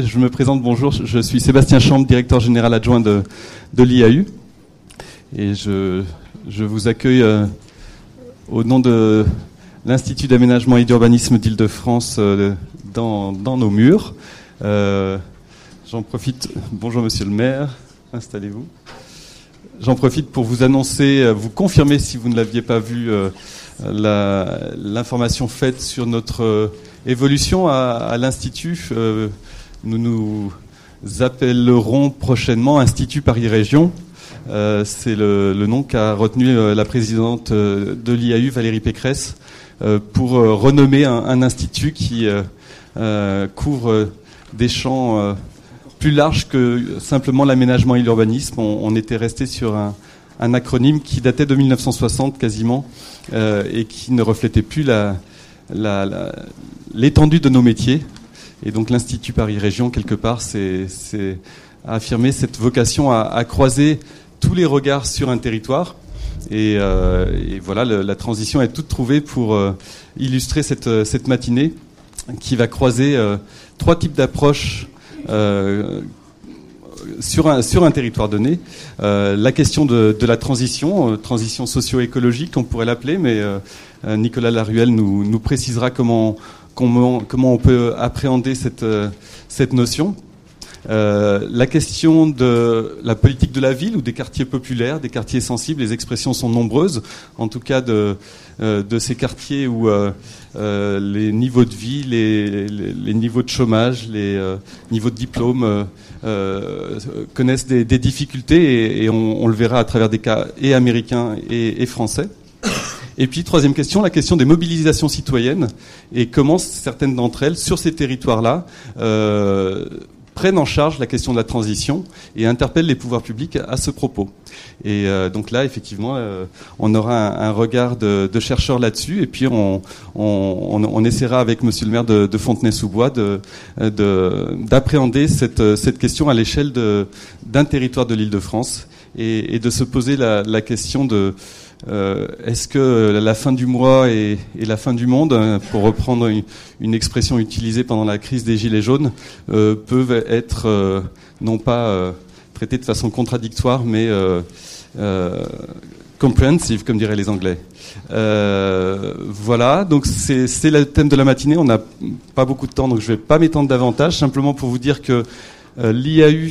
Je me présente, bonjour, je suis Sébastien Chambre, directeur général adjoint de, l'IAU. Et je, vous accueille euh, au nom de l'Institut d'aménagement et d'urbanisme d'Île-de-France euh, dans, nos murs. Euh, J'en profite, bonjour monsieur le maire, installez-vous. J'en profite pour vous annoncer, vous confirmer si vous ne l'aviez pas vu, l'information faite sur notre évolution à, l'Institut. Nous nous appellerons prochainement Institut Paris Région. C'est le, nom qu'a retenu la présidente de l'IAU, Valérie Pécresse, pour renommer un, institut qui couvre des champs plus large que simplement l'aménagement et l'urbanisme. On, était resté sur un, acronyme qui datait de 1960 quasiment euh, et qui ne reflétait plus l'étendue de nos métiers. Et donc l'Institut Paris Région, quelque part, c'est affirmer cette vocation à, croiser tous les regards sur un territoire. Et, euh, voilà, la transition est toute trouvée pour euh, illustrer cette, cette, matinée qui va croiser trois types d'approches euh, sur un, territoire donné, euh, la question de, la transition, euh, transition socio-écologique, on pourrait l'appeler, mais Nicolas Laruelle nous précisera comment, comment, on peut appréhender cette, cette notion. la question de la politique de la ville ou des quartiers populaires, des quartiers sensibles, les expressions sont nombreuses, en tout cas de, de ces quartiers où euh, les niveaux de vie, les, niveaux de chômage, les euh, niveaux de diplôme euh, connaissent des, difficultés et, on, le verra à travers des cas et américains et, français. Et puis, troisième question, la question des mobilisations citoyennes et comment certaines d'entre elles, sur ces territoires-là, prennent en charge la question de la transition et interpellent les pouvoirs publics à ce propos. Et euh, donc là, effectivement, euh, on aura un, regard de, de chercheurs là-dessus, et puis on, on, on, essaiera avec Monsieur le maire de, de Fontenay-sous-Bois d'appréhender cette, cette question à l'échelle d'un territoire de l'Île-de-France et, et, de se poser la, la question de euh, est-ce que la fin du mois et, la fin du monde, hein, pour reprendre une, expression utilisée pendant la crise des Gilets jaunes, euh, peuvent être euh, non pas traitées de façon contradictoire, mais comprehensive, comme diraient les Anglais. voilà, donc c'est le thème de la matinée. On n'a pas beaucoup de temps, donc je ne vais pas m'étendre davantage, simplement pour vous dire que l'IAU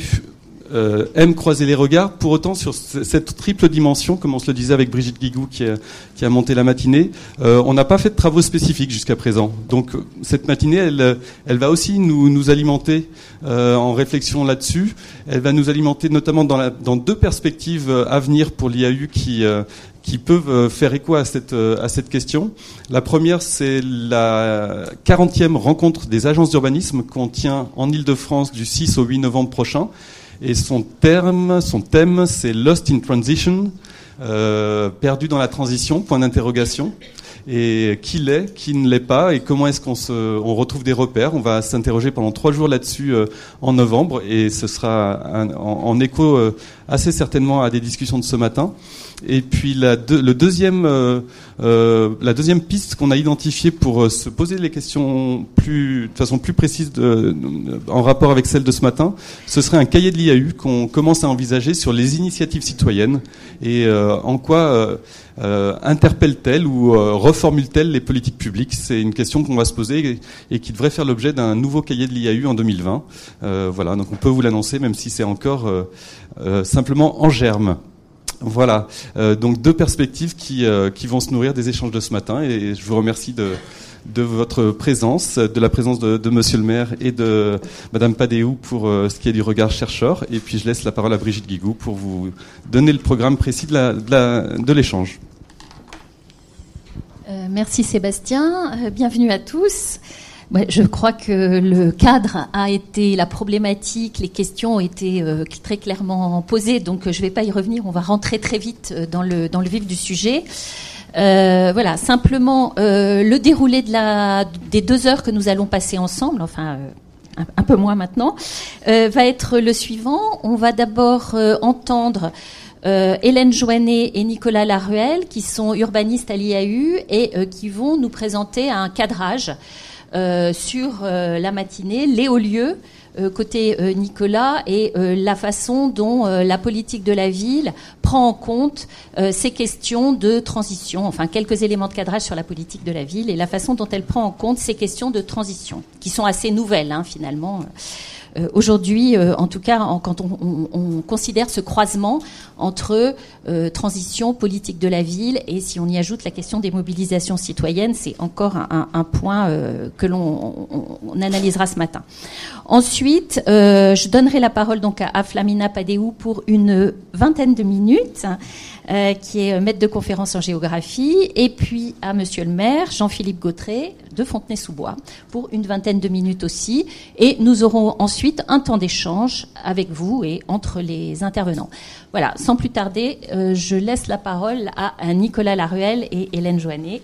euh, aime croiser les regards. Pour autant, sur cette triple dimension, comme on se le disait avec Brigitte Guigou qui a, monté la matinée, euh, on n'a pas fait de travaux spécifiques jusqu'à présent. Donc cette matinée, elle, elle va aussi nous, alimenter euh, en réflexion là-dessus. Elle va nous alimenter notamment dans, deux perspectives à venir pour l'IAU qui, qui peuvent faire écho à cette, à cette question. La première, c'est la 40e rencontre des agences d'urbanisme qu'on tient en Ile-de-France du 6 au 8 novembre prochain. Et son terme, son thème, c'est Lost in Transition, euh, perdu dans la transition, point d'interrogation. Et qui l'est, qui ne l'est pas, et comment est-ce qu'on on retrouve des repères? On va s'interroger pendant trois jours là-dessus euh, en novembre, et ce sera en, écho euh, assez certainement à des discussions de ce matin. Et puis la, le deuxième, euh, euh, la deuxième piste qu'on a identifiée pour euh, se poser les questions plus, de façon plus précise de, en rapport avec celle de ce matin, ce serait un cahier de l'IAU qu'on commence à envisager sur les initiatives citoyennes et en quoi interpelle-t-elle ou reformule-t-elle les politiques publiques? C'est une question qu'on va se poser et, qui devrait faire l'objet d'un nouveau cahier de l'IAU en 2020. voilà, donc on peut vous l'annoncer même si c'est encore simplement en germe. Voilà, euh, donc deux perspectives qui, euh, qui vont se nourrir des échanges de ce matin et je vous remercie de, de votre présence, de la présence de, de, Monsieur le maire et de Madame Padéou pour euh, ce qui est du regard chercheur. Et puis je laisse la parole à Brigitte Guigou pour vous donner le programme précis de l'échange. Merci Sébastien, bienvenue à tous je crois que le cadre a été, la problématique, les questions ont été euh, très clairement posées, donc euh, je ne vais pas y revenir, on va rentrer très vite euh, dans le, dans le vif du sujet. voilà, simplement le déroulé de la, des deux heures que nous allons passer ensemble, enfin un, peu moins maintenant, va être le suivant. On va d'abord entendre Hélène Joannet et Nicolas Laruelle, qui sont urbanistes à l'IAU et qui vont nous présenter un cadrage euh, sur euh, la matinée les hauts lieux côté Nicolas et la façon dont la politique de la ville prend en compte ces questions de transition, enfin quelques éléments de cadrage sur la politique de la ville et la façon dont elle prend en compte ces questions de transition, qui sont assez nouvelles hein, finalement. Euh, aujourd'hui, euh, en tout cas, quand on, considère ce croisement entre euh, transition politique de la ville et si on y ajoute la question des mobilisations citoyennes, c'est encore un, point que l'on analysera ce matin. Ensuite, je donnerai la parole donc à, Flamina Padéou pour une vingtaine de minutes. Qui est maître de conférence en géographie, et puis à Monsieur le maire, Jean-Philippe Gautret, de Fontenay-sous-Bois, pour une vingtaine de minutes aussi. Et nous aurons ensuite un temps d'échange avec vous et entre les intervenants. Voilà, sans plus tarder, euh, je laisse la parole à, Nicolas Laruelle et Hélène Joannet.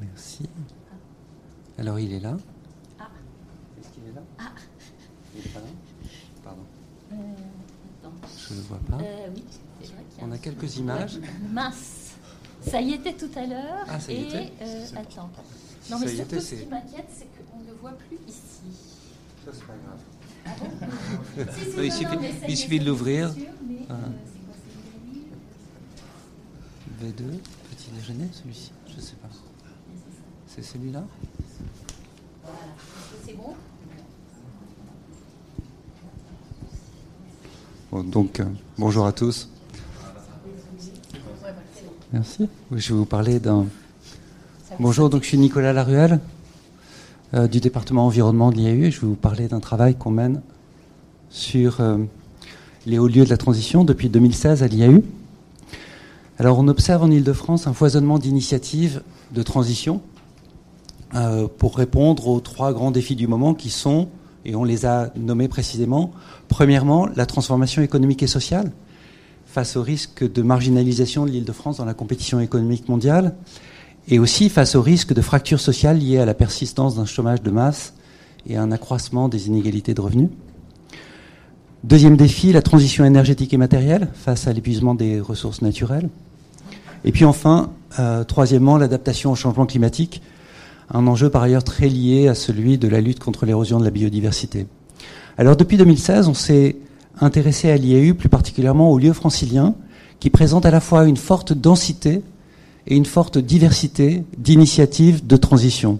Merci. Alors il est là. je ne vois pas. Euh, oui, On a, quelques images. Mince. Ça y était tout à l'heure. Ah, ça y était euh, Attends. Non, mais surtout, ce qui m'inquiète, c'est qu'on ne le voit plus ici. Ça, c'est pas grave. Ah bon il, suffit, il suffit, de l'ouvrir. Ah. V2, petit déjeuner, celui-ci Je ne sais pas. C'est celui-là? Donc, euh, bonjour à tous. Merci. je vais vous parler d'un. Bonjour, donc je suis Nicolas Laruelle euh, du département environnement de l'IAU et je vais vous parler d'un travail qu'on mène sur euh, les hauts lieux de la transition depuis 2016 à l'IAU. Alors, on observe en Ile-de-France un foisonnement d'initiatives de transition pour répondre aux trois grands défis du moment qui sont et on les a nommés précisément. Premièrement, la transformation économique et sociale, face au risque de marginalisation de l'Île-de-France dans la compétition économique mondiale, et aussi face au risque de fracture sociale liée à la persistance d'un chômage de masse et à un accroissement des inégalités de revenus. Deuxième défi, la transition énergétique et matérielle face à l'épuisement des ressources naturelles. Et puis enfin, euh, troisièmement, l'adaptation au changement climatique un enjeu par ailleurs très lié à celui de la lutte contre l'érosion de la biodiversité. Alors depuis 2016, on s'est intéressé à l'IAU, plus particulièrement au lieu francilien, qui présente à la fois une forte densité et une forte diversité d'initiatives de transition.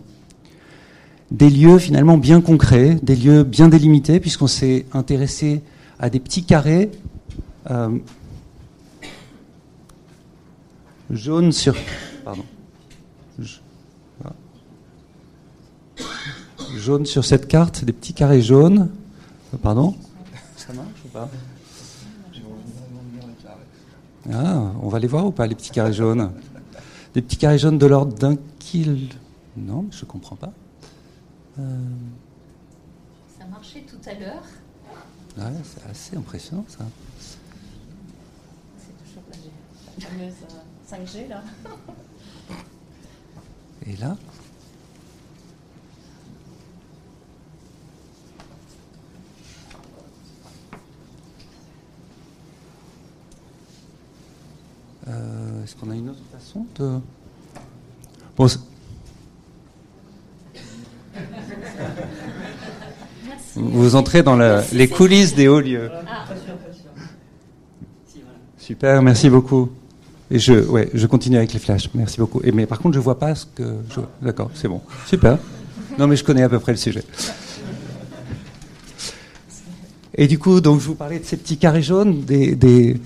Des lieux finalement bien concrets, des lieux bien délimités, puisqu'on s'est intéressé à des petits carrés euh, jaunes sur... jaune sur cette carte, des petits carrés jaunes. Euh, pardon Ça marche ou pas ah, on va les voir ou pas, les petits carrés jaunes Des petits carrés jaunes de l'ordre d'un kil. Non, je ne comprends pas. Euh. Ça marchait tout à l'heure. Ouais, c'est assez impressionnant ça. C'est toujours la 5G là. Et là Euh, est-ce qu'on a une autre façon de. Bon, vous entrez dans les coulisses des hauts lieux. Super, merci beaucoup. Et je, ouais, je continue avec les flashs. Merci beaucoup. Et mais par contre, je vois pas ce que. Je... D'accord, c'est bon. Super. Non, mais je connais à peu près le sujet. Et du coup, donc, je vous parlais de ces petits carrés jaunes, des, des,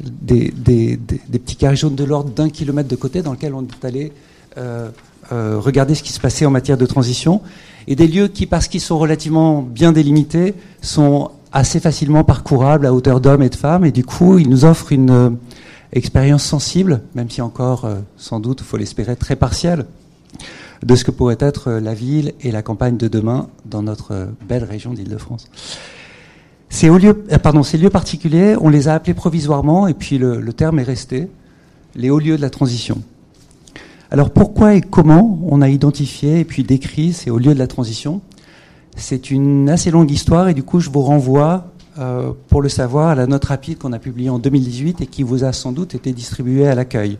des, petits carrés jaunes de l'ordre d'un kilomètre de côté dans lequel on est allé euh, euh, regarder ce qui se passait en matière de transition, et des lieux qui, parce qu'ils sont relativement bien délimités, sont assez facilement parcourables à hauteur d'hommes et de femmes, et du coup, ils nous offrent une euh, expérience sensible, même si encore, sans doute, il faut l'espérer, très partielle, de ce que pourrait être la ville et la campagne de demain dans notre belle région d'Île-de-France. Ces, lieux, euh, pardon, ces lieux particuliers, on les a appelés provisoirement, et puis le, terme est resté, les hauts lieux de la transition. Alors pourquoi et comment on a identifié et puis décrit ces hauts lieux de la transition? C'est une assez longue histoire, et du coup je vous renvoie euh, pour le savoir à la note rapide qu'on a publiée en 2018 et qui vous a sans doute été distribuée à l'accueil.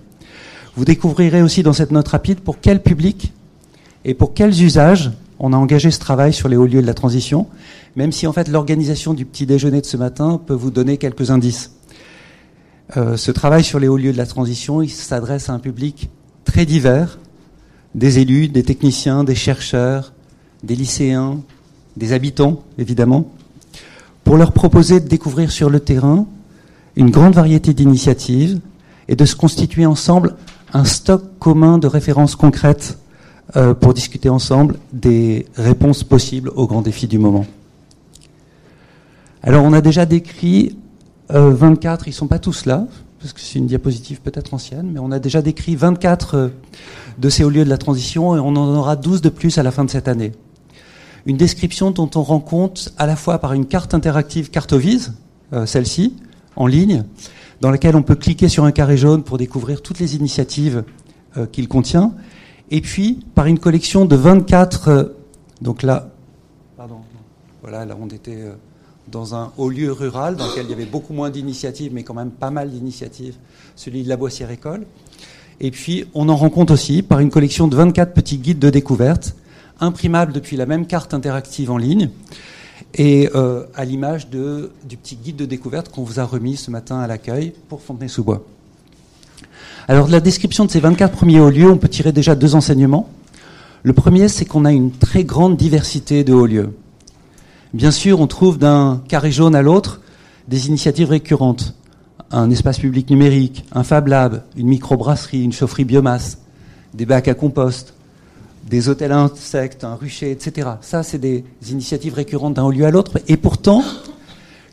Vous découvrirez aussi dans cette note rapide pour quel public et pour quels usages on a engagé ce travail sur les hauts lieux de la transition, même si en fait l'organisation du petit déjeuner de ce matin peut vous donner quelques indices. Euh, ce travail sur les hauts lieux de la transition, s'adresse à un public très divers, des élus, des techniciens, des chercheurs, des lycéens, des habitants, évidemment, pour leur proposer de découvrir sur le terrain une grande variété d'initiatives et de se constituer ensemble un stock commun de références concrètes euh, pour discuter ensemble des réponses possibles aux grands défis du moment. Alors on a déjà décrit 24, euh, ils ne sont pas tous là, parce que c'est une diapositive peut-être ancienne, mais on a déjà décrit 24 euh, de ces hauts lieux de la transition et on en aura 12 de plus à la fin de cette année. Une description dont on rend compte à la fois par une carte interactive Cartovise, celle-ci, en ligne, dans laquelle on peut cliquer sur un carré jaune pour découvrir toutes les initiatives qu'il contient, et puis par une collection de 24. Euh, donc là, pardon, voilà, là on était euh, dans un haut lieu rural dans lequel il y avait beaucoup moins d'initiatives, mais quand même pas mal d'initiatives, celui de la Boissière École. Et puis on en rend compte aussi par une collection de 24 petits guides de découverte, imprimables depuis la même carte interactive en ligne, et euh, à l'image du petit guide de découverte qu'on vous a remis ce matin à l'accueil pour Fontenay-sous-Bois. Alors de la description de ces 24 premiers hauts lieux, on peut tirer déjà deux enseignements. Le premier, c'est qu'on a une très grande diversité de hauts lieux. Bien sûr, on trouve d'un carré jaune à l'autre des initiatives récurrentes. Un espace public numérique, un Fab Lab, une microbrasserie, une chaufferie biomasse, des bacs à compost, des hôtels à insectes, un rucher, etc. Ça, c'est des initiatives récurrentes d'un haut lieu à l'autre. Et pourtant,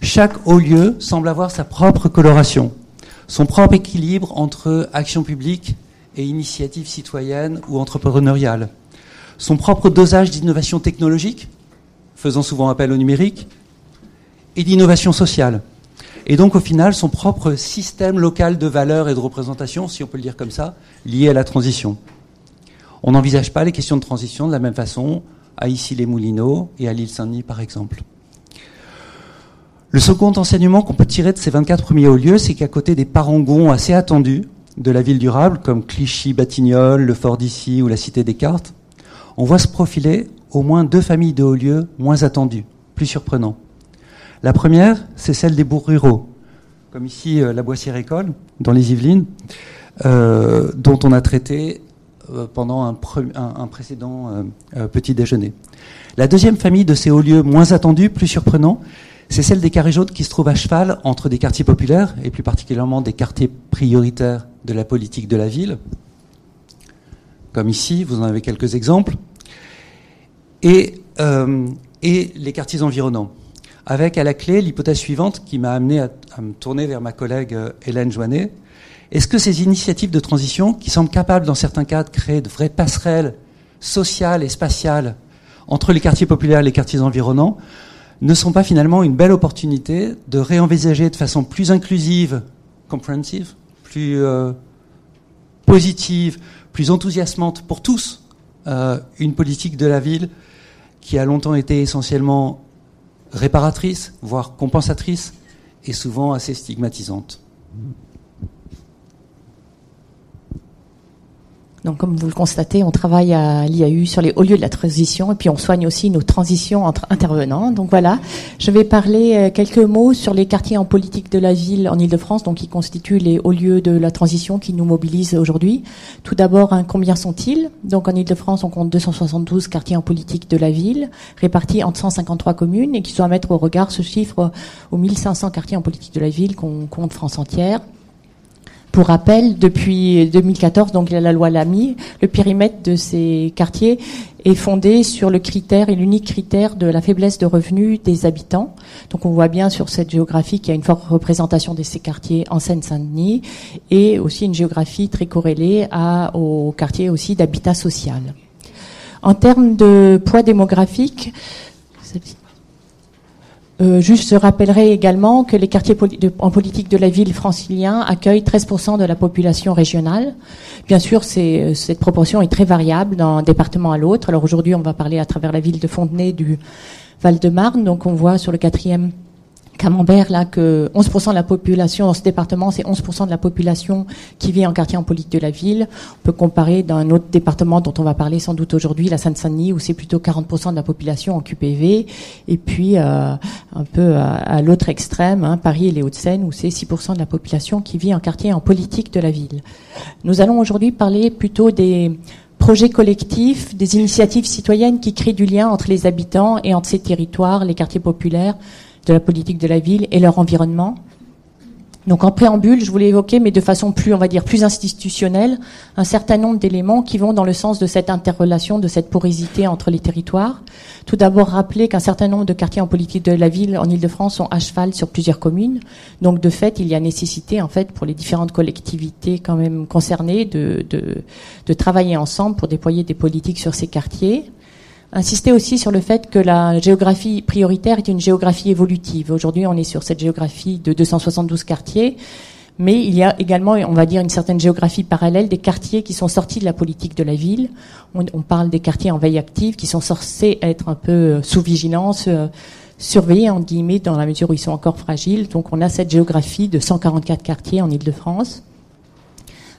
chaque haut lieu semble avoir sa propre coloration son propre équilibre entre action publique et initiative citoyenne ou entrepreneuriale, son propre dosage d'innovation technologique, faisant souvent appel au numérique, et d'innovation sociale. Et donc au final, son propre système local de valeurs et de représentation, si on peut le dire comme ça, lié à la transition. On n'envisage pas les questions de transition de la même façon à Issy-les-Moulineaux et à l'île Saint-Denis, par exemple. Le second enseignement qu'on peut tirer de ces 24 premiers hauts lieux, c'est qu'à côté des parangons assez attendus de la ville durable, comme Clichy, Batignolles, le Fort d'Issy ou la Cité des Cartes, on voit se profiler au moins deux familles de hauts lieux moins attendues, plus surprenants. La première, c'est celle des bourgs ruraux, comme ici euh, la Boissière École, dans les Yvelines, euh, dont on a traité euh, pendant un, précédent petit déjeuner. La deuxième famille de ces hauts lieux moins attendus, plus surprenants, c'est celle des carrés jaunes qui se trouvent à cheval entre des quartiers populaires, et plus particulièrement des quartiers prioritaires de la politique de la ville, comme ici, vous en avez quelques exemples, et, euh, et les quartiers environnants. Avec à la clé l'hypothèse suivante qui m'a amené à, me tourner vers ma collègue euh, Hélène Joannet. Est-ce que ces initiatives de transition, qui semblent capables dans certains cas de créer de vraies passerelles sociales et spatiales entre les quartiers populaires et les quartiers environnants, ne sont pas finalement une belle opportunité de réenvisager de façon plus inclusive, compréhensive, plus euh, positive, plus enthousiasmante pour tous une politique de la ville qui a longtemps été essentiellement réparatrice, voire compensatrice, et souvent assez stigmatisante. Donc, comme vous le constatez, on travaille à l'IAU sur les hauts lieux de la transition et puis on soigne aussi nos transitions entre intervenants. Donc voilà, je vais parler euh, quelques mots sur les quartiers en politique de la ville en Ile-de-France, donc qui constituent les hauts lieux de la transition qui nous mobilisent aujourd'hui. Tout d'abord, hein, combien sont-ils? Donc en Ile-de-France, on compte 272 quartiers en politique de la ville, répartis entre 153 communes et qui sont à mettre au regard ce chiffre aux 1500 quartiers en politique de la ville qu'on compte France entière. Pour rappel, depuis 2014, donc la loi Lamy, le périmètre de ces quartiers est fondé sur le critère et l'unique critère de la faiblesse de revenus des habitants. Donc on voit bien sur cette géographie qu'il y a une forte représentation de ces quartiers en Seine-Saint-Denis et aussi une géographie très corrélée aux quartiers aussi d'habitat social. En termes de poids démographique, euh, juste, je rappellerai également que les quartiers en politique de la ville francilien accueillent 13% de la population régionale. Bien sûr, euh, cette proportion est très variable d'un département à l'autre. Alors aujourd'hui, on va parler à travers la ville de Fontenay du Val-de-Marne. Donc on voit sur le quatrième Camembert, là, que 11% de la population dans ce département, c'est 11% de la population qui vit en quartier en politique de la ville. On peut comparer d'un autre département dont on va parler sans doute aujourd'hui, la Seine-Saint-Denis, où c'est plutôt 40% de la population en QPV. Et puis, euh, un peu à, l'autre extrême, hein, Paris et les Hauts-de-Seine, où c'est 6% de la population qui vit en quartier en politique de la ville. Nous allons aujourd'hui parler plutôt des projets collectifs, des initiatives citoyennes qui créent du lien entre les habitants et entre ces territoires, les quartiers populaires, de la politique de la ville et leur environnement. Donc en préambule, je voulais évoquer, mais de façon plus, on va dire, plus institutionnelle, un certain nombre d'éléments qui vont dans le sens de cette interrelation, de cette porosité entre les territoires. Tout d'abord, rappeler qu'un certain nombre de quartiers en politique de la ville en Ile-de-France sont à cheval sur plusieurs communes. Donc de fait, il y a nécessité, en fait, pour les différentes collectivités quand même concernées, de, de, de travailler ensemble pour déployer des politiques sur ces quartiers. Insister aussi sur le fait que la géographie prioritaire est une géographie évolutive. Aujourd'hui, on est sur cette géographie de 272 quartiers, mais il y a également, on va dire, une certaine géographie parallèle des quartiers qui sont sortis de la politique de la ville. On, parle des quartiers en veille active qui sont censés être un peu euh, sous vigilance, euh, surveillés, en guillemets, dans la mesure où ils sont encore fragiles. Donc on a cette géographie de 144 quartiers en Ile-de-France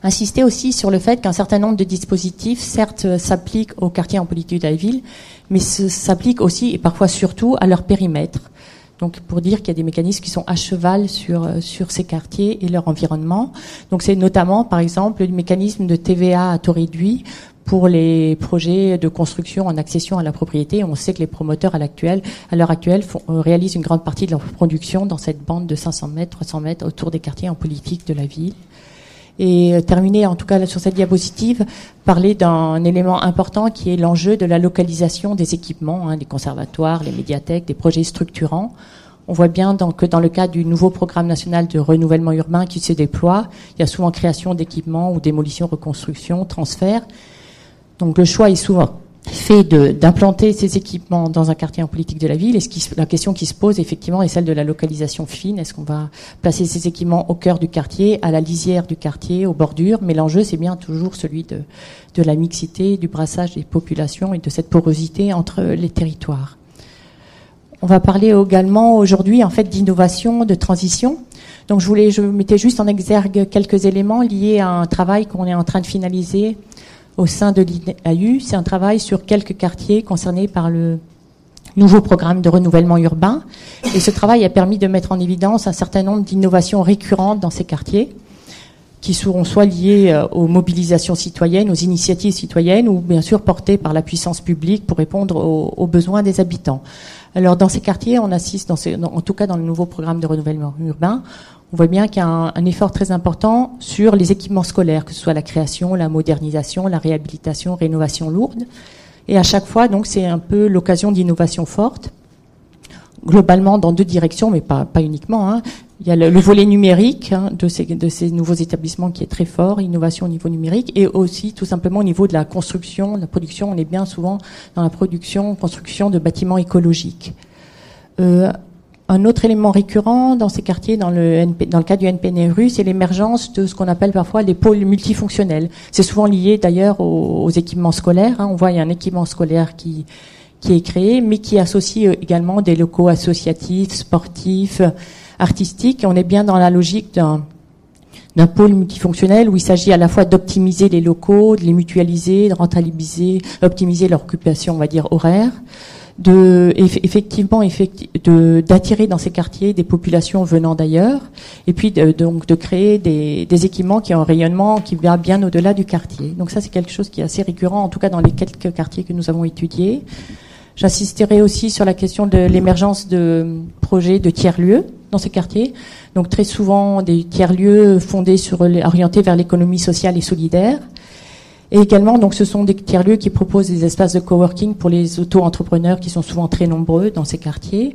insister aussi sur le fait qu'un certain nombre de dispositifs, certes, euh, s'appliquent aux quartiers en politique de la ville, mais s'appliquent aussi et parfois surtout à leur périmètre. Donc pour dire qu'il y a des mécanismes qui sont à cheval sur euh, sur ces quartiers et leur environnement. Donc c'est notamment par exemple le mécanisme de TVA à taux réduit pour les projets de construction en accession à la propriété. On sait que les promoteurs à l'actuel, à l'heure actuelle, euh, réalisent une grande partie de leur production dans cette bande de 500 mètres, 300 mètres autour des quartiers en politique de la ville et euh, terminer en tout cas sur cette diapositive, parler d'un élément important qui est l'enjeu de la localisation des équipements, hein, des conservatoires, les médiathèques, des projets structurants. On voit bien que dans le cadre du nouveau programme national de renouvellement urbain qui se déploie, il y a souvent création d'équipements ou démolition, reconstruction, transfert. Donc le choix est souvent fait d'implanter ces équipements dans un quartier en politique de la ville. La question qui se pose effectivement est celle de la localisation fine. Est-ce qu'on va placer ces équipements au cœur du quartier, à la lisière du quartier, aux bordures? Mais l'enjeu, c'est bien toujours celui de, de la mixité, du brassage des populations et de cette porosité entre les territoires. On va parler également aujourd'hui en fait d'innovation, de transition. Donc je voulais, je mettais juste en exergue quelques éléments liés à un travail qu'on est en train de finaliser au sein de l'IAU. C'est un travail sur quelques quartiers concernés par le nouveau programme de renouvellement urbain. Et ce travail a permis de mettre en évidence un certain nombre d'innovations récurrentes dans ces quartiers qui seront soit liées euh, aux mobilisations citoyennes, aux initiatives citoyennes, ou bien sûr portées par la puissance publique pour répondre aux, besoins des habitants. Alors dans ces quartiers, on assiste, en tout cas dans le nouveau programme de renouvellement urbain, on voit bien qu'il y a un, effort très important sur les équipements scolaires, que ce soit la création, la modernisation, la réhabilitation, rénovation lourde. Et à chaque fois, donc, c'est un peu l'occasion d'innovation forte, globalement dans deux directions, mais pas, uniquement. Hein. Il y a le, volet numérique hein, de, ces, de ces nouveaux établissements qui est très fort, innovation au niveau numérique, et aussi tout simplement au niveau de la construction, de la production. On est bien souvent dans la production, construction de bâtiments écologiques. Euh, un autre élément récurrent dans ces quartiers, dans le, dans cas du NPNRU, c'est l'émergence de ce qu'on appelle parfois les pôles multifonctionnels. C'est souvent lié d'ailleurs aux, équipements scolaires. Hein. On voit il y a un équipement scolaire qui, est créé, mais qui associe euh, également des locaux associatifs, sportifs, artistiques. on est bien dans la logique d'un d'un pôle multifonctionnel où il s'agit à la fois d'optimiser les locaux, de les mutualiser, de rentabiliser, optimiser leur occupation, on va dire, horaire, de effectivement d'attirer dans ces quartiers des populations venant d'ailleurs et puis de, donc de créer des, équipements qui ont un rayonnement qui va bien au-delà du quartier. Donc ça c'est quelque chose qui est assez récurrent en tout cas dans les quelques quartiers que nous avons étudiés. J'assisterai aussi sur la question de l'émergence de projets de tiers-lieux dans ces quartiers. Donc très souvent des tiers-lieux fondés sur orientés vers l'économie sociale et solidaire et également, donc, ce sont des tiers-lieux qui proposent des espaces de coworking pour les auto-entrepreneurs qui sont souvent très nombreux dans ces quartiers.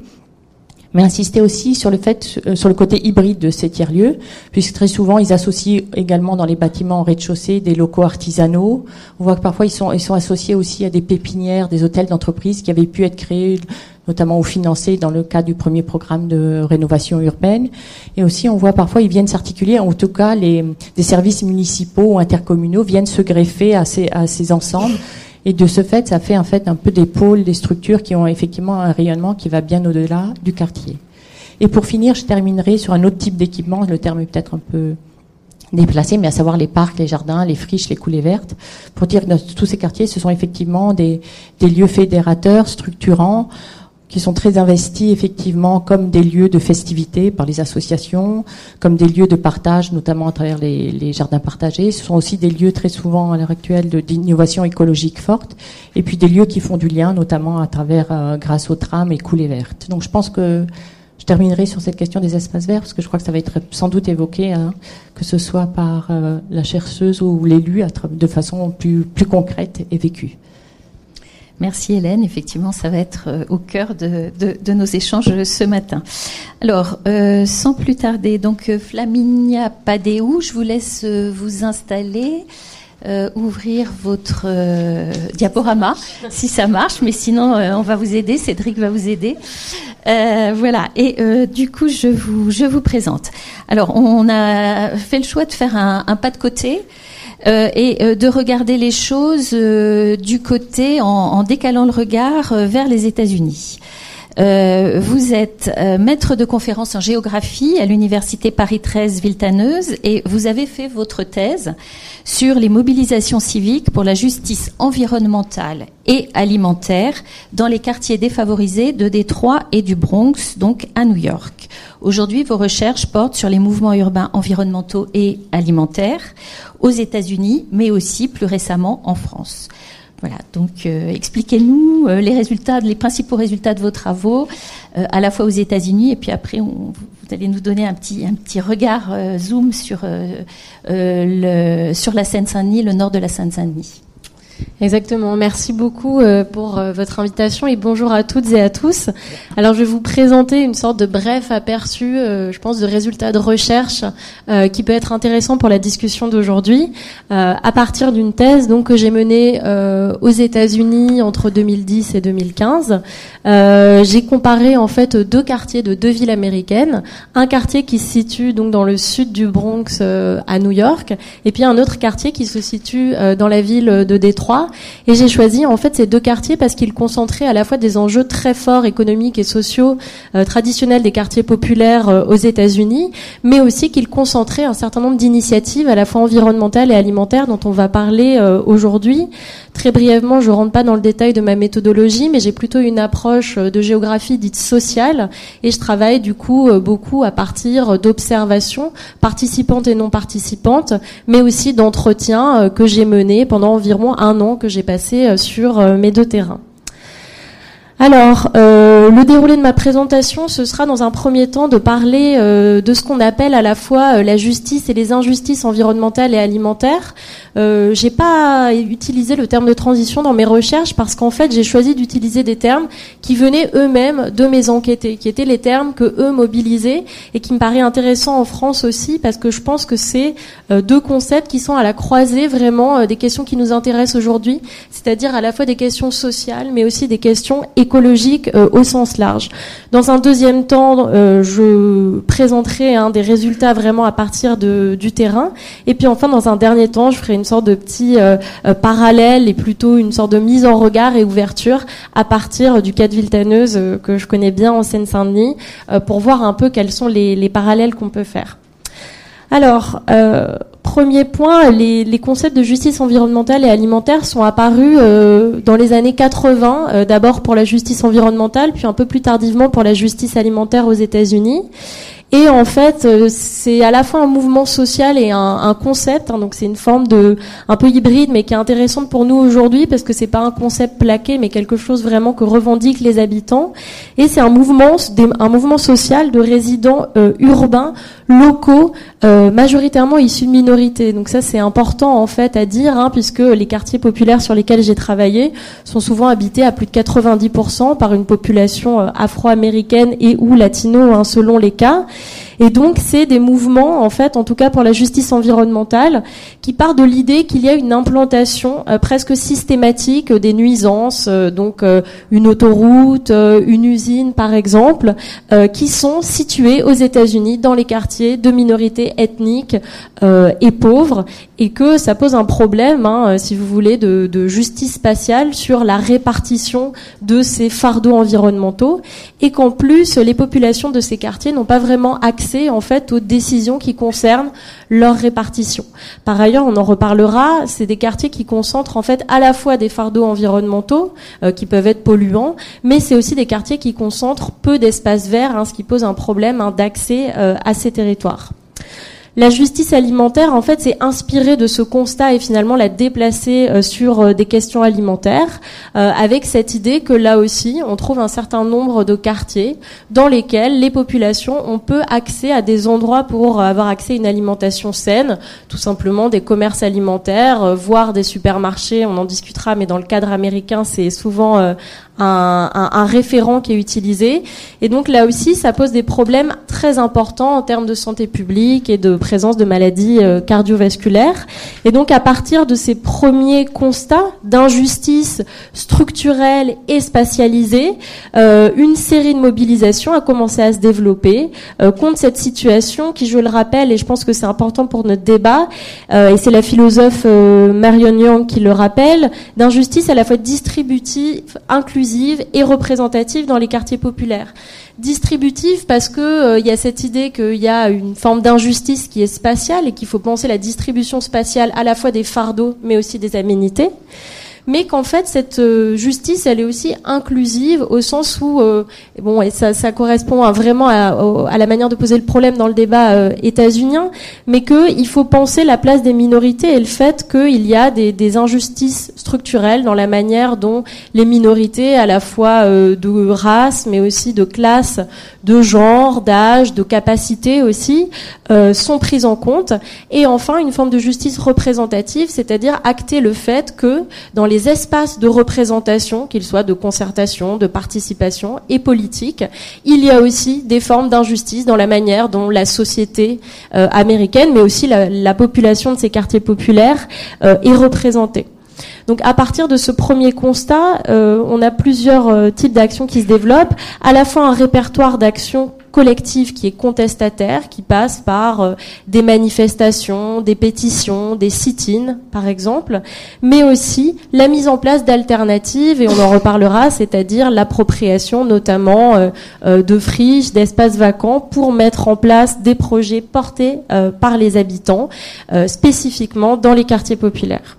Mais insister aussi sur le fait, euh, sur le côté hybride de ces tiers-lieux, puisque très souvent ils associent également dans les bâtiments en rez-de-chaussée des locaux artisanaux. On voit que parfois ils sont, ils sont associés aussi à des pépinières, des hôtels d'entreprise qui avaient pu être créés notamment ou financés dans le cadre du premier programme de rénovation urbaine. Et aussi, on voit parfois, ils viennent s'articuler, en tout cas, les, des services municipaux ou intercommunaux viennent se greffer à ces, à ces ensembles. Et de ce fait, ça fait en fait un peu des pôles, des structures qui ont effectivement un rayonnement qui va bien au-delà du quartier. Et pour finir, je terminerai sur un autre type d'équipement. Le terme est peut-être un peu déplacé, mais à savoir les parcs, les jardins, les friches, les coulées vertes, pour dire que tous ces quartiers, ce sont effectivement des lieux fédérateurs, structurants, qui sont très investis effectivement comme des lieux de festivité par les associations, comme des lieux de partage, notamment à travers les, jardins partagés. Ce sont aussi des lieux très souvent à l'heure actuelle d'innovation écologique forte, et puis des lieux qui font du lien, notamment à travers, euh, grâce aux trams et coulées vertes. Donc je pense que je terminerai sur cette question des espaces verts, parce que je crois que ça va être sans doute évoqué, hein, que ce soit par euh, la chercheuse ou l'élu, de façon plus, plus concrète et vécue. Merci Hélène. Effectivement, ça va être euh, au cœur de, nos échanges ce matin. Alors, euh, sans plus tarder, donc euh, Flaminia Padéou, je vous laisse vous installer. ouvrir votre diaporama si ça marche, mais sinon on va vous aider. Cédric va vous aider. voilà. Et du coup, je vous présente. Alors, on a fait le choix de faire un pas de côté. Euh, et euh, de regarder les choses euh, du côté en, décalant le regard vers les États-Unis. vous êtes maître de conférence en géographie à l'université Paris 13 Villetaneuse et vous avez fait votre thèse sur les mobilisations civiques pour la justice environnementale et alimentaire dans les quartiers défavorisés de Détroit et du Bronx, donc à New York. Aujourd'hui, vos recherches portent sur les mouvements urbains environnementaux et alimentaires aux États-Unis, mais aussi plus récemment en France. Voilà, donc euh, expliquez-nous euh, les résultats, les principaux résultats de vos travaux, euh, à la fois aux États-Unis et puis après vous allez nous donner un petit regard zoom sur le sur la Seine-Saint-Denis, le nord de la Seine-Saint-Denis. Exactement. Merci beaucoup euh, pour euh, votre invitation et bonjour à toutes et à tous. Alors, je vais vous présenter une sorte de bref aperçu, euh, je pense, de résultats de recherche qui peut être intéressant pour la discussion d'aujourd'hui, à partir d'une thèse donc que j'ai menée aux États-Unis entre 2010 et 2015. j'ai comparé en fait deux quartiers de deux villes américaines, un quartier qui se situe donc dans le sud du Bronx à New York, et puis un autre quartier qui se situe dans la ville de Détroit et j'ai choisi en fait ces deux quartiers parce qu'ils concentraient à la fois des enjeux très forts économiques et sociaux euh, traditionnels des quartiers populaires euh, aux États-Unis, mais aussi qu'ils concentraient un certain nombre d'initiatives à la fois environnementales et alimentaires dont on va parler euh, aujourd'hui. Très brièvement, je rentre pas dans le détail de ma méthodologie, mais j'ai plutôt une approche de géographie dite sociale et je travaille du coup beaucoup à partir d'observations participantes et non participantes, mais aussi d'entretiens que j'ai menés pendant environ un que j'ai passé euh, sur euh, mes deux terrains. Alors, euh, le déroulé de ma présentation, ce sera dans un premier temps de parler de ce qu'on appelle à la fois la justice et les injustices environnementales et alimentaires, euh, j'ai pas utilisé le terme de transition dans mes recherches parce qu'en fait j'ai choisi d'utiliser des termes qui venaient eux-mêmes de mes enquêtés, qui étaient les termes que eux mobilisaient et qui me paraît intéressant en France aussi parce que je pense que c'est euh, deux concepts qui sont à la croisée vraiment euh, des questions qui nous intéressent aujourd'hui, c'est-à-dire à la fois des questions sociales mais aussi des questions euh, au sens large. Dans un deuxième temps, je présenterai hein, des résultats vraiment à partir de, du terrain et puis enfin dans un dernier temps, je ferai une sorte de petit euh, euh, parallèle et plutôt une sorte de mise en regard et ouverture à partir du cas de Viltaneuse euh, que je connais bien en Seine-Saint-Denis pour voir un peu quels sont les, parallèles qu'on peut faire. Alors, premier point, les, concepts de justice environnementale et alimentaire sont apparus dans les années 80, d'abord pour la justice environnementale, puis un peu plus tardivement pour la justice alimentaire aux États-Unis. Et en fait, euh, c'est à la fois un mouvement social et un, concept. Hein, donc c'est une forme de un peu hybride, mais qui est intéressante pour nous aujourd'hui parce que c'est pas un concept plaqué, mais quelque chose vraiment que revendiquent les habitants. Et c'est un mouvement, un mouvement social de résidents euh, urbains locaux, euh, majoritairement issus de minorités. Donc ça c'est important en fait à dire, hein, puisque les quartiers populaires sur lesquels j'ai travaillé sont souvent habités à plus de 90% par une population afro-américaine et ou latino, hein, selon les cas. Et donc, c'est des mouvements, en fait, en tout cas pour la justice environnementale, qui part de l'idée qu'il y a une implantation euh, presque systématique des nuisances, euh, donc euh, une autoroute, une usine, par exemple, qui sont situées aux États-Unis dans les quartiers de minorités ethniques et pauvres, et que ça pose un problème, hein, si vous voulez, de, justice spatiale sur la répartition de ces fardeaux environnementaux, et qu'en plus, les populations de ces quartiers n'ont pas vraiment accès, en fait, aux décisions qui concernent leur répartition. Par ailleurs, on en reparlera, c'est des quartiers qui concentrent en fait à la fois des fardeaux environnementaux euh, qui peuvent être polluants, mais c'est aussi des quartiers qui concentrent peu d'espaces verts, hein, ce qui pose un problème hein, d'accès euh, à ces territoires. La justice alimentaire, en fait, s'est inspirée de ce constat et finalement l'a déplacée euh, sur euh, des questions alimentaires, euh, avec cette idée que là aussi, on trouve un certain nombre de quartiers dans lesquels les populations ont peu accès à des endroits pour avoir accès à une alimentation saine, tout simplement des commerces alimentaires, voire des supermarchés. On en discutera, mais dans le cadre américain, c'est souvent un, un, un, référent qui est utilisé. Et donc là aussi, ça pose des problèmes très importants en termes de santé publique et de présence de maladies euh, cardiovasculaires. Et donc à partir de ces premiers constats d'injustice structurelle et spatialisée, euh, une série de mobilisations a commencé à se développer euh, contre cette situation qui, je le rappelle, et je pense que c'est important pour notre débat, et c'est la philosophe Marion Young qui le rappelle, d'injustice à la fois distributive, inclusive, et représentative dans les quartiers populaires. Distributive parce que euh, y a cette idée qu'il y a une forme d'injustice qui est spatiale et qu'il faut penser la distribution spatiale à la fois des fardeaux mais aussi des aménités mais qu'en fait cette euh, justice elle est aussi inclusive au sens où euh, bon et ça, ça correspond vraiment à, à, la manière de poser le problème dans le débat euh, états-unien, mais que il faut penser la place des minorités et le fait qu'il y a des, des, injustices structurelles dans la manière dont les minorités à la fois euh, de race mais aussi de classe, de genre, d'âge, de capacité aussi sont prises en compte. Et enfin une forme de justice représentative, c'est-à-dire acter le fait que dans les les espaces de représentation, qu'ils soient de concertation, de participation et politique, il y a aussi des formes d'injustice dans la manière dont la société euh, américaine, mais aussi la, population de ces quartiers populaires euh, est représentée. Donc à partir de ce premier constat, euh, on a plusieurs types d'actions qui se développent, à la fois un répertoire d'actions collectif qui est contestataire, qui passe par euh, des manifestations, des pétitions, des sit-ins, par exemple, mais aussi la mise en place d'alternatives, et on en reparlera, c'est-à-dire l'appropriation notamment euh, euh, de friches, d'espaces vacants, pour mettre en place des projets portés par les habitants, spécifiquement dans les quartiers populaires.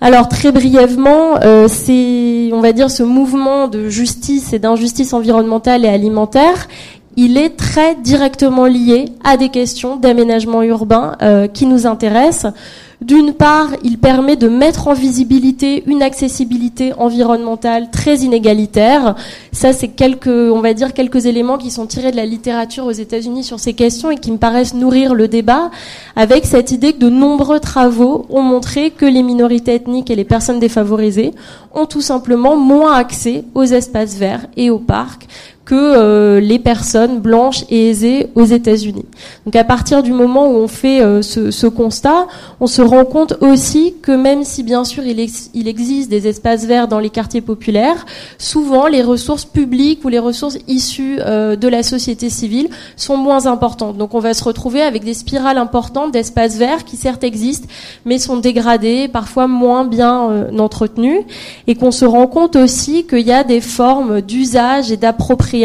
Alors très brièvement, euh, c'est, on va dire, ce mouvement de justice et d'injustice environnementale et alimentaire, il est très directement lié à des questions d'aménagement urbain euh, qui nous intéressent. D'une part, il permet de mettre en visibilité une accessibilité environnementale très inégalitaire. Ça, c'est quelques, on va dire, quelques éléments qui sont tirés de la littérature aux États-Unis sur ces questions et qui me paraissent nourrir le débat avec cette idée que de nombreux travaux ont montré que les minorités ethniques et les personnes défavorisées ont tout simplement moins accès aux espaces verts et aux parcs que euh, les personnes blanches et aisées aux États-Unis. Donc à partir du moment où on fait euh, ce, ce, constat, on se rend compte aussi que même si bien sûr il, existe des espaces verts dans les quartiers populaires, souvent les ressources publiques ou les ressources issues euh, de la société civile sont moins importantes. Donc on va se retrouver avec des spirales importantes d'espaces verts qui certes existent, mais sont dégradés, parfois moins bien entretenus, et qu'on se rend compte aussi qu'il y a des formes d'usage et d'appropriation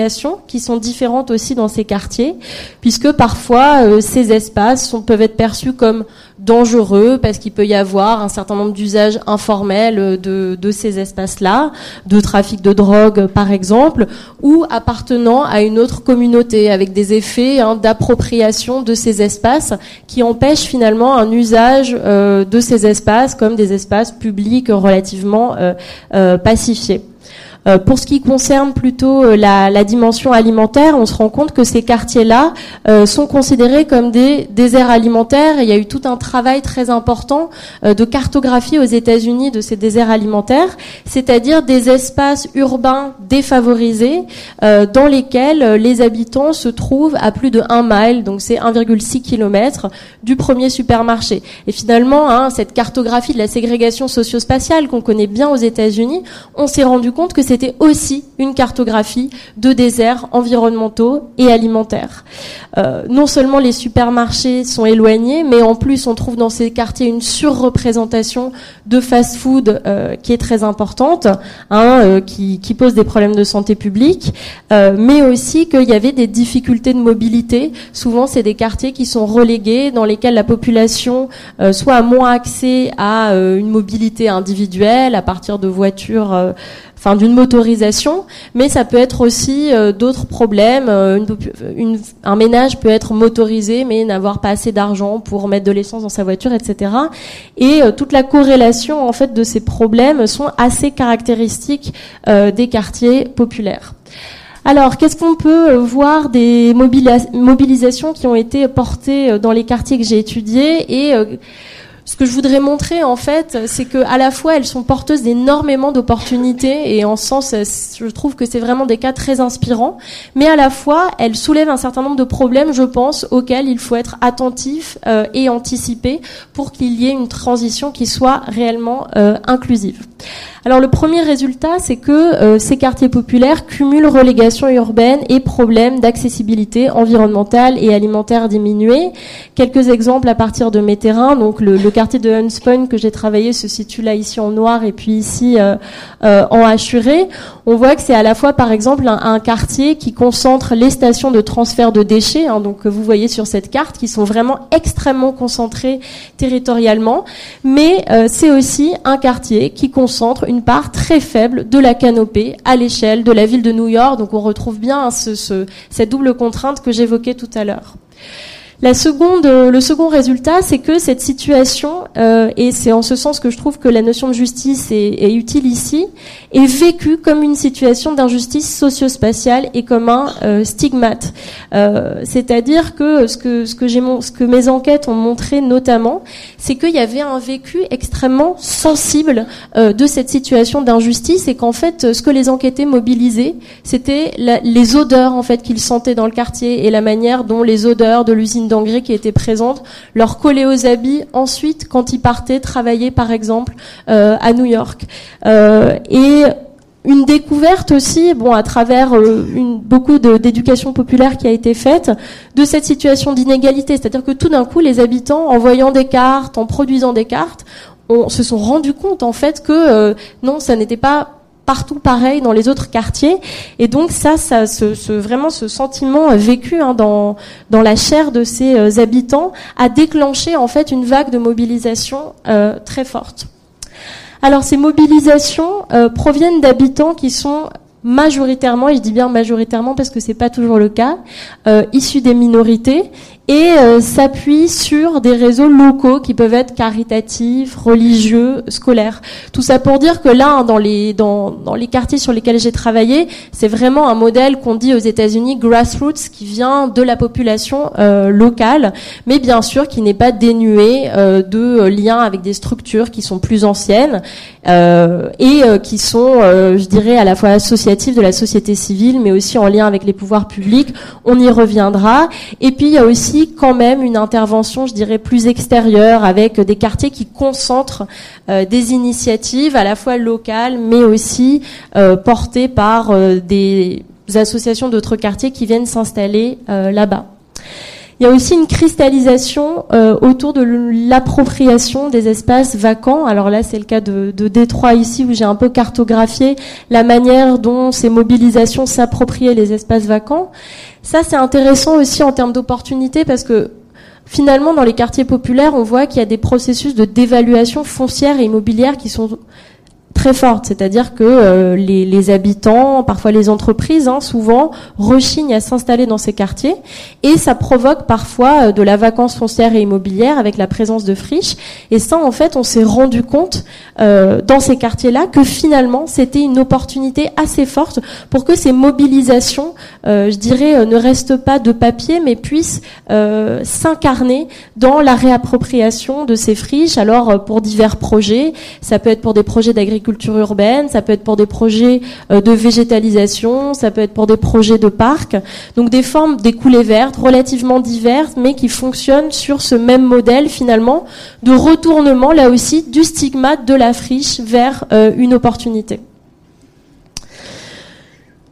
qui sont différentes aussi dans ces quartiers, puisque parfois euh, ces espaces peuvent être perçus comme dangereux parce qu'il peut y avoir un certain nombre d'usages informels euh, de, de ces espaces-là, de trafic de drogue par exemple, ou appartenant à une autre communauté avec des effets hein, d'appropriation de ces espaces qui empêchent finalement un usage euh, de ces espaces comme des espaces publics relativement pacifiés. Euh, pour ce qui concerne plutôt euh, la, la, dimension alimentaire, on se rend compte que ces quartiers-là euh, sont considérés comme des déserts alimentaires. il y a eu tout un travail très important de cartographie aux États-Unis de ces déserts alimentaires, c'est-à-dire des espaces urbains défavorisés dans lesquels les habitants se trouvent à plus de 1 mile, donc c'est 1,6 km du premier supermarché. Et finalement, hein, cette cartographie de la ségrégation socio-spatiale qu'on connaît bien aux États-Unis, on s'est rendu compte que c'était aussi une cartographie de déserts environnementaux et alimentaires. Euh, non seulement les supermarchés sont éloignés, mais en plus on trouve dans ces quartiers une surreprésentation de fast-food euh, qui est très importante, hein, euh, qui, qui, pose des problèmes de santé publique, euh, mais aussi qu'il y avait des difficultés de mobilité. Souvent, c'est des quartiers qui sont relégués, dans lesquels la population euh, soit moins accès à une mobilité individuelle à partir de voitures enfin d'une motorisation, mais ça peut être aussi euh, d'autres problèmes. Euh, un ménage peut être motorisé mais n'avoir pas assez d'argent pour mettre de l'essence dans sa voiture, etc. Et euh, toute la corrélation en fait de ces problèmes sont assez caractéristiques des quartiers populaires. Alors, qu'est-ce qu'on peut voir des mobilisations qui ont été portées dans les quartiers que j'ai étudiés et ce que je voudrais montrer en fait, c'est que à la fois elles sont porteuses d'énormément d'opportunités et en sens, je trouve que c'est vraiment des cas très inspirants, mais à la fois elles soulèvent un certain nombre de problèmes, je pense, auxquels il faut être attentif euh, et anticiper pour qu'il y ait une transition qui soit réellement euh, inclusive. Alors le premier résultat, c'est que euh, ces quartiers populaires cumulent relégation urbaine et problèmes d'accessibilité environnementale et alimentaire diminués. Quelques exemples à partir de mes terrains. Donc le, quartier de Hunspun que j'ai travaillé se situe là ici en noir et puis ici euh, euh, en hachuré. On voit que c'est à la fois par exemple un, quartier qui concentre les stations de transfert de déchets, hein, donc que vous voyez sur cette carte, qui sont vraiment extrêmement concentrées territorialement, mais c'est aussi un quartier qui concentre part très faible de la canopée à l'échelle de la ville de New York. Donc on retrouve bien ce, cette double contrainte que j'évoquais tout à l'heure. La seconde, euh, le second résultat, c'est que cette situation, euh, et c'est en ce sens que je trouve que la notion de justice est, est utile ici, est vécue comme une situation d'injustice socio-spatiale et comme un euh, stigmate. Euh, C'est-à-dire que ce que ce que ce que mes enquêtes ont montré notamment, c'est qu'il y avait un vécu extrêmement sensible euh, de cette situation d'injustice et qu'en fait, ce que les enquêtés mobilisaient, c'était les odeurs en fait qu'ils sentaient dans le quartier et la manière dont les odeurs de l'usine d'engrais qui étaient présentes, leur coller aux habits ensuite quand ils partaient travailler par exemple euh, à New York. Euh, et une découverte aussi, bon, à travers euh, beaucoup d'éducation populaire qui a été faite, de cette situation d'inégalité. C'est-à-dire que tout d'un coup, les habitants, en voyant des cartes, en produisant des cartes, on, se sont rendus compte en fait que non, ça n'était pas partout pareil dans les autres quartiers. Et donc ça, ça vraiment ce sentiment vécu hein, dans, dans la chair de ces euh, habitants a déclenché en fait une vague de mobilisation euh, très forte. Alors ces mobilisations euh, proviennent d'habitants qui sont majoritairement, et je dis bien majoritairement parce que c'est pas toujours le cas, issus des minorités et euh, s'appuie sur des réseaux locaux qui peuvent être caritatifs, religieux, scolaires. Tout ça pour dire que là, hein, dans les dans, dans les quartiers sur lesquels j'ai travaillé, c'est vraiment un modèle qu'on dit aux États-Unis grassroots, qui vient de la population euh, locale, mais bien sûr qui n'est pas dénué euh, de liens avec des structures qui sont plus anciennes et qui sont, je dirais, à la fois associatives de la société civile, mais aussi en lien avec les pouvoirs publics. On y reviendra. Et puis il y a aussi quand même une intervention, je dirais, plus extérieure, avec des quartiers qui concentrent euh, des initiatives à la fois locales, mais aussi euh, portées par euh, des associations d'autres quartiers qui viennent s'installer là-bas. Il y a aussi une cristallisation autour de l'appropriation des espaces vacants. Alors là, c'est le cas de, de Détroit ici, où j'ai un peu cartographié la manière dont ces mobilisations s'appropriaient les espaces vacants. Ça, c'est intéressant aussi en termes d'opportunités parce que finalement, dans les quartiers populaires, on voit qu'il y a des processus de dévaluation foncière et immobilière qui sont très fortes, c'est-à-dire que les, les, habitants, parfois les entreprises, hein, souvent rechignent à s'installer dans ces quartiers, et ça provoque parfois de la vacance foncière et immobilière avec la présence de friches. Et ça, en fait, on s'est rendu compte dans ces quartiers-là que finalement, c'était une opportunité assez forte pour que ces mobilisations, je dirais, ne restent pas de papier, mais puissent s'incarner dans la réappropriation de ces friches. Alors, pour divers projets, ça peut être pour des projets d'agriculture urbaine, ça peut être pour des projets euh, de végétalisation, ça peut être pour des projets de parcs. Donc des formes, des coulées vertes relativement diverses, mais qui fonctionnent sur ce même modèle finalement de retournement là aussi du stigmate de la friche vers euh, une opportunité.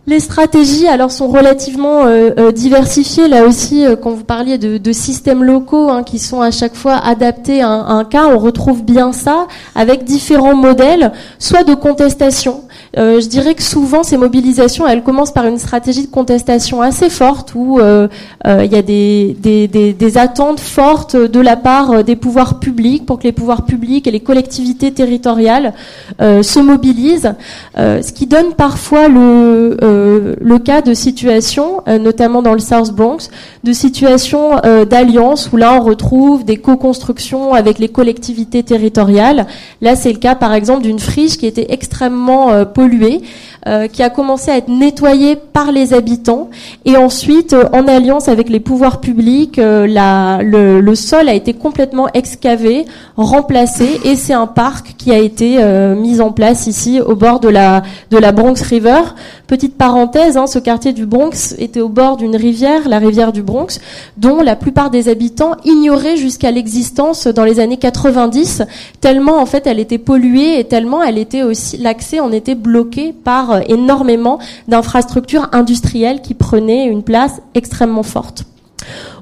Les stratégies alors sont relativement euh, euh, diversifiées. Là aussi euh, quand vous parliez de, systèmes locaux hein, qui sont à chaque fois adaptés à un, à un, cas on retrouve bien ça avec différents modèles soit de contestation je dirais que souvent ces mobilisations, elles commencent par une stratégie de contestation assez forte où euh, euh, il y a des, des, attentes fortes de la part des pouvoirs publics pour que les pouvoirs publics et les collectivités territoriales se mobilisent, ce qui donne parfois le, le cas de situations, notamment dans le South Bronx, de situations d'alliance où là on retrouve des co-constructions avec les collectivités territoriales. Là c'est le cas par exemple d'une friche qui était extrêmement pollué, euh, qui a commencé à être nettoyé par les habitants. Et ensuite, euh, en alliance avec les pouvoirs publics, euh, la, le, le, sol a été complètement excavé, remplacé, et c'est un parc qui a été mis en place ici au bord de la, de la Bronx River. Petite parenthèse, hein, ce quartier du Bronx était au bord d'une rivière, la rivière du Bronx, dont la plupart des habitants ignoraient jusqu'à l'existence dans les années 90, tellement en fait elle était polluée et tellement elle était aussi l'accès en était bloqué par euh, énormément d'infrastructures industrielles qui prenaient une place extrêmement forte.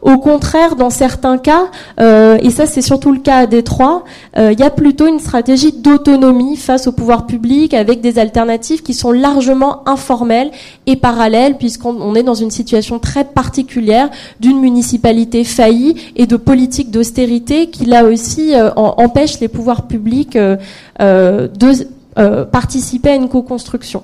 Au contraire, dans certains cas, euh, et ça c'est surtout le cas à Détroit, euh, il y a plutôt une stratégie d'autonomie face au pouvoir public avec des alternatives qui sont largement informelles et parallèles puisqu'on est dans une situation très particulière d'une municipalité faillie et de politiques d'austérité qui là aussi empêchent les pouvoirs publics de participer à une co-construction.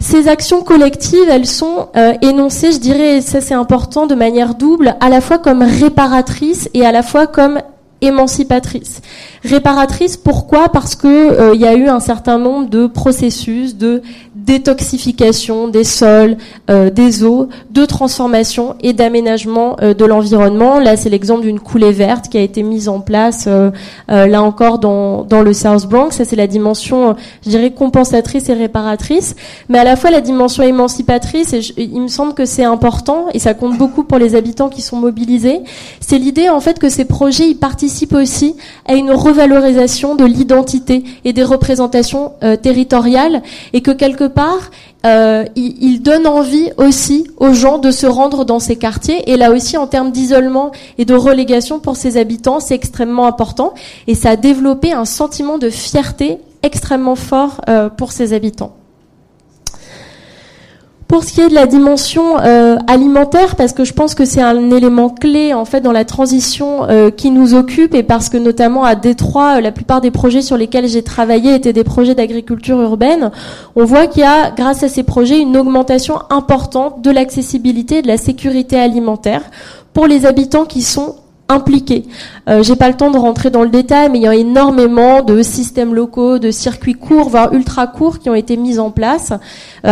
Ces actions collectives, elles sont euh, énoncées, je dirais, ça c'est important, de manière double, à la fois comme réparatrices et à la fois comme émancipatrices. Réparatrice, pourquoi? Parce que euh, il y a eu un certain nombre de processus de détoxification des sols, euh, des eaux, de transformation et d'aménagement euh, de l'environnement. Là, c'est l'exemple d'une coulée verte qui a été mise en place, euh, là encore, dans, dans le South Bronx. Ça, c'est la dimension, je dirais, compensatrice et réparatrice, mais à la fois la dimension émancipatrice, et il me semble que c'est important, et ça compte beaucoup pour les habitants qui sont mobilisés, c'est l'idée, en fait, que ces projets, ils participent aussi à une revalorisation de l'identité et des représentations territoriales, et que quelque part, euh, il, donne envie aussi aux gens de se rendre dans ces quartiers. Et là aussi, en termes d'isolement et de relégation pour ses habitants, c'est extrêmement important. Et ça a développé un sentiment de fierté extrêmement fort euh, pour ses habitants. Pour ce qui est de la dimension euh, alimentaire, parce que je pense que c'est un élément clé en fait dans la transition euh, qui nous occupe, et parce que notamment à Détroit, euh, la plupart des projets sur lesquels j'ai travaillé étaient des projets d'agriculture urbaine. On voit qu'il y a, grâce à ces projets, une augmentation importante de l'accessibilité et de la sécurité alimentaire pour les habitants qui sont impliqués. Euh, J'ai pas le temps de rentrer dans le détail, mais il y a énormément de systèmes locaux, de circuits courts, voire ultra courts, qui ont été mis en place, euh,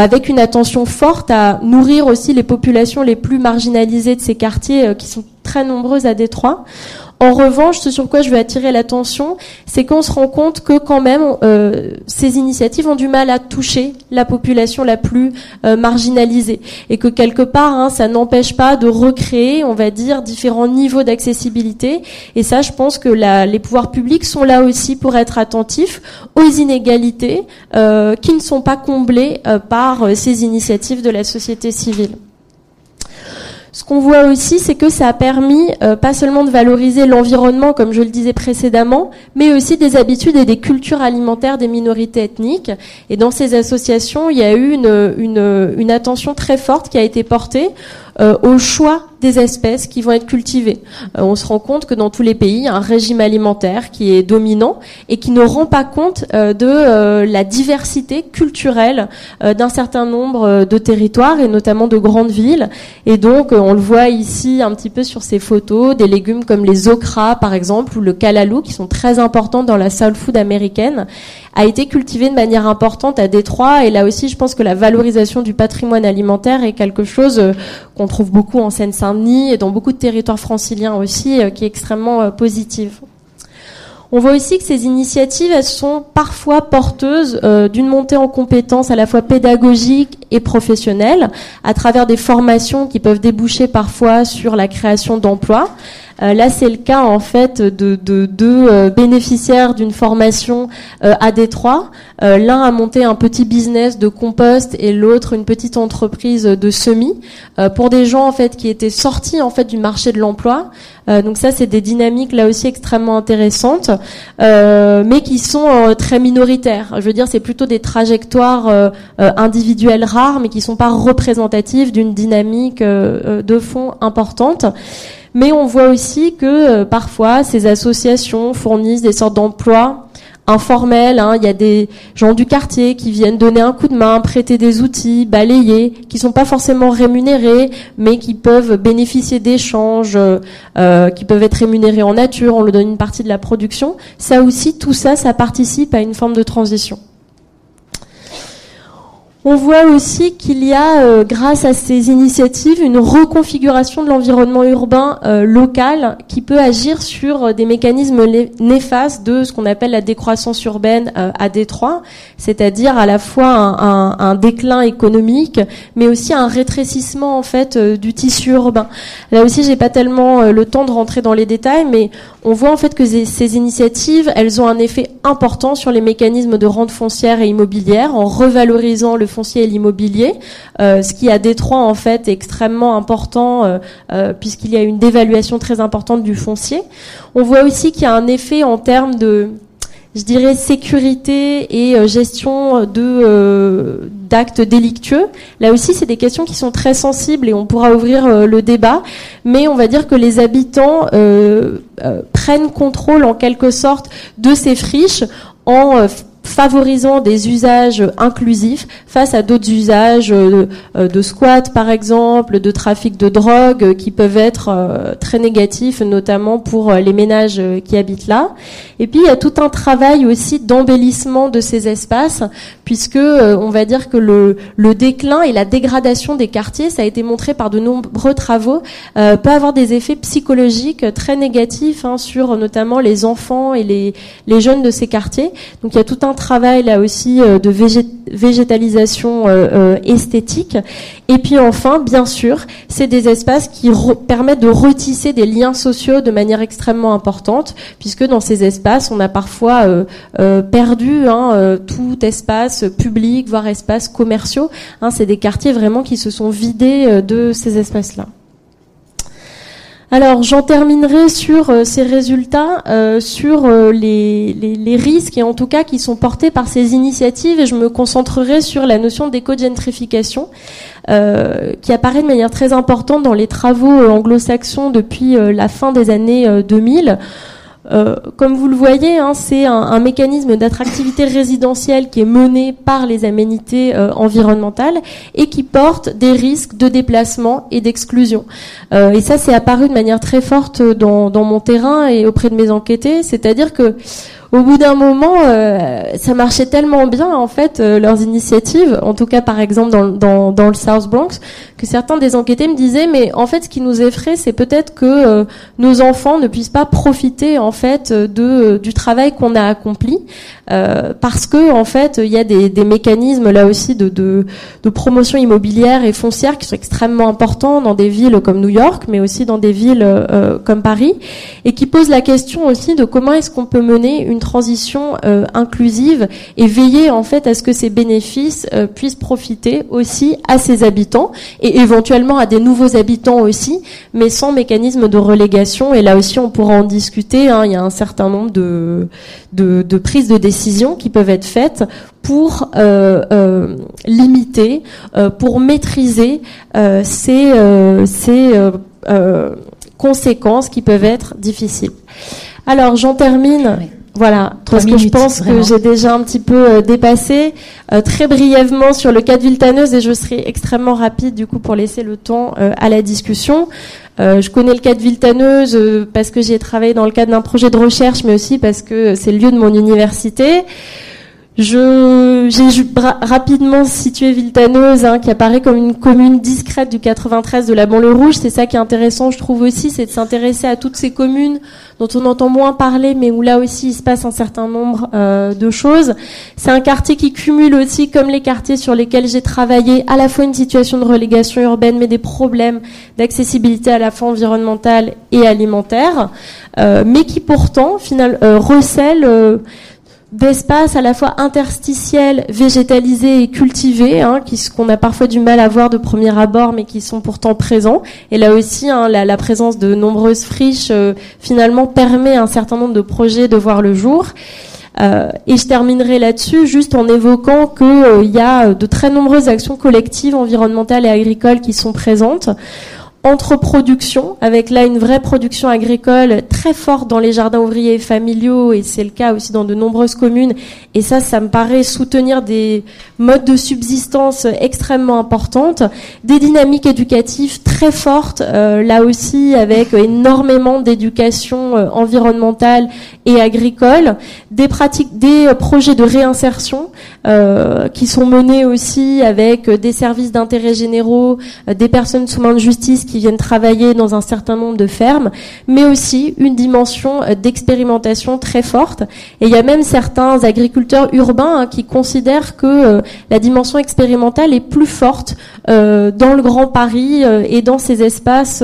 avec une attention forte à nourrir aussi les populations les plus marginalisées de ces quartiers, euh, qui sont très nombreuses à Détroit. En revanche, ce sur quoi je veux attirer l'attention, c'est qu'on se rend compte que quand même euh, ces initiatives ont du mal à toucher la population la plus euh, marginalisée et que quelque part, hein, ça n'empêche pas de recréer, on va dire, différents niveaux d'accessibilité. Et ça, je pense que les pouvoirs publics sont là aussi pour être attentifs aux inégalités euh, qui ne sont pas comblées par ces initiatives de la société civile. Ce qu'on voit aussi, c'est que ça a permis euh, pas seulement de valoriser l'environnement, comme je le disais précédemment, mais aussi des habitudes et des cultures alimentaires des minorités ethniques. Et dans ces associations, il y a eu une, une, une attention très forte qui a été portée au choix des espèces qui vont être cultivées. Euh, on se rend compte que dans tous les pays, il y a un régime alimentaire qui est dominant et qui ne rend pas compte euh, de euh, la diversité culturelle d'un certain nombre de territoires et notamment de grandes villes. Et donc, on le voit ici un petit peu sur ces photos, des légumes comme les okras par exemple ou le kalalou qui sont très importants dans la soul food américaine a été cultivé de manière importante à Détroit. Et là aussi, je pense que la valorisation du patrimoine alimentaire est quelque chose qu'on trouve beaucoup en Seine-Saint-Denis et dans beaucoup de territoires franciliens aussi, euh, qui est extrêmement euh, positive. On voit aussi que ces initiatives, elles sont parfois porteuses euh, d'une montée en compétences à la fois pédagogique et professionnelle, à travers des formations qui peuvent déboucher parfois sur la création d'emplois. Euh, là, c'est le cas en fait de deux de, euh, bénéficiaires d'une formation euh, à Détroit. L'un a monté un petit business de compost et l'autre une petite entreprise de semis pour des gens en fait qui étaient sortis en fait du marché de l'emploi. donc ça, c'est des dynamiques là aussi extrêmement intéressantes, mais qui sont très minoritaires. Je veux dire, c'est plutôt des trajectoires individuelles rares, mais qui sont pas représentatives d'une dynamique de fond importante. Mais on voit aussi que euh, parfois ces associations fournissent des sortes d'emplois informels. Hein. Il y a des gens du quartier qui viennent donner un coup de main, prêter des outils, balayer, qui sont pas forcément rémunérés, mais qui peuvent bénéficier d'échanges, euh, euh, qui peuvent être rémunérés en nature. On leur donne une partie de la production. Ça aussi, tout ça, ça participe à une forme de transition. On voit aussi qu'il y a, euh, grâce à ces initiatives, une reconfiguration de l'environnement urbain euh, local qui peut agir sur euh, des mécanismes néfastes de ce qu'on appelle la décroissance urbaine à Détroit, c'est-à-dire à la fois un, un, déclin économique, mais aussi un rétrécissement en fait du tissu urbain. Là aussi, j'ai pas tellement le temps de rentrer dans les détails, mais on voit en fait que ces initiatives, elles ont un effet important sur les mécanismes de rente foncière et immobilière en revalorisant le foncier et l'immobilier, euh, ce qui à Détroit en fait est extrêmement important euh, euh, puisqu'il y a une dévaluation très importante du foncier. On voit aussi qu'il y a un effet en termes de je dirais sécurité et gestion d'actes délictueux. Là aussi, c'est des questions qui sont très sensibles et on pourra ouvrir le débat. Mais on va dire que les habitants prennent contrôle en quelque sorte de ces friches en favorisant des usages inclusifs face à d'autres usages euh, de, squat par exemple, de trafic de drogue euh, qui peuvent être euh, très négatifs, notamment pour les ménages qui habitent là. Et puis il y a tout un travail aussi d'embellissement de ces espaces, puisque on va dire que le, le, déclin et la dégradation des quartiers, ça a été montré par de nombreux travaux, peut avoir des effets psychologiques très négatifs hein, sur notamment les enfants et les, les jeunes de ces quartiers. Donc il y a tout un travail là aussi euh, de végétalisation euh, euh, esthétique. Et puis enfin, bien sûr, c'est des espaces qui permettent de retisser des liens sociaux de manière extrêmement importante, puisque dans ces espaces, on a parfois perdu hein, tout espace public, voire espaces commerciaux. Hein, c'est des quartiers vraiment qui se sont vidés de ces espaces-là. Alors, j'en terminerai sur euh, ces résultats, euh, sur euh, les, les, risques et en tout cas qui sont portés par ces initiatives et je me concentrerai sur la notion d'éco-gentrification qui apparaît de manière très importante dans les travaux anglo-saxons depuis la fin des années 2000. Euh, comme vous le voyez, hein, c'est un, mécanisme d'attractivité résidentielle qui est mené par les aménités euh, environnementales et qui porte des risques de déplacement et d'exclusion. Euh, et ça, c'est apparu de manière très forte dans, dans, mon terrain et auprès de mes enquêtés, c'est-à-dire que au bout d'un moment, euh, ça marchait tellement bien en fait euh, leurs initiatives, en tout cas par exemple dans, dans, dans, le South Bronx, que certains des enquêtés me disaient mais en fait ce qui nous effraie c'est peut-être que euh, nos enfants ne puissent pas profiter en fait de du travail qu'on a accompli parce que en fait il y a des, des mécanismes là aussi de, de, de promotion immobilière et foncière qui sont extrêmement importants dans des villes comme New York, mais aussi dans des villes comme Paris, et qui posent la question aussi de comment est-ce qu'on peut mener une transition inclusive et veiller en fait à ce que ces bénéfices puissent profiter aussi à ses habitants et éventuellement à des nouveaux habitants aussi, mais sans mécanisme de relégation. Et là aussi, on pourra en discuter. Hein. Il y a un certain nombre de, de, prises de décision qui peuvent être faites pour euh, euh, limiter, euh, pour maîtriser euh, ces, euh, ces conséquences qui peuvent être difficiles. Alors j'en termine. Voilà, parce que je pense que j'ai déjà un petit peu dépassé très brièvement sur le cas de Viltaneuse et je serai extrêmement rapide du coup pour laisser le temps à la discussion. je connais le cas de Viltaneuse parce que j'y ai travaillé dans le cadre d'un projet de recherche, mais aussi parce que c'est le lieu de mon université. Je j'ai rapidement situé Viltaneuse, hein, qui apparaît comme une commune discrète du 93 de la banlieue rouge. C'est ça qui est intéressant, je trouve aussi, c'est de s'intéresser à toutes ces communes dont on entend moins parler, mais où là aussi il se passe un certain nombre euh, de choses. C'est un quartier qui cumule aussi, comme les quartiers sur lesquels j'ai travaillé, à la fois une situation de relégation urbaine, mais des problèmes d'accessibilité à la fois environnementale et alimentaire, euh, mais qui pourtant, final, euh, recèlent euh, d'espaces à la fois interstitiels, végétalisés et cultivés, hein, qui qu'on a parfois du mal à voir de premier abord, mais qui sont pourtant présents. Et là aussi, hein, la, présence de nombreuses friches euh, finalement permet un certain nombre de projets de voir le jour. Euh, et je terminerai là-dessus juste en évoquant qu'il euh, y a de très nombreuses actions collectives environnementales et agricoles qui sont présentes entre production, avec là une vraie production agricole très forte dans les jardins ouvriers familiaux, et c'est le cas aussi dans de nombreuses communes. Et ça, ça me paraît soutenir des modes de subsistance extrêmement importantes, des dynamiques éducatives très fortes, euh, là aussi avec énormément d'éducation euh, environnementale et agricole, des pratiques, des projets de réinsertion euh, qui sont menés aussi avec des services d'intérêt généraux, des personnes sous main de justice qui viennent travailler dans un certain nombre de fermes, mais aussi une dimension euh, d'expérimentation très forte. Et il y a même certains agriculteurs urbains hein, qui considèrent que euh, la dimension expérimentale est plus forte euh, dans le Grand Paris et dans ces espaces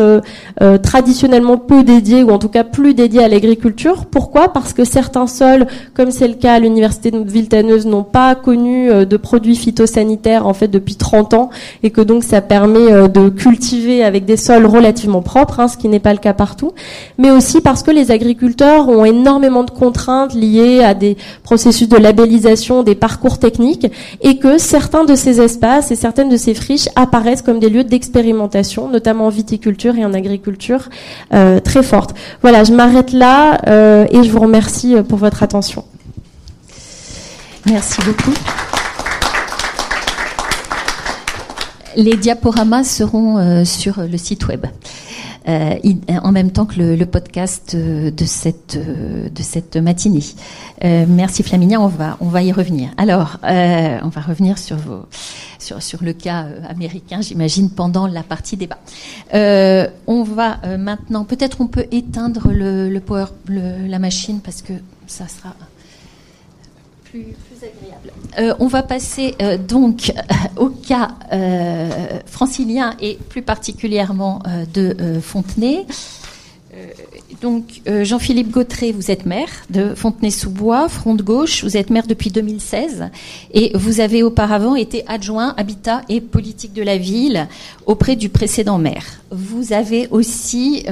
traditionnellement peu dédiés, ou en tout cas plus dédiés à l'agriculture. Pourquoi? Parce que certains sols, comme c'est le cas à l'université de Viltaneuse, n'ont pas connu de produits phytosanitaires en fait depuis 30 ans, et que donc ça permet de cultiver avec des sols relativement propres, hein, ce qui n'est pas le cas partout, mais aussi parce que les agriculteurs ont énormément de contraintes liées à des processus de labellisation, des parcours techniques, et que certains de ces espaces et certaines de ces friches apparaissent comme des lieux d'expérimentation, notamment en viticulture et en agriculture euh, très forte. Voilà, je m'arrête là euh, et je vous remercie pour votre attention. Merci beaucoup. Les diaporamas seront euh, sur le site web. Euh, en même temps que le, podcast euh, de cette de cette matinée. merci Flaminia, on va on va y revenir. Alors, on va revenir sur vos sur sur le cas américain, j'imagine pendant la partie débat. on va maintenant, peut-être on peut éteindre le, le power, la machine parce que ça sera plus, Euh, on va passer euh, donc au cas euh, francilien et plus particulièrement de Fontenay. donc Jean-Philippe Gautret, vous êtes maire de Fontenay-sous-Bois, front de gauche. Vous êtes maire depuis 2016 et vous avez auparavant été adjoint habitat et politique de la ville auprès du précédent maire. Vous avez aussi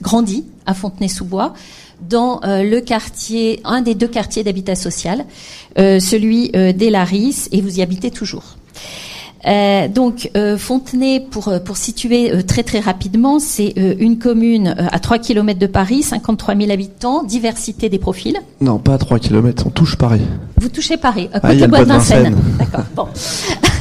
grandi à Fontenay-sous-Bois dans euh, le quartier, un des deux quartiers d'habitat social, euh, celui euh, d'Elaris, et vous y habitez toujours. Euh, donc euh, Fontenay, pour, euh, pour situer euh, très très rapidement, c'est une commune à 3 km de Paris, 53 000 habitants, diversité des profils. Non, pas à 3 km, on touche Paris. Vous touchez Paris, à côté ah, de Bois-de-Vincennes. D'accord. Bon.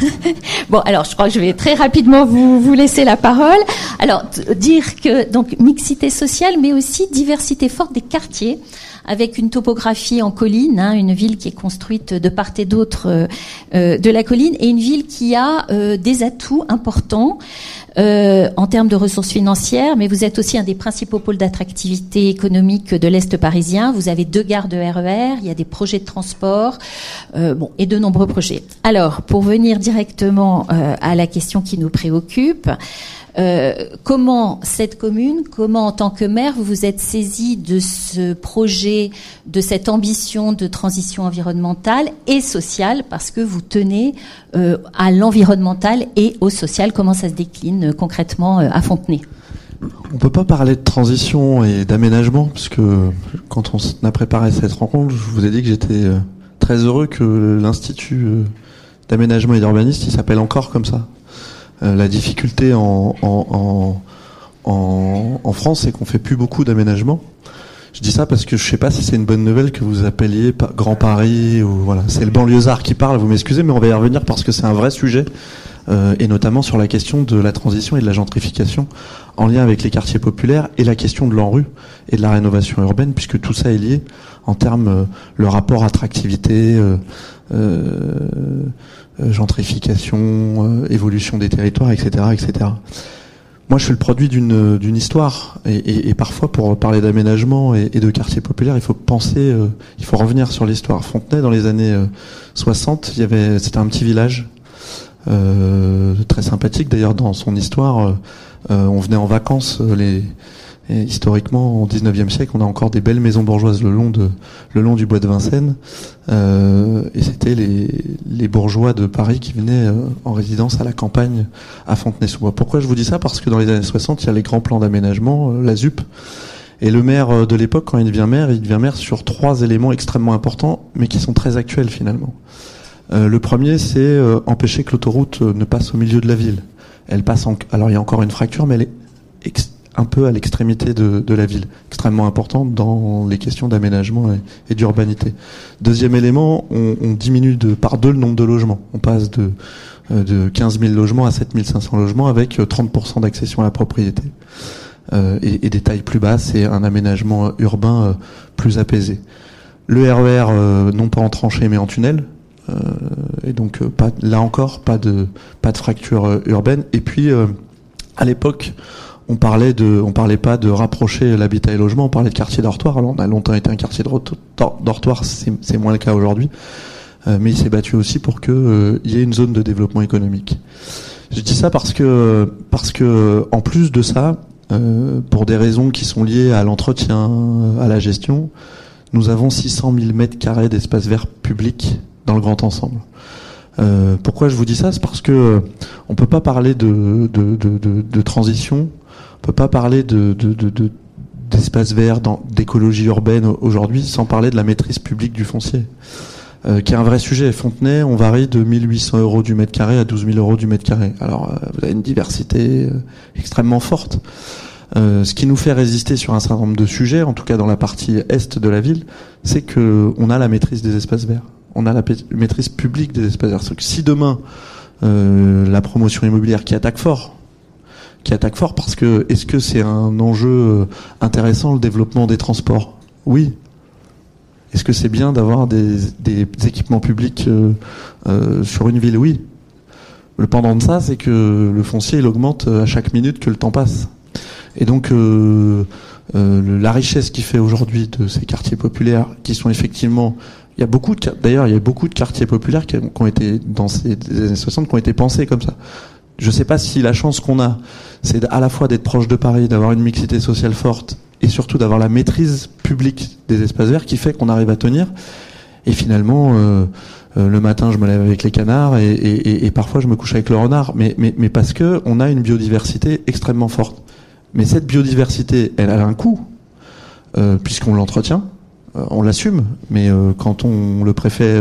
bon, alors je crois que je vais très rapidement vous, vous laisser la parole. Alors dire que donc mixité sociale, mais aussi diversité forte des quartiers avec une topographie en colline, hein, une ville qui est construite de part et d'autre euh, euh, de la colline, et une ville qui a euh, des atouts importants. en termes de ressources financières, mais vous êtes aussi un des principaux pôles d'attractivité économique de l'Est parisien. Vous avez deux gares de RER, e il y a des projets de transport, bon, et de nombreux projets. Alors, pour venir directement à la question qui nous préoccupe, Euh, comment cette commune, comment en tant que maire, vous vous êtes saisi de ce projet, de cette ambition de transition environnementale et sociale, parce que vous tenez euh, à l'environnemental et au social. Comment ça se décline euh, concrètement à Fontenay? On peut pas parler de transition et d'aménagement, puisque quand on a préparé cette rencontre, je vous ai dit que j'étais très heureux que l'Institut d'aménagement et d'urbanisme, il s'appelle encore comme ça. Euh, la difficulté en, France, c'est qu'on fait plus beaucoup d'aménagement. Je dis ça parce que je sais pas si c'est une bonne nouvelle que vous appeliez Grand Paris ou voilà. C'est le banlieusard qui parle. Vous m'excusez, mais on va y revenir parce que c'est un vrai sujet euh, et notamment sur la question de la transition et de la gentrification en lien avec les quartiers populaires et la question de l'enrue et de la rénovation urbaine puisque tout ça est lié en termes euh, le rapport attractivité. Euh euh, gentrification, euh, évolution des territoires, etc., etc. Moi, je suis le produit d'une d'une histoire, et, et, et, parfois, pour parler d'aménagement et, de quartier populaire, il faut penser, euh, il faut revenir sur l'histoire. Fontenay, dans les années 60, il y avait, c'était un petit village euh, très sympathique. D'ailleurs, dans son histoire, on venait en vacances les et historiquement, au 19e siècle, on a encore des belles maisons bourgeoises le long, de, le long du bois de Vincennes. Euh, et c'était les, les, bourgeois de Paris qui venaient euh, en résidence à la campagne à Fontenay-sous-Bois. Pourquoi je vous dis ça? Parce que dans les années 60, il y a les grands plans d'aménagement, euh, la ZUP. Et le maire de l'époque, quand il devient maire, il devient maire sur trois éléments extrêmement importants, mais qui sont très actuels finalement. Le premier, c'est empêcher que l'autoroute ne passe au milieu de la ville. Elle passe en... Alors il y a encore une fracture, mais elle est un peu à l'extrémité de, la ville, extrêmement importante dans les questions d'aménagement et, d'urbanité. Deuxième élément, on, diminue de par deux le nombre de logements. On passe de, euh, de 15 000 logements à 7 500 logements avec 30% euh, d'accession à la propriété. Euh, et, des tailles plus basses et un aménagement urbain plus apaisé. Le RER, euh, non pas en tranchée mais en tunnel, et donc là encore pas de pas de fracture urbaine. Et puis à l'époque, on parlait de, on parlait pas de rapprocher l'habitat et le logement, on parlait de quartier dortoir. Alors on a longtemps été un quartier dortoir, c'est moins le cas aujourd'hui, euh, mais il s'est battu aussi pour que euh, y ait une zone de développement économique. Je dis ça parce que parce que en plus de ça, euh, pour des raisons qui sont liées à l'entretien, à la gestion, nous avons 600 000 mètres carrés d'espace vert public dans le grand ensemble. Pourquoi je vous dis ça? C'est parce que on peut pas parler de, transition on peut pas parler de, d'espace vert, d'écologie urbaine aujourd'hui sans parler de la maîtrise publique du foncier, euh, qui est un vrai sujet. Fontenay, on varie de 1800 euros du mètre carré à 12 000 euros du mètre carré. Alors, euh, vous avez une diversité euh, extrêmement forte. ce qui nous fait résister sur un certain nombre de sujets, en tout cas dans la partie est de la ville, c'est que on a la maîtrise des espaces verts. On a la maîtrise publique des espaces verts. Si demain la promotion immobilière qui attaque fort, qui attaque fort parce que est-ce que c'est un enjeu euh, intéressant le développement des transports? Oui. Est-ce que c'est bien d'avoir des, équipements publics euh, euh, sur une ville? Oui. Le pendant de ça, c'est que le foncier il augmente à chaque minute que le temps passe. Et donc la richesse qui fait aujourd'hui de ces quartiers populaires, qui sont effectivement il y a beaucoup d'ailleurs il y a beaucoup de quartiers populaires qui ont, été dans ces années 60 qui ont été pensés comme ça je ne sais pas si la chance qu'on a, c'est à la fois d'être proche de Paris, d'avoir une mixité sociale forte, et surtout d'avoir la maîtrise publique des espaces verts qui fait qu'on arrive à tenir. Et finalement, euh, euh, le matin, je me lève avec les canards et, et, et, parfois je me couche avec le renard, mais, mais, mais parce que on a une biodiversité extrêmement forte. Mais cette biodiversité, elle a un coût, euh, puisqu'on l'entretient, euh, on l'assume. Mais euh, quand on le préfet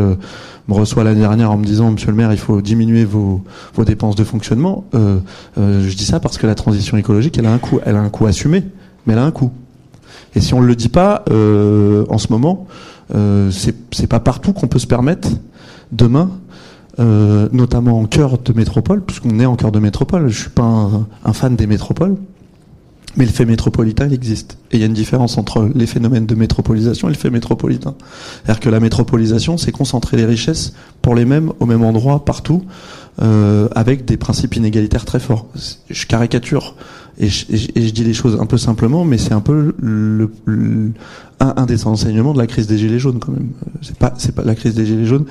me reçoit l'année dernière en me disant Monsieur le maire, il faut diminuer vos, vos dépenses de fonctionnement. Euh, euh, je dis ça parce que la transition écologique, elle a un coût, elle a un coût assumé, mais elle a un coût. Et si on ne le dit pas euh, en ce moment, euh, c'est pas partout qu'on peut se permettre demain, notamment en cœur de métropole, puisqu'on est en cœur de métropole. Je suis pas un fan des métropoles. Mais le fait métropolitain, il existe. Et il y a une différence entre les phénomènes de métropolisation et le fait métropolitain. C'est-à-dire que la métropolisation, c'est concentrer les richesses pour les mêmes, au même endroit, partout, euh, avec des principes inégalitaires très forts. Je caricature et je, et je, dis les choses un peu simplement, mais c'est un peu le, le, un, des enseignements de la crise des gilets jaunes quand même. Euh, c'est pas c'est pas la crise des gilets jaunes.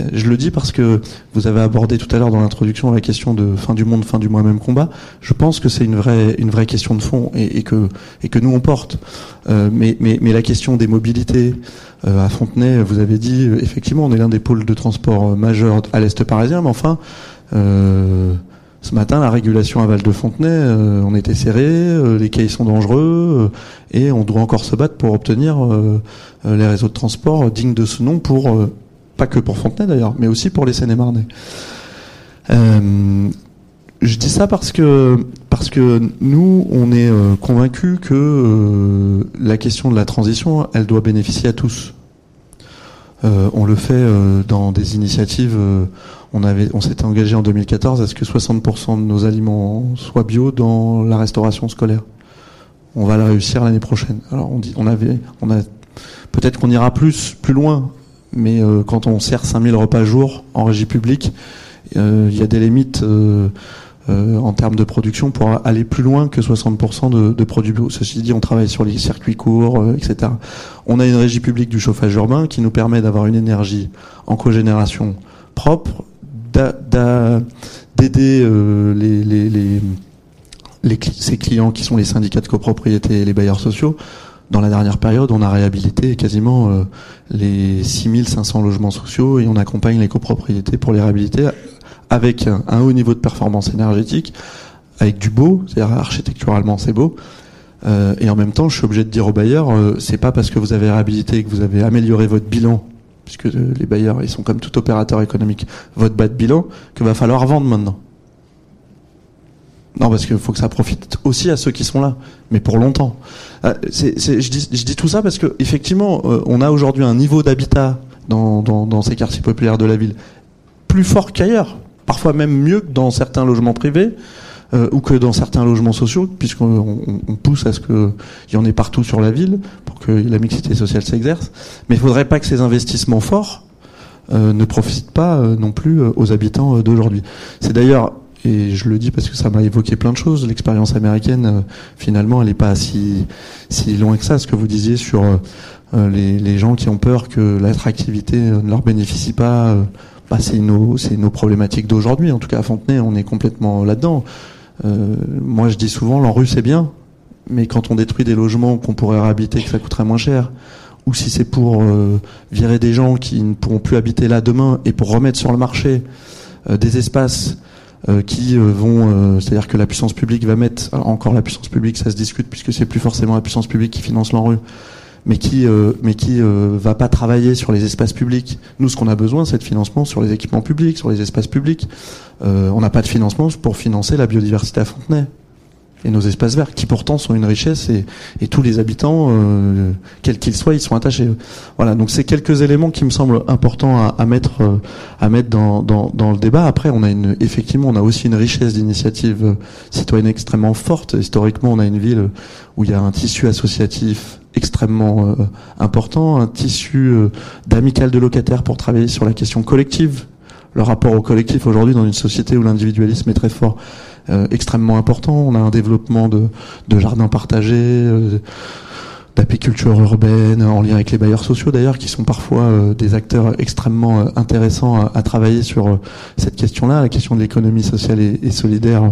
Euh, je le dis parce que vous avez abordé tout à l'heure dans l'introduction la question de fin du monde, fin du moi-même combat. Je pense que c'est une vraie une vraie question de fond et, que et que nous on porte. Euh, mais mais mais la question des mobilités à Fontenay, vous avez dit effectivement on est l'un des pôles de transport majeurs à l'est parisien, mais enfin. Euh, ce matin, la régulation à Val de Fontenay, euh, on était serré, euh, les quais sont dangereux, euh, et on doit encore se battre pour obtenir les réseaux de transport dignes de ce nom pour pas que pour Fontenay d'ailleurs, mais aussi pour les Seine-et-Marnais. je dis ça parce que parce que nous, on est convaincus que la question de la transition, elle doit bénéficier à tous. on le fait dans des initiatives on s'était engagé en 2014 à ce que 60% de nos aliments soient bio dans la restauration scolaire. On va la réussir l'année prochaine. Alors on dit, on avait, a, peut-être qu'on ira plus, plus loin, mais euh, quand on sert 5000 repas jour en régie publique, euh, il y a des limites euh, en termes de production pour aller plus loin que 60% de, de, produits bio. Ceci dit, on travaille sur les circuits courts, etc. On a une régie publique du chauffage urbain qui nous permet d'avoir une énergie en cogénération propre d'aider euh, les, les, les, les, ces clients qui sont les syndicats de copropriété et les bailleurs sociaux. Dans la dernière période, on a réhabilité quasiment euh, les 6500 logements sociaux et on accompagne les copropriétés pour les réhabiliter avec un, haut niveau de performance énergétique, avec du beau, c'est-à-dire architecturalement c'est beau, euh, et en même temps, je suis obligé de dire aux bailleurs, euh, c'est pas parce que vous avez réhabilité et que vous avez amélioré votre bilan puisque les bailleurs, ils sont comme tout opérateur économique, votre bas de bilan, que va falloir vendre maintenant. Non, parce qu'il faut que ça profite aussi à ceux qui sont là, mais pour longtemps. Euh, je, dis, tout ça parce que effectivement, euh, on a aujourd'hui un niveau d'habitat dans, ces quartiers populaires de la ville plus fort qu'ailleurs, parfois même mieux que dans certains logements privés. Euh, ou que dans certains logements sociaux, puisqu'on on, pousse à ce qu'il y en ait partout sur la ville pour que la mixité sociale s'exerce. Mais il ne faudrait pas que ces investissements forts euh, ne profitent pas euh, non plus aux habitants d'aujourd'hui. C'est d'ailleurs et je le dis parce que ça m'a évoqué plein de choses. L'expérience américaine, finalement, elle n'est pas si si loin que ça. Ce que vous disiez sur les, les, gens qui ont peur que l'attractivité ne leur bénéficie pas, bah, c'est nos nos problématiques d'aujourd'hui. En tout cas, à Fontenay, on est complètement là-dedans. Euh, moi, je dis souvent, l'ANRU, c'est bien, mais quand on détruit des logements qu'on pourrait réhabiter, que ça coûterait moins cher, ou si c'est pour euh, virer des gens qui ne pourront plus habiter là demain et pour remettre sur le marché euh, des espaces qui vont, c'est-à-dire que la puissance publique va mettre, encore la puissance publique, ça se discute puisque c'est plus forcément la puissance publique qui finance l'ANRU, mais qui euh, mais qui euh, va pas travailler sur les espaces publics. Nous, ce qu'on a besoin, c'est de financement sur les équipements publics, sur les espaces publics. Euh, on n'a pas de financement pour financer la biodiversité à Fontenay et nos espaces verts, qui pourtant sont une richesse et, et tous les habitants, euh, quels qu'ils soient, ils sont attachés. Voilà, donc c'est quelques éléments qui me semblent importants à, à mettre euh, à mettre dans, dans, dans, le débat. Après, on a une effectivement, on a aussi une richesse d'initiatives citoyennes extrêmement forte. Historiquement, on a une ville où il y a un tissu associatif extrêmement euh, important, un tissu euh, d'amical de locataires pour travailler sur la question collective. Le rapport au collectif aujourd'hui dans une société où l'individualisme est très fort, euh, extrêmement important. On a un développement de, de jardins partagés, d'apiculture urbaine, en lien avec les bailleurs sociaux d'ailleurs, qui sont parfois des acteurs extrêmement intéressants à, travailler sur cette question-là, la question de l'économie sociale et solidaire euh,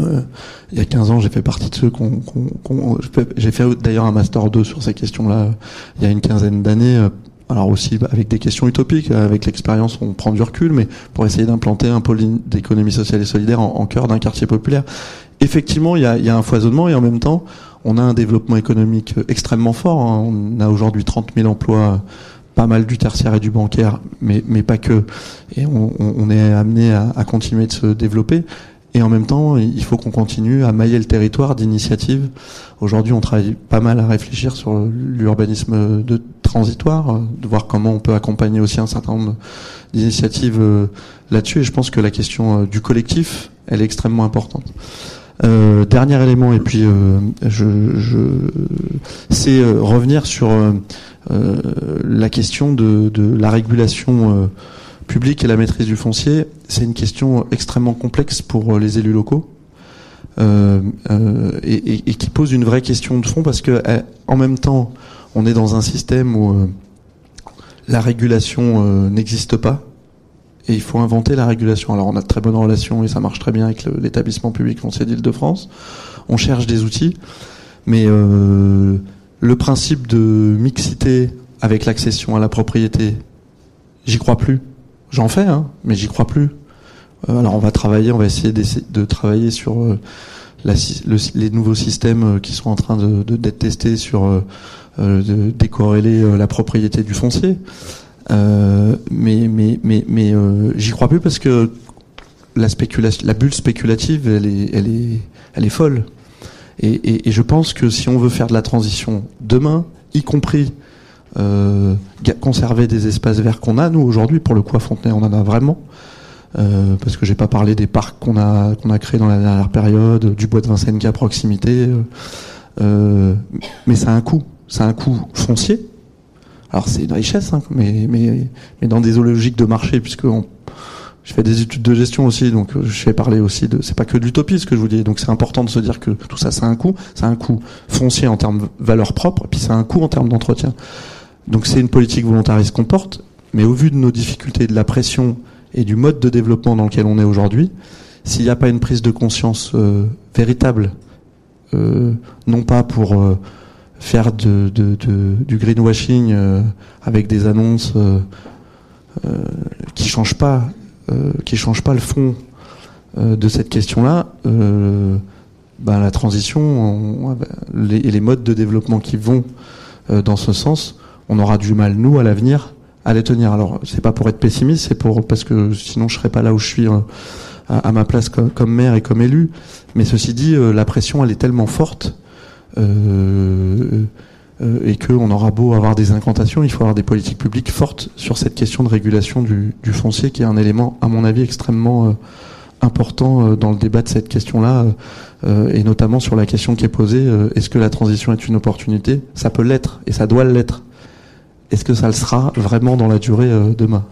il y a 15 ans, j'ai fait partie de ceux qu'on, j'ai fait d'ailleurs un master 2 sur ces questions-là il y a une quinzaine d'années. Euh, alors aussi avec des questions utopiques, avec l'expérience on prend du recul, mais pour essayer d'implanter un pôle d'économie sociale et solidaire en, cœur d'un quartier populaire. Effectivement, il y a, un foisonnement et en même temps, on a un développement économique extrêmement fort. Hein. On a aujourd'hui 30 000 emplois pas mal du tertiaire et du bancaire, mais, mais pas que. Et on, est amené à, continuer de se développer. Et en même temps, il faut qu'on continue à mailler le territoire d'initiatives. Aujourd'hui, on travaille pas mal à réfléchir sur l'urbanisme de transitoire, de voir comment on peut accompagner aussi un certain nombre d'initiatives euh, là-dessus. Et je pense que la question euh, du collectif, elle est extrêmement importante. Euh, dernier élément, et puis euh, je, je c'est revenir sur la question de, de la régulation public et la maîtrise du foncier, c'est une question extrêmement complexe pour euh, les élus locaux et, et, qui pose une vraie question de fond parce que en même temps, on est dans un système où la régulation n'existe pas et il faut inventer la régulation. Alors on a de très bonnes relations et ça marche très bien avec l'établissement public foncier d'Île-de-France. On cherche des outils, mais euh, le principe de mixité avec l'accession à la propriété, j'y crois plus. J'en fais, hein, mais j'y crois plus. Euh, alors on va travailler, on va essayer de travailler sur euh, les nouveaux systèmes qui sont en train de d'être testés sur de décorréler la propriété du foncier. Euh, mais mais mais mais euh, j'y crois plus parce que la spéculation, la bulle spéculative, elle est elle est elle est folle. Et, et, et, je pense que si on veut faire de la transition demain, y compris euh, conserver des espaces verts qu'on a, nous aujourd'hui, pour le coup Fontenay, on en a vraiment. Euh, parce que j'ai pas parlé des parcs qu'on a qu'on a créés dans la dernière période, du bois de Vincennes qui est à proximité. Euh, mais ça a un coût, ça a un coût foncier, alors c'est une richesse, hein, mais, mais, mais dans des logiques de marché, puisque je fais des études de gestion aussi, donc euh, je fais parler aussi de. C'est pas que de l'utopie ce que je vous dis. Donc c'est important de se dire que tout ça, c'est un coût. C'est un coût foncier en termes de valeur propre, puis c'est un coût en termes d'entretien. Donc c'est une politique volontariste qu'on porte, mais au vu de nos difficultés, de la pression et du mode de développement dans lequel on est aujourd'hui, s'il n'y a pas une prise de conscience euh, véritable, euh, non pas pour euh, faire du greenwashing avec des annonces qui changent pas, qui changent pas le fond de cette question-là. Ben, la transition les, et les modes de développement qui vont dans ce sens, on aura du mal nous à l'avenir à les tenir. Alors c'est pas pour être pessimiste, c'est pour parce que sinon je serais pas là où je suis à, à, ma place comme, maire et comme élu. Mais ceci dit, la pression elle est tellement forte euh, euh, et qu'on aura beau avoir des incantations, il faut avoir des politiques publiques fortes sur cette question de régulation du, foncier, qui est un élément, à mon avis, extrêmement euh, important dans le débat de cette question-là, et notamment sur la question qui est posée est-ce que la transition est une opportunité? Ça peut l'être, et ça doit l'être. Est-ce que ça le sera vraiment dans la durée demain?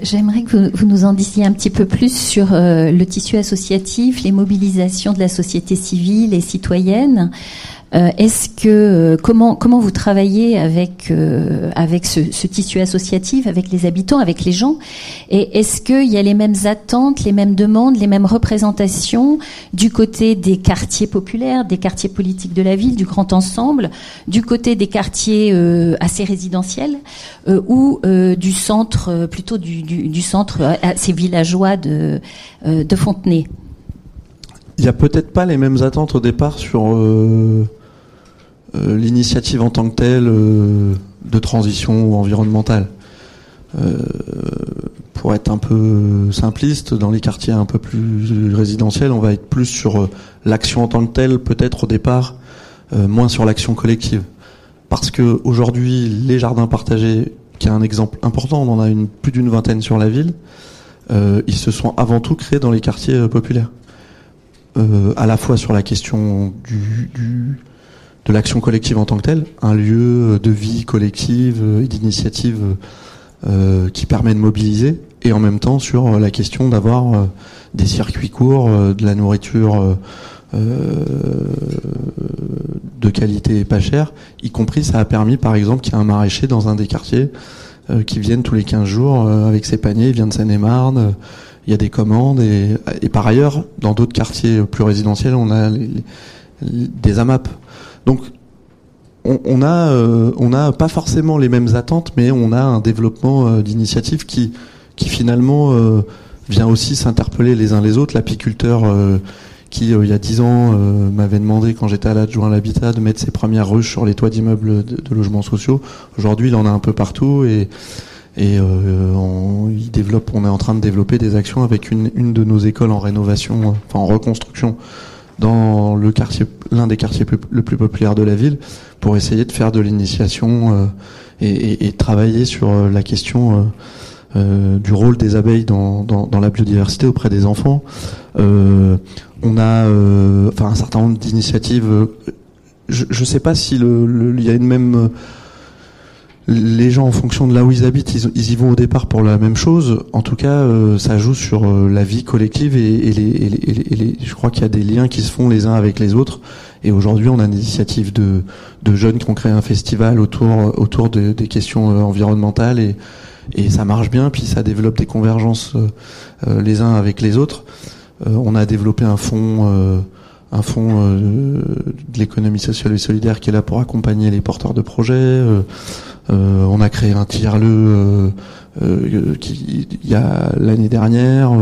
J'aimerais que vous, nous en disiez un petit peu plus sur euh, le tissu associatif, les mobilisations de la société civile et citoyenne. Euh, est-ce que euh, comment comment vous travaillez avec euh, ce, tissu associatif, avec les habitants, avec les gens? Et est-ce qu'il y a les mêmes attentes, les mêmes demandes, les mêmes représentations du côté des quartiers populaires, des quartiers politiques de la ville, du grand ensemble, du côté des quartiers assez résidentiels ou du centre plutôt du, centre assez villageois de Fontenay? Il n'y a peut-être pas les mêmes attentes au départ sur l'initiative en tant que telle euh, de transition environnementale. pour être un peu simpliste, dans les quartiers un peu plus résidentiels, on va être plus sur l'action en tant que telle, peut-être au départ, moins sur l'action collective. Parce que aujourd'hui, les jardins partagés, qui est un exemple important, on en a une, plus d'une vingtaine sur la ville, ils se sont avant tout créés dans les quartiers populaires. Euh, à la fois sur la question du de l'action collective en tant que telle, un lieu de vie collective et d'initiative euh, qui permet de mobiliser, et en même temps sur la question d'avoir euh, des circuits courts, euh, de la nourriture de qualité pas chère, y compris ça a permis par exemple qu'il y ait un maraîcher dans un des quartiers qui vienne tous les 15 jours avec ses paniers, il vient de Seine-et-Marne il y a des commandes et, et par ailleurs, dans d'autres quartiers plus résidentiels, on a des AMAP. Donc, on, on a, euh, on pas forcément les mêmes attentes, mais on a un développement euh, d'initiatives qui, finalement euh, vient aussi s'interpeller les uns les autres. L'apiculteur qui, il y a dix ans, m'avait demandé, quand j'étais à l'adjoint à l'habitat, de mettre ses premières ruches sur les toits d'immeubles de, logements sociaux. Aujourd'hui, il en a un peu partout et on est en train de développer des actions avec une, une de nos écoles en rénovation, enfin en reconstruction, dans le quartier, l'un des quartiers le plus populaire de la ville, pour essayer de faire de l'initiation euh, et, et, et, travailler sur euh, la question euh, du rôle des abeilles dans, dans, dans, la biodiversité auprès des enfants. On a enfin un certain nombre d'initiatives. Je ne sais pas si le, le, il y a une même les gens, en fonction de là où ils habitent, ils, y vont au départ pour la même chose. En tout cas, euh, ça joue sur euh, la vie collective et, les, je crois qu'il y a des liens qui se font les uns avec les autres. Et aujourd'hui, on a une initiative de, jeunes qui ont créé un festival autour, des questions euh, environnementales et, et ça marche bien. Puis ça développe des convergences les uns avec les autres. on a développé un fonds un fonds de l'économie sociale et solidaire qui est là pour accompagner les porteurs de projets. Euh, on a créé un tiers le euh, euh, il y a l'année dernière.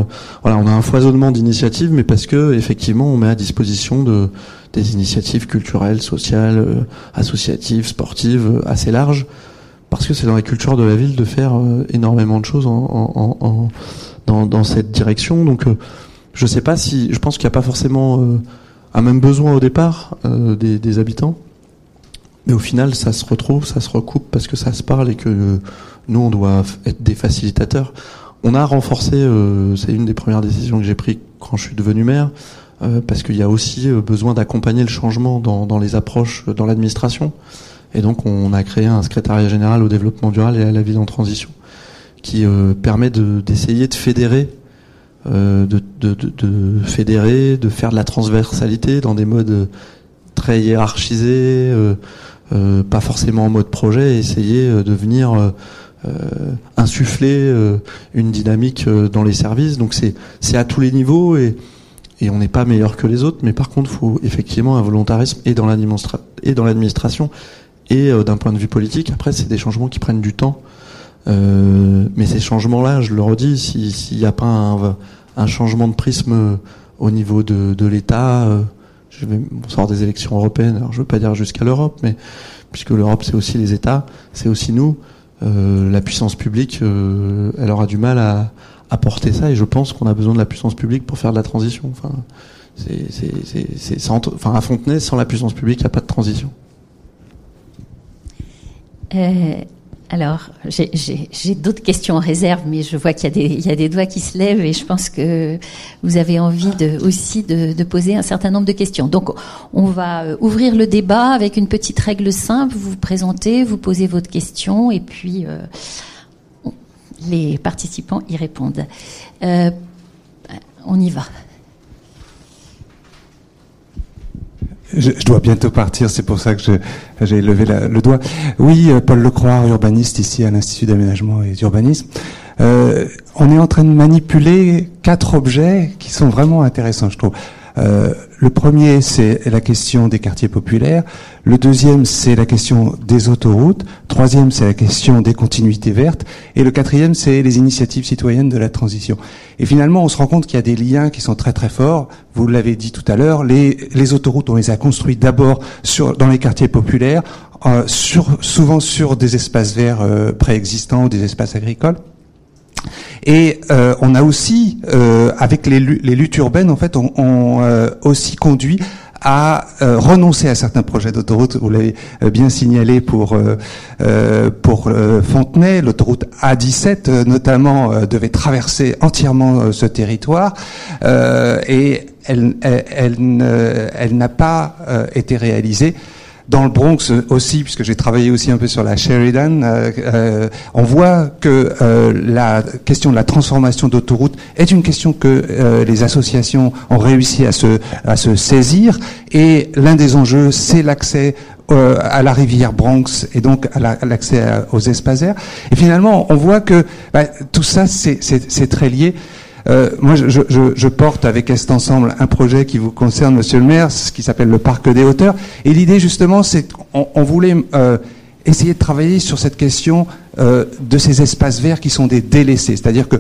Voilà, on a un foisonnement d'initiatives, mais parce que effectivement, on met à disposition de des initiatives culturelles, sociales, associatives, sportives assez larges, parce que c'est dans la culture de la ville de faire énormément de choses en, dans, dans, cette direction. Donc, je sais pas si, je pense qu'il n'y a pas forcément un même besoin au départ des, des habitants. Mais au final, ça se retrouve, ça se recoupe parce que ça se parle et que nous, on doit être des facilitateurs. On a renforcé, euh, c'est une des premières décisions que j'ai prises quand je suis devenu maire, euh, parce qu'il y a aussi euh, besoin d'accompagner le changement dans, dans les approches dans l'administration. Et donc, on a créé un secrétariat général au développement durable et à la ville en transition, qui permet d'essayer de, fédérer de, de, de, fédérer, de faire de la transversalité dans des modes très hiérarchisés, euh, pas forcément en mode projet, essayer euh, de venir euh, insuffler une dynamique dans les services. Donc c'est à tous les niveaux et et on n'est pas meilleur que les autres, mais par contre, faut effectivement un volontarisme et dans l'administration et d'un point de vue politique. Après, c'est des changements qui prennent du temps. Euh, mais ces changements-là, je le redis, s'il n'y a pas un, changement de prisme au niveau de, l'État, je vais, on des élections européennes, alors je veux pas dire jusqu'à l'Europe, mais puisque l'Europe c'est aussi les États, c'est aussi nous, euh, la puissance publique, euh, elle aura du mal à, à, porter ça, et je pense qu'on a besoin de la puissance publique pour faire de la transition. Enfin, c'est, enfin à Fontenay, sans la puissance publique, il n'y a pas de transition. Euh, alors, j'ai d'autres questions en réserve, mais je vois qu'il y, a des doigts qui se lèvent et je pense que vous avez envie de, aussi de, poser un certain nombre de questions. Donc, on va euh, ouvrir le débat avec une petite règle simple. Vous vous présentez, vous posez votre question et puis euh, les participants y répondent. Euh, on y va. Je, dois bientôt partir, c'est pour ça que j'ai levé le doigt. Oui, euh, Paul Lecroix, urbaniste ici à l'Institut d'aménagement et d'urbanisme. Euh, on est en train de manipuler quatre objets qui sont vraiment intéressants, je trouve. Euh, le premier, c'est la question des quartiers populaires. Le deuxième, c'est la question des autoroutes. Troisième, c'est la question des continuités vertes. Et le quatrième, c'est les initiatives citoyennes de la transition. Et finalement, on se rend compte qu'il y a des liens qui sont très très forts. Vous l'avez dit tout à l'heure, les, autoroutes, on les a construites d'abord dans les quartiers populaires, euh, souvent sur des espaces verts euh, préexistants ou des espaces agricoles. Et euh, on a aussi, euh, avec les, luttes urbaines, en fait, on, on euh, aussi conduit à renoncer à certains projets d'autoroute. Vous l'avez bien signalé pour pour Fontenay, l'autoroute A17 notamment devait traverser entièrement ce territoire et elle elle, elle, elle n'a pas été réalisée dans le Bronx aussi, puisque j'ai travaillé aussi un peu sur la Sheridan, euh, euh, on voit que euh, la question de la transformation d'autoroutes est une question que les associations ont réussi à se, à se saisir. Et l'un des enjeux, c'est l'accès à la rivière Bronx et donc à l'accès aux espaces verts. Et finalement, on voit que bah, tout ça, c'est très lié. Euh, moi, je, porte avec Est Ensemble un projet qui vous concerne, Monsieur le maire, ce qui s'appelle le Parc des hauteurs. Et l'idée, justement, c'est qu'on on voulait euh, essayer de travailler sur cette question euh, de ces espaces verts qui sont des délaissés. C'est-à-dire que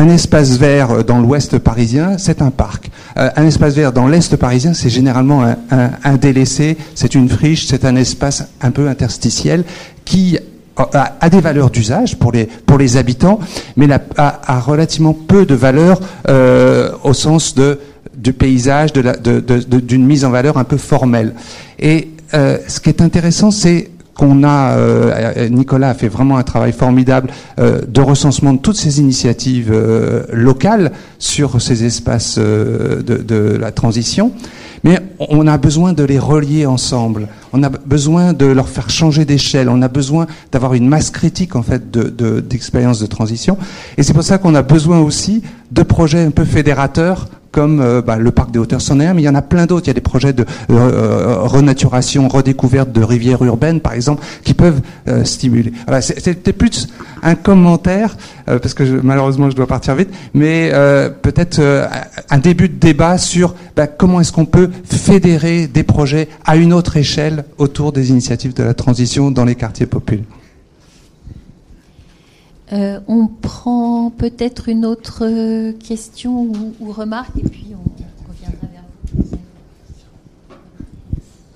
un espace vert dans l'ouest parisien, c'est un parc. Un espace vert dans l'est parisien, c'est généralement un, un, un délaissé, c'est une friche, c'est un espace un peu interstitiel qui a, des valeurs d'usage pour les pour les habitants, mais a, relativement peu de valeur euh, au sens de du paysage, de d'une de, de, mise en valeur un peu formelle. Et euh, ce qui est intéressant, c'est qu'on a, euh, Nicolas a fait vraiment un travail formidable de recensement de toutes ces initiatives locales sur ces espaces de, de, la transition. Mais on a besoin de les relier ensemble. On a besoin de leur faire changer d'échelle. On a besoin d'avoir une masse critique en fait d'expériences de, de transition. Et c'est pour ça qu'on a besoin aussi de projets un peu fédérateurs comme euh, bah, le parc des hauteurs un, mais il y en a plein d'autres. Il y a des projets de euh, euh, renaturation, redécouverte de rivières urbaines, par exemple, qui peuvent stimuler. C'était plus un commentaire, parce que malheureusement je dois partir vite, mais peut-être un début de débat sur bah, comment est-ce qu'on peut fédérer des projets à une autre échelle autour des initiatives de la transition dans les quartiers populaires. Euh, on prend peut-être une autre euh, question ou, remarque et puis on, reviendra vers vous.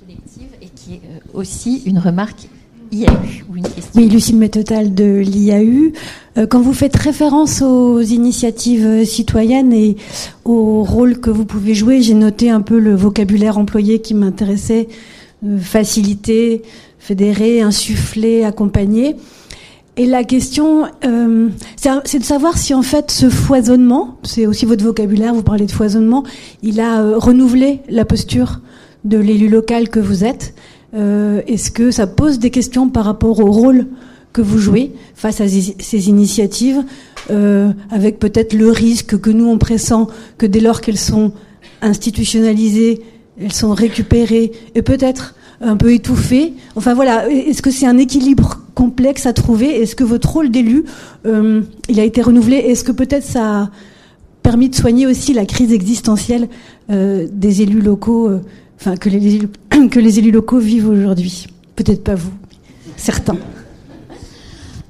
Collective et qui est euh, aussi une remarque IAU ou une question. Oui, Lucille Métotal de l'IAU. quand vous faites référence aux initiatives citoyennes et au rôle que vous pouvez jouer, j'ai noté un peu le vocabulaire employé qui m'intéressait faciliter, fédérer, insuffler, accompagner. Et la question, euh, c'est de savoir si en fait ce foisonnement, c'est aussi votre vocabulaire, vous parlez de foisonnement, il a euh, renouvelé la posture de l'élu local que vous êtes. Euh, Est-ce que ça pose des questions par rapport au rôle que vous jouez face à ces initiatives, euh, avec peut-être le risque que nous on pressent que dès lors qu'elles sont institutionnalisées, elles sont récupérées et peut-être un peu étouffées. Enfin voilà, est-ce que c'est un équilibre complexe à trouver? Est-ce que votre rôle d'élu, euh, il a été renouvelé? Est-ce que peut-être ça a permis de soigner aussi la crise existentielle euh, des élus locaux, euh, enfin que les élus, que les élus locaux vivent aujourd'hui? Peut-être pas vous, certains.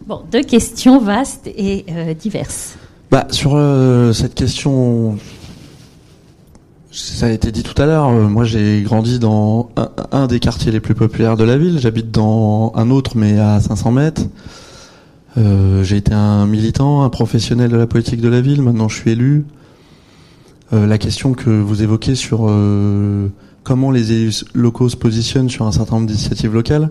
Bon, deux questions vastes et diverses. Bah, sur cette question ça a été dit tout à l'heure. Euh, moi, j'ai grandi dans un, des quartiers les plus populaires de la ville. J'habite dans un autre, mais à 500 mètres. Euh, j'ai été un militant, un professionnel de la politique de la ville. Maintenant, je suis élu. Euh, la question que vous évoquez sur comment les élus locaux se positionnent sur un certain nombre d'initiatives locales.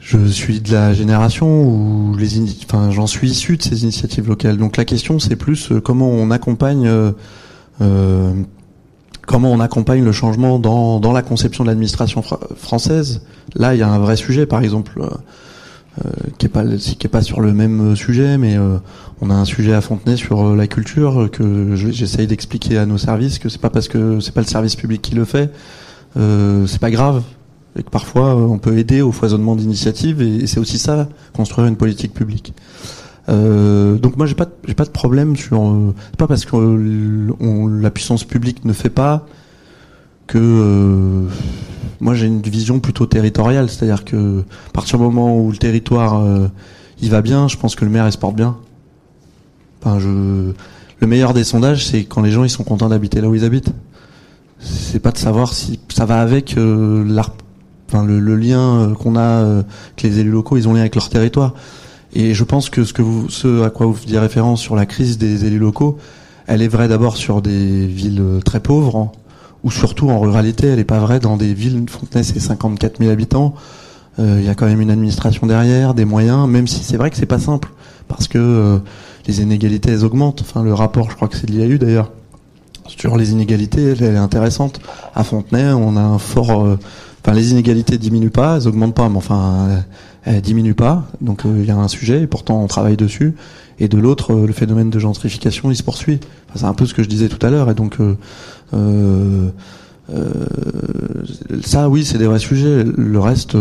Je suis de la génération où les, enfin, j'en suis issu de ces initiatives locales. Donc la question, c'est plus comment on accompagne euh, comment on accompagne le changement dans, dans la conception de l'administration française? Là, il y a un vrai sujet, par exemple, euh, euh qui est pas qui est pas sur le même sujet, mais euh, on a un sujet à Fontenay sur la culture que j'essaye d'expliquer à nos services que c'est pas parce que c'est pas le service public qui le fait, euh, c'est pas grave et que parfois on peut aider au foisonnement d'initiatives et c'est aussi ça construire une politique publique. Euh, donc moi j'ai pas j'ai pas de problème sur euh, pas parce que euh, la puissance publique ne fait pas que euh, moi j'ai une vision plutôt territoriale, c'est-à-dire que à partir du moment où le territoire il va bien, je pense que le maire il se porte bien. Enfin, je le meilleur des sondages c'est quand les gens ils sont contents d'habiter là où ils habitent. C'est pas de savoir si ça va avec l'art enfin le, le lien qu'on a que les élus locaux ils ont lien avec leur territoire. Et je pense que ce, que vous, ce à quoi vous faisiez référence sur la crise des élus locaux, elle est vraie d'abord sur des villes très pauvres, ou surtout en ruralité. Elle n'est pas vraie dans des villes. Fontenay, c'est 54 000 habitants. Euh, il y a quand même une administration derrière, des moyens, même si c'est vrai que c'est pas simple, parce que euh, les inégalités elles augmentent. Enfin, le rapport, je crois que c'est de l'IAU d'ailleurs, sur les inégalités, elle, est intéressante. À Fontenay, on a un fort. Euh, enfin, les inégalités diminuent pas, elles augmentent pas, mais enfin, elle diminue pas, donc euh, il y a un sujet, et pourtant on travaille dessus. Et de l'autre, euh, le phénomène de gentrification, il se poursuit. Enfin, c'est un peu ce que je disais tout à l'heure, et donc euh, ça, oui, c'est des vrais sujets. Le reste,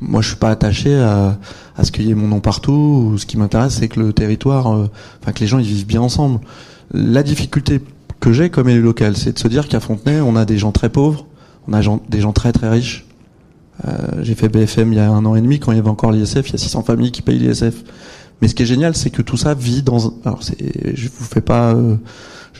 moi, je suis pas attaché à, à ce qu'il y ait mon nom partout. Ou ce qui m'intéresse, c'est que le territoire, enfin que les gens ils vivent bien ensemble. La difficulté que j'ai comme élu local, c'est de se dire qu'à Fontenay, on a des gens très pauvres, on a des gens très très riches, j'ai fait BFM il y a un an et demi quand il y avait encore l'ISF. Il y a 600 familles qui payent l'ISF. Mais ce qui est génial, c'est que tout ça vit dans. Alors, c'est, je vous fais pas. Euh,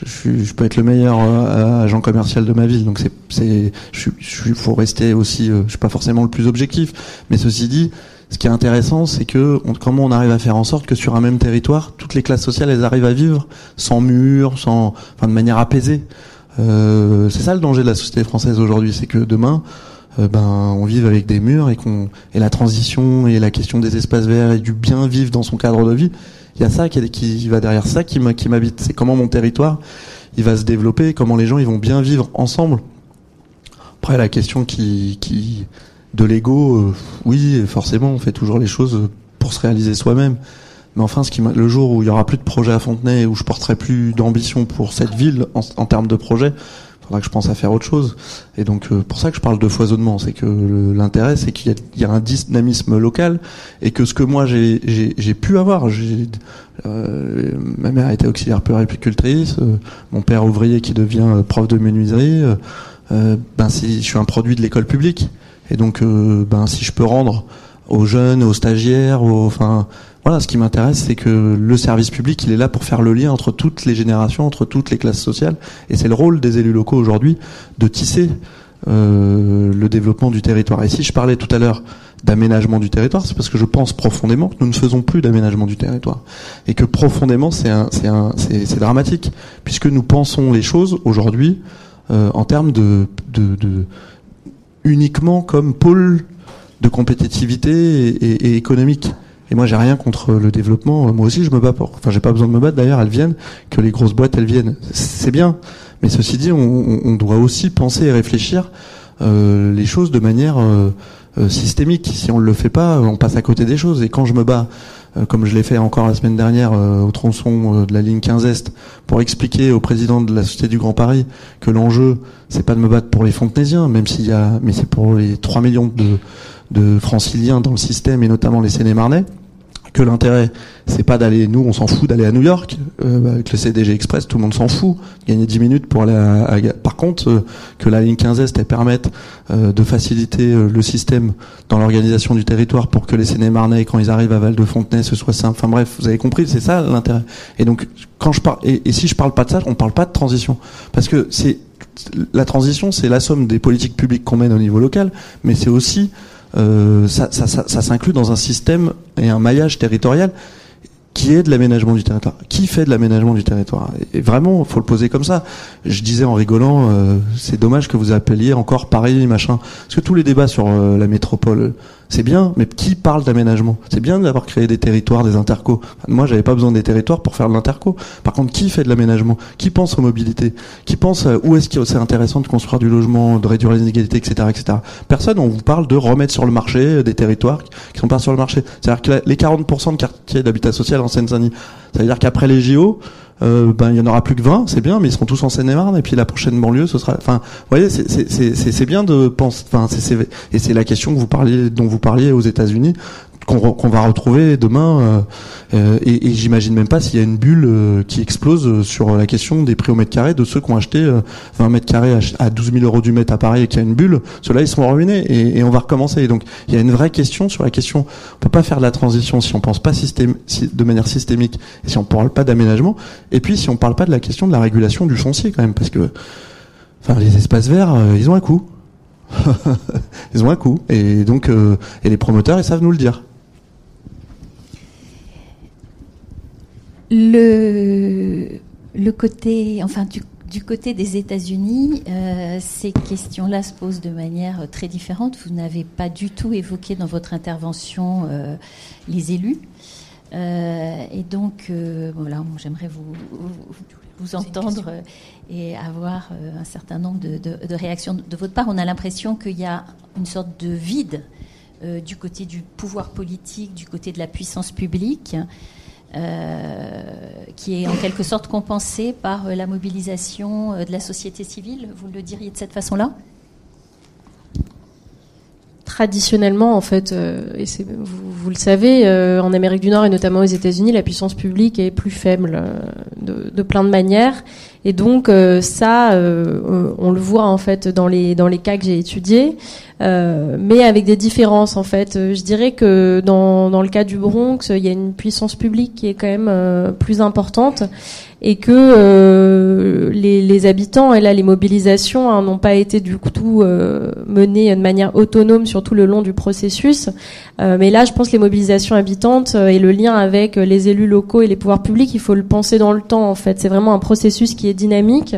je, suis, je peux être le meilleur euh, agent commercial de ma ville, donc c'est, c'est, je, je, faut rester aussi. je suis pas forcément le plus objectif, mais ceci dit, ce qui est intéressant, c'est que comment on arrive à faire en sorte que sur un même territoire, toutes les classes sociales, elles arrivent à vivre sans murs, sans, enfin, de manière apaisée. Euh, c'est ça le danger de la société française aujourd'hui, c'est que demain, euh, ben on vive avec des murs et qu'on et la transition et la question des espaces verts et du bien vivre dans son cadre de vie, il y a ça qui, qui va derrière ça qui m'habite. C'est comment mon territoire il va se développer, comment les gens ils vont bien vivre ensemble. Après la question qui, qui de l'ego, euh, oui, forcément, on fait toujours les choses pour se réaliser soi-même. Mais enfin, ce qui le jour où il y aura plus de projet à Fontenay, où je porterai plus d'ambition pour cette ville en, en termes de projet, faudra que je pense à faire autre chose. Et donc, euh, pour ça que je parle de foisonnement, c'est que l'intérêt, c'est qu'il y, y, a un dynamisme local et que ce que moi j'ai pu avoir, euh, ma mère été auxiliaire puéricultrice, euh, mon père ouvrier qui devient euh, prof de menuiserie, euh, ben si je suis un produit de l'école publique. Et donc, ben si je peux rendre aux jeunes, aux stagiaires, aux, enfin voilà, ce qui m'intéresse, c'est que le service public, il est là pour faire le lien entre toutes les générations, entre toutes les classes sociales, et c'est le rôle des élus locaux aujourd'hui de tisser euh, le développement du territoire. Et si je parlais tout à l'heure d'aménagement du territoire, c'est parce que je pense profondément que nous ne faisons plus d'aménagement du territoire et que profondément c'est dramatique puisque nous pensons les choses aujourd'hui euh, en termes de, uniquement comme pôle de compétitivité et économique. Et moi, j'ai rien contre le développement. Moi aussi, je me bats pour. Enfin, j'ai pas besoin de me battre. D'ailleurs, elles viennent. Que les grosses boîtes, elles viennent. C'est bien. Mais ceci dit, on, on, doit aussi penser et réfléchir euh, les choses de manière euh, euh, systémique. Si on le fait pas, on passe à côté des choses. Et quand je me bats, euh, comme je l'ai fait encore la semaine dernière euh, au tronçon de la ligne 15 Est, pour expliquer au président de la Société du Grand Paris que l'enjeu, c'est pas de me battre pour les Fontenaisiens, même s'il y a, mais c'est pour les 3 millions de de franciliens dans le système et notamment les Seine-et-Marnais que l'intérêt, c'est pas d'aller, nous, on s'en fout d'aller à New York, euh, avec le CDG Express, tout le monde s'en fout, gagner 10 minutes pour aller à, Par contre, euh, que la ligne 15 Est, elle permette euh, de faciliter le système dans l'organisation du territoire pour que les Seine-et-Marnais, quand ils arrivent à Val-de-Fontenay, ce soit simple. Enfin bref, vous avez compris, c'est ça l'intérêt. Et donc, quand je parle, et, et si je parle pas de ça, on parle pas de transition. Parce que c'est, la transition, c'est la somme des politiques publiques qu'on mène au niveau local, mais c'est aussi euh, ça, ça, ça, ça s'inclut dans un système et un maillage territorial qui est de l'aménagement du territoire Qui fait de l'aménagement du territoire Et vraiment, faut le poser comme ça. Je disais en rigolant, euh, c'est dommage que vous appeliez encore Paris, machin. Parce que tous les débats sur euh, la métropole, c'est bien, mais qui parle d'aménagement? C'est bien d'avoir créé des territoires, des intercos. Moi, j'avais pas besoin des territoires pour faire de l'interco. Par contre, qui fait de l'aménagement? Qui pense aux mobilités? Qui pense à où est-ce que c'est intéressant de construire du logement, de réduire les inégalités, etc., etc. Personne, on vous parle de remettre sur le marché des territoires qui sont pas sur le marché. C'est-à-dire que les 40% de quartiers d'habitat social en Seine-Saint-Denis, ça veut dire qu'après les JO, euh, ben il y en aura plus que 20, c'est bien, mais ils seront tous en Seine-et-Marne et puis la prochaine banlieue, ce sera. Enfin, vous voyez, c'est bien de penser. Enfin, c'est et c'est la question que vous parliez, dont vous parliez aux États-Unis qu'on va retrouver demain. Euh, euh, et, et j'imagine même pas s'il y a une bulle euh, qui explose sur la question des prix au mètre carré de ceux qui ont acheté 20 mètres carrés à 12 000 euros du mètre à Paris et qu'il y a une bulle. Ceux-là, ils sont ruinés et, et, on va recommencer. donc, il y a une vraie question sur la question. On peut pas faire de la transition si on pense pas système, de manière systémique et si on parle pas d'aménagement. Et puis, si on parle pas de la question de la régulation du foncier quand même, parce que, enfin, les espaces verts, ils ont un coût. ils ont un coût et donc et les promoteurs ils savent nous le dire. Le, le côté, enfin, du, du côté des États-Unis, euh, ces questions-là se posent de manière très différente. Vous n'avez pas du tout évoqué dans votre intervention euh, les élus. Euh, et donc, euh, voilà, j'aimerais vous, vous, vous entendre et avoir un certain nombre de, de, de, réactions de votre part. On a l'impression qu'il y a une sorte de vide euh, du côté du pouvoir politique, du côté de la puissance publique. Euh, qui est en quelque sorte compensé par euh, la mobilisation euh, de la société civile. Vous le diriez de cette façon-là? Traditionnellement, en fait, et vous, le savez, en Amérique du Nord et notamment aux États-Unis, la puissance publique est plus faible de, plein de manières. Et donc ça, on le voit en fait dans les dans les cas que j'ai étudiés, mais avec des différences en fait. Je dirais que dans dans le cas du Bronx, il y a une puissance publique qui est quand même plus importante et que euh, les, les, habitants et là les mobilisations hein, n'ont pas été du tout euh, menées de manière autonome sur tout le long du processus. Euh, mais là, je pense que les mobilisations habitantes euh, et le lien avec les élus locaux et les pouvoirs publics, il faut le penser dans le temps. En fait, c'est vraiment un processus qui dynamique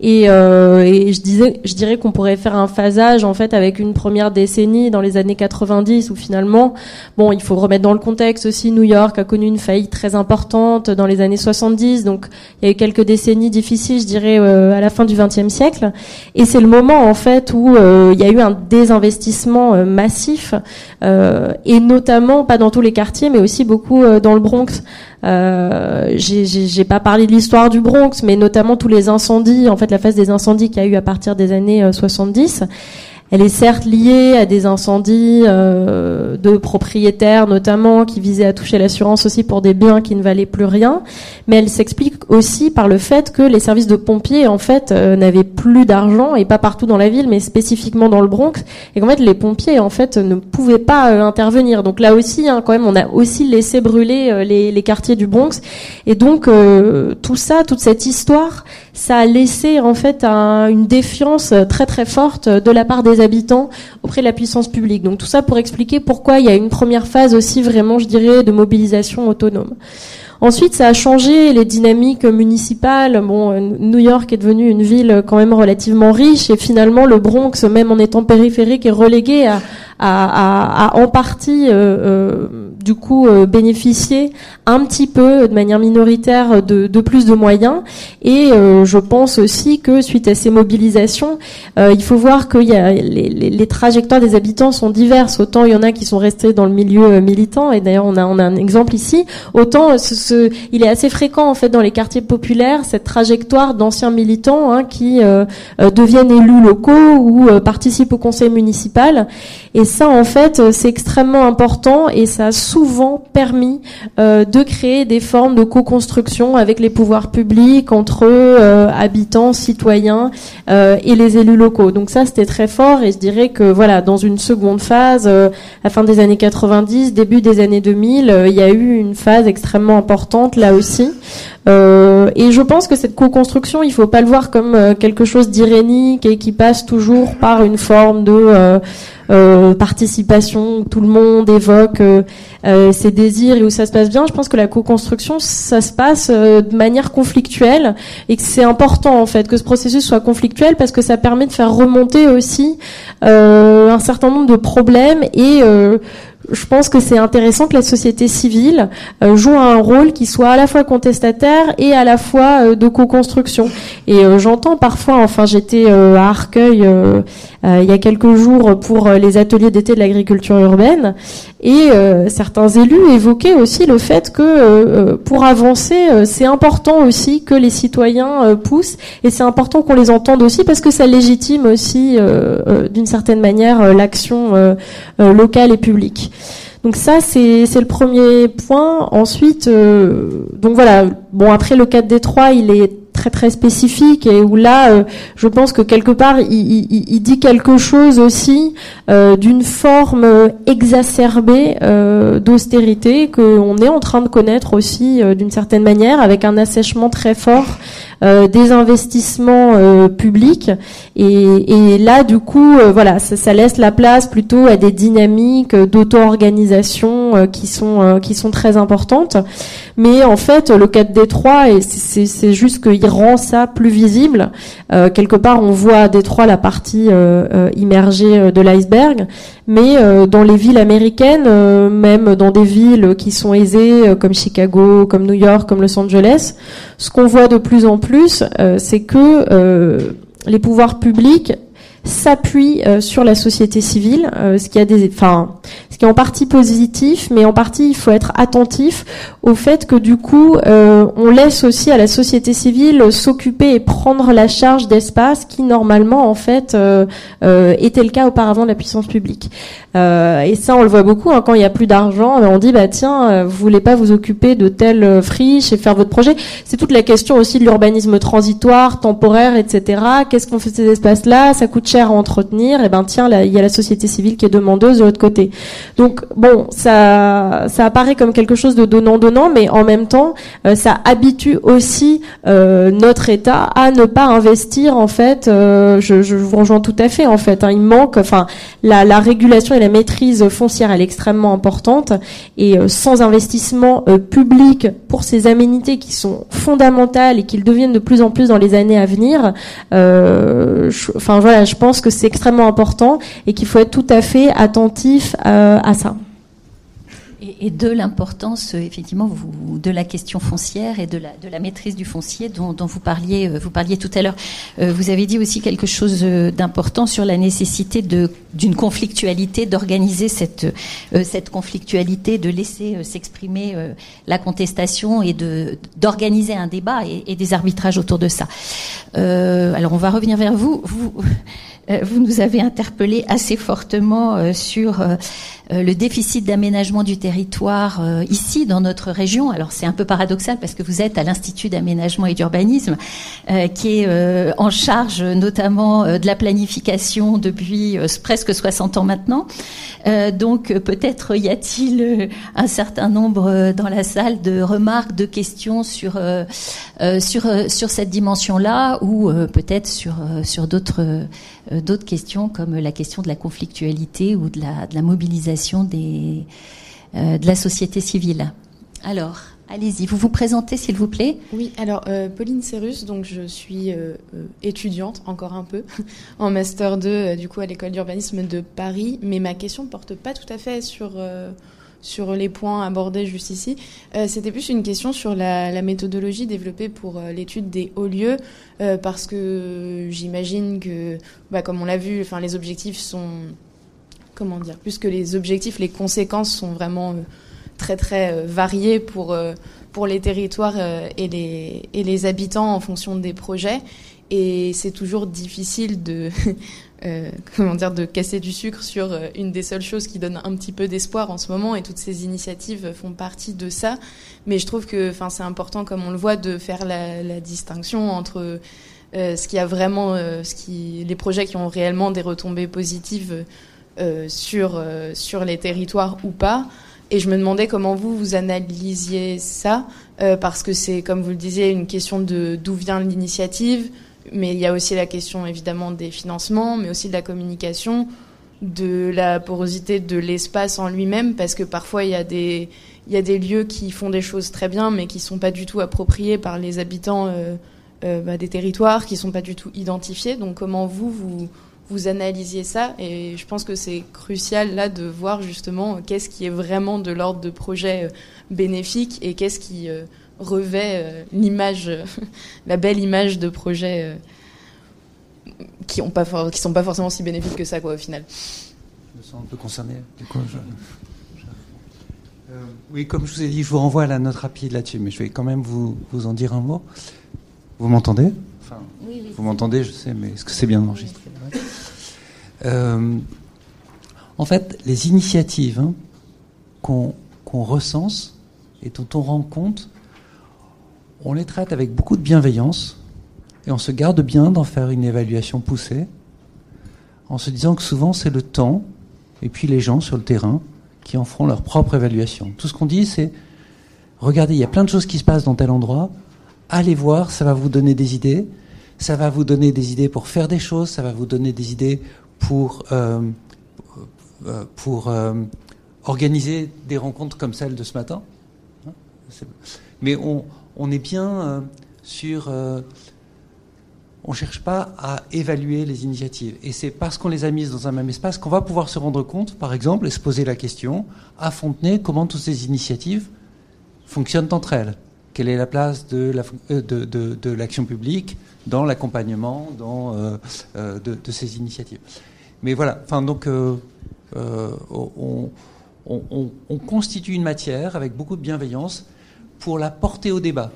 Et, euh, et, je disais, je dirais qu'on pourrait faire un phasage en fait avec une première décennie dans les années 90 où finalement, bon, il faut remettre dans le contexte aussi. New York a connu une faillite très importante dans les années 70, donc il y a eu quelques décennies difficiles, je dirais, euh, à la fin du XXe siècle. Et c'est le moment en fait où euh, il y a eu un désinvestissement euh, massif et notamment pas dans tous les quartiers, mais aussi beaucoup dans le Bronx. Euh, j'ai pas parlé de l'histoire du Bronx, mais notamment tous les incendies, en fait la phase des incendies qu'il y a eu à partir des années 70. Elle est certes liée à des incendies euh, de propriétaires notamment qui visaient à toucher l'assurance aussi pour des biens qui ne valaient plus rien, mais elle s'explique aussi par le fait que les services de pompiers en fait euh, n'avaient plus d'argent et pas partout dans la ville, mais spécifiquement dans le Bronx, et qu'en fait les pompiers en fait ne pouvaient pas euh, intervenir. Donc là aussi, hein, quand même, on a aussi laissé brûler les, les, quartiers du Bronx, et donc tout ça, toute cette histoire, ça a laissé en fait un, une défiance très très forte de la part des habitants auprès de la puissance publique. Donc tout ça pour expliquer pourquoi il y a une première phase aussi vraiment, je dirais, de mobilisation autonome. Ensuite, ça a changé les dynamiques municipales. Bon, New York est devenue une ville quand même relativement riche et finalement le Bronx, même en étant périphérique, est relégué à, à, en partie euh, euh, du coup euh, bénéficier un petit peu de manière minoritaire de, de plus de moyens. Et je pense aussi que suite à ces mobilisations il faut voir que y a les, les, les, trajectoires des habitants sont diverses. Autant il y en a qui sont restés dans le milieu militant et d'ailleurs on a, on a un exemple ici. Autant ce, ce, il est assez fréquent en fait dans les quartiers populaires cette trajectoire d'anciens militants hein, qui deviennent élus locaux ou participent au conseil municipal ça, en fait, euh, c'est extrêmement important et ça a souvent permis euh, de créer des formes de co-construction avec les pouvoirs publics entre euh, habitants, citoyens et les élus locaux. Donc ça, c'était très fort et je dirais que voilà, dans une seconde phase, à la fin des années 90, début des années 2000, il y a eu une phase extrêmement importante là aussi. Euh, et je pense que cette co-construction, il faut pas le voir comme quelque chose d'irénique et qui passe toujours par une forme de euh, participation, où tout le monde évoque euh, euh, ses désirs et où ça se passe bien. Je pense que la co-construction, ça se passe de manière conflictuelle et que c'est important en fait que ce processus soit conflictuel parce que ça permet de faire remonter aussi un certain nombre de problèmes et je pense que c'est intéressant que la société civile euh, joue un rôle qui soit à la fois contestataire et à la fois euh, de co-construction. Et euh, j'entends parfois, enfin j'étais à Arcueil il y a quelques jours pour les ateliers d'été de l'agriculture urbaine, et certains élus évoquaient aussi le fait que pour avancer, c'est important aussi que les citoyens poussent, et c'est important qu'on les entende aussi parce que ça légitime aussi d'une certaine manière l'action locale et publique. Donc ça, c'est le premier point. Ensuite, euh, donc voilà. Bon, après le 4 d 3, il est très très spécifique et où là, euh, je pense que quelque part, il, dit quelque chose aussi euh, d'une forme exacerbée d'austérité qu'on est en train de connaître aussi d'une certaine manière, avec un assèchement très fort des investissements publics. Et, là, du coup, voilà, ça, laisse la place plutôt à des dynamiques d'auto-organisation qui sont qui sont très importantes. Mais en fait, le 4 Détroit, et c'est juste qu'il rend ça plus visible. Euh, quelque part, on voit à Détroit la partie euh, euh immergée euh, de l'iceberg, mais euh, dans les villes américaines, même dans des villes qui sont aisées, comme Chicago, comme New York, comme Los Angeles, ce qu'on voit de plus en plus, c'est que les pouvoirs publics s'appuie euh, sur la société civile, euh, ce qui a des, enfin, ce qui est en partie positif, mais en partie il faut être attentif au fait que du coup euh, on laisse aussi à la société civile s'occuper et prendre la charge d'espace qui normalement en fait était le cas auparavant de la puissance publique. et ça on le voit beaucoup hein, quand il y a plus d'argent, on dit bah tiens vous voulez pas vous occuper de telle friche et faire votre projet? C'est toute la question aussi de l'urbanisme transitoire, temporaire, etc. Qu'est-ce qu'on fait de ces espaces-là? Ça coûte à entretenir, et eh ben tiens, il y a la société civile qui est demandeuse de l'autre côté. Donc bon, ça, ça apparaît comme quelque chose de donnant-donnant, mais en même temps, euh, ça habitue aussi euh, notre État à ne pas investir. En fait, euh, je, vous rejoins tout à fait. En fait, hein, il manque, enfin, la, la, régulation et la maîtrise foncière, elle est extrêmement importante, et sans investissement public pour ces aménités qui sont fondamentales et qui deviennent de plus en plus dans les années à venir. enfin voilà, je pense que c'est extrêmement important et qu'il faut être tout à fait attentif à ça et, de l'importance, euh, effectivement, de la question foncière et de la, maîtrise du foncier dont, vous, parliez, euh, vous parliez tout à l'heure. Euh, vous avez dit aussi quelque chose d'important sur la nécessité d'une conflictualité, d'organiser cette, cette conflictualité, de laisser s'exprimer la contestation et d'organiser un débat et, des arbitrages autour de ça. alors, on va revenir vers. Vous, vous nous avez interpellé assez fortement sur euh, le déficit d'aménagement du territoire euh, ici dans notre région. Alors c'est un peu paradoxal parce que vous êtes à l'Institut d'aménagement et d'urbanisme euh, qui est en charge notamment de la planification depuis presque 60 ans maintenant. donc peut-être y a-t-il un certain nombre dans la salle de remarques, de questions sur sur sur cette dimension-là ou peut-être sur sur d'autres d'autres questions comme la question de la conflictualité ou de la mobilisation des, euh, de la société civile. Alors, allez-y, vous vous présentez s'il vous plaît Oui, alors euh, Pauline Cérus, donc je suis euh, étudiante encore un peu en master 2 du coup à l'école d'urbanisme de Paris, mais ma question porte pas tout à fait sur sur les points abordés juste ici. C'était plus une question sur la, méthodologie développée pour l'étude des hauts lieux, parce que j'imagine que, bah, comme on l'a vu, enfin les objectifs sont comment dire, puisque les objectifs, les conséquences sont vraiment euh, très très euh, variées pour, euh, pour les territoires et, les, et les habitants en fonction des projets. Et c'est toujours difficile de, comment dire, de casser du sucre sur une des seules choses qui donne un petit peu d'espoir en ce moment. Et toutes ces initiatives font partie de ça. Mais je trouve que, enfin, c'est important, comme on le voit, de faire la, distinction entre ce qui a vraiment, ce qui, les projets qui ont réellement des retombées positives euh, sur, euh, sur les territoires ou pas. Et je me demandais comment vous, vous analysiez ça, euh, parce que c'est, comme vous le disiez, une question de d'où vient l'initiative, mais il y a aussi la question évidemment des financements, mais aussi de la communication, de la porosité de l'espace en lui-même, parce que parfois il y a des il y a des lieux qui font des choses très bien, mais qui sont pas du tout appropriés par les habitants bah, des territoires, qui sont pas du tout identifiés. Donc comment vous vous vous analysiez ça? Et je pense que c'est crucial là de voir justement qu'est-ce qui est vraiment de l'ordre de projet euh, bénéfique et qu'est-ce qui euh, revêt euh, l'image, la belle image de projets qui ont pas qui sont pas forcément si bénéfiques que ça quoi au final. Je me sens un peu concerné. Du coup, oui, comme je vous ai dit, je vous renvoie à la note rapide là-dessus, mais je vais quand même vous, vous en dire un mot. Vous m'entendez? Enfin, Vous m'entendez, je sais, mais est-ce que c'est bien enregistré? euh, en fait, les initiatives hein, qu'on recense et dont on rend compte, on les traite avec beaucoup de bienveillance et on se garde bien d'en faire une évaluation poussée en se disant que souvent c'est le temps et puis les gens sur le terrain qui en feront leur propre évaluation. Tout ce qu'on dit, c'est regardez, il y a plein de choses qui se passent dans tel endroit, allez voir, ça va vous donner des idées, ça va vous donner des idées pour faire des choses, ça va vous donner des idées pour, euh, euh, euh, organiser des rencontres comme celle de ce matin. Hein, mais on, on est bien sur... on ne cherche pas à évaluer les initiatives. Et c'est parce qu'on les a mises dans un même espace qu'on va pouvoir se rendre compte, par exemple, et se poser la question, à Fontenay, comment toutes ces initiatives fonctionnent entre elles. Quelle est la place de l'action de, de, publique dans l'accompagnement dans, de, ces initiatives mais voilà, enfin donc euh, euh, on, constitue une matière avec beaucoup de bienveillance pour la porter au débat,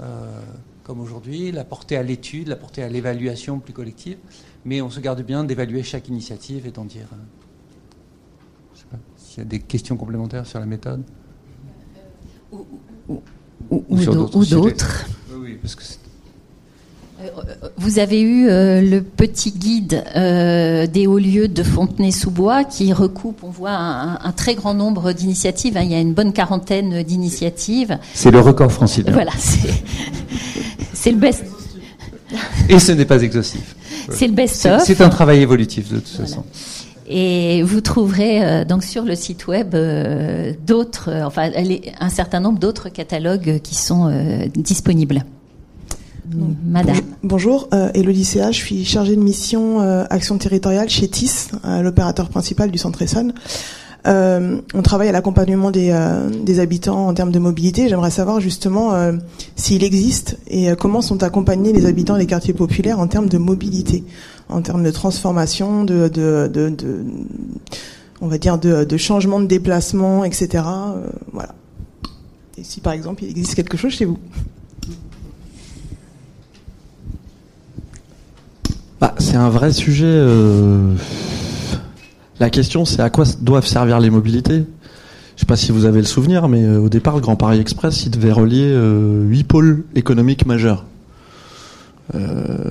euh, comme aujourd'hui, la porter à l'étude, la porter à l'évaluation plus collective, mais on se garde bien d'évaluer chaque initiative et d'en dire. je sais pas s'il y a des questions complémentaires sur la méthode. Ou, ou, ou d'autres. Oui, parce que Vous avez eu le petit guide des hauts lieux de Fontenay-sous-Bois qui recoupe, on voit, un, très grand nombre d'initiatives. Hein. il y a une bonne quarantaine d'initiatives. C'est le record francilien. Voilà, c'est le best. Et ce n'est pas exhaustif. C'est le best-of. C'est un travail évolutif de toute façon. Et vous trouverez euh, donc sur le site web euh, d'autres, euh, enfin un certain nombre d'autres catalogues qui sont disponibles. Madame. Bonjour, Elodie Céa, je suis chargée de mission action territoriale chez TIS, l'opérateur principal du centre Essonne. on travaille à l'accompagnement des, des, habitants en termes de mobilité. J'aimerais savoir justement s'il existe et comment sont accompagnés les habitants des quartiers populaires en termes de mobilité en termes de transformation, de, de, on va dire de, changement de déplacement, etc. Euh, voilà. Et si par exemple il existe quelque chose chez vous. Bah, c'est un vrai sujet. Euh, la question, c'est à quoi doivent servir les mobilités? Je ne sais pas si vous avez le souvenir, mais euh, au départ, le Grand Paris Express, il devait relier huit pôles économiques majeurs. Euh,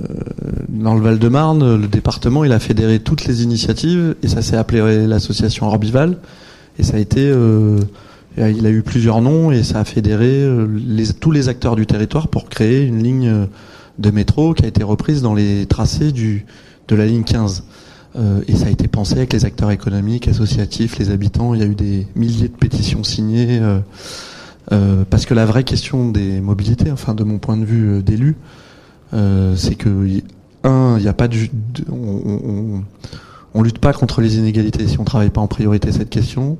dans le Val-de-Marne, le département, il a fédéré toutes les initiatives et ça s'est appelé l'association Orbival. Et ça a été, euh, il a eu plusieurs noms et ça a fédéré euh, tous les acteurs du territoire pour créer une ligne de métro qui a été reprise dans les tracés du, de la ligne 15. Euh, et ça a été pensé avec les acteurs économiques, associatifs, les habitants. Il y a eu des milliers de pétitions signées. Euh, euh, parce que la vraie question des mobilités, enfin de mon point de vue d'élu, euh, c'est que un, il n'y a pas de, on, on, lutte pas contre les inégalités si on travaille pas en priorité cette question,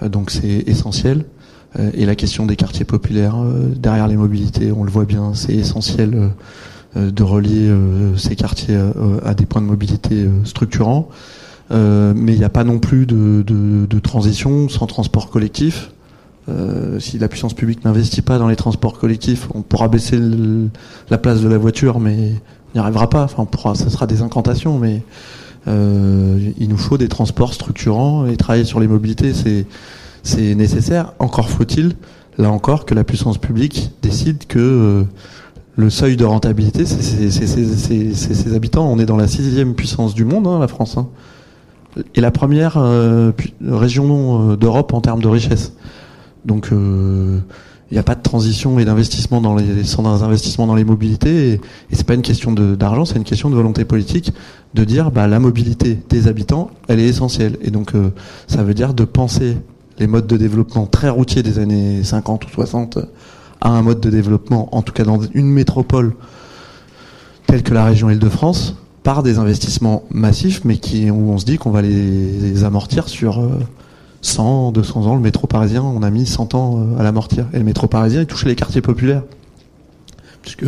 donc c'est essentiel. Et la question des quartiers populaires derrière les mobilités, on le voit bien, c'est essentiel de relier ces quartiers à des points de mobilité structurants. mais il n'y a pas non plus de, de, de transition sans transport collectif. Euh, si la puissance publique n'investit pas dans les transports collectifs, on pourra baisser la place de la voiture, mais on n'y arrivera pas. Enfin, on pourra, ça sera des incantations, mais euh, il nous faut des transports structurants et travailler sur les mobilités, c'est c'est nécessaire. Encore faut-il, là encore, que la puissance publique décide que euh, le seuil de rentabilité, c'est ses habitants. On est dans la sixième puissance du monde, hein, la France, hein. et la première région d'Europe en termes de richesse. Donc il euh, n'y a pas de transition et d'investissement dans les dans les mobilités et, et c'est pas une question d'argent, c'est une question de volonté politique de dire bah la mobilité des habitants, elle est essentielle et donc euh, ça veut dire de penser les modes de développement très routiers des années 50 ou 60 à un mode de développement en tout cas dans une métropole telle que la région Île-de-France par des investissements massifs mais qui où on se dit qu'on va les, amortir sur euh, 100, 200 ans, le métro parisien, on a mis 100 ans euh, à l'amortir. Et le métro parisien, il touchait les quartiers populaires. Puisque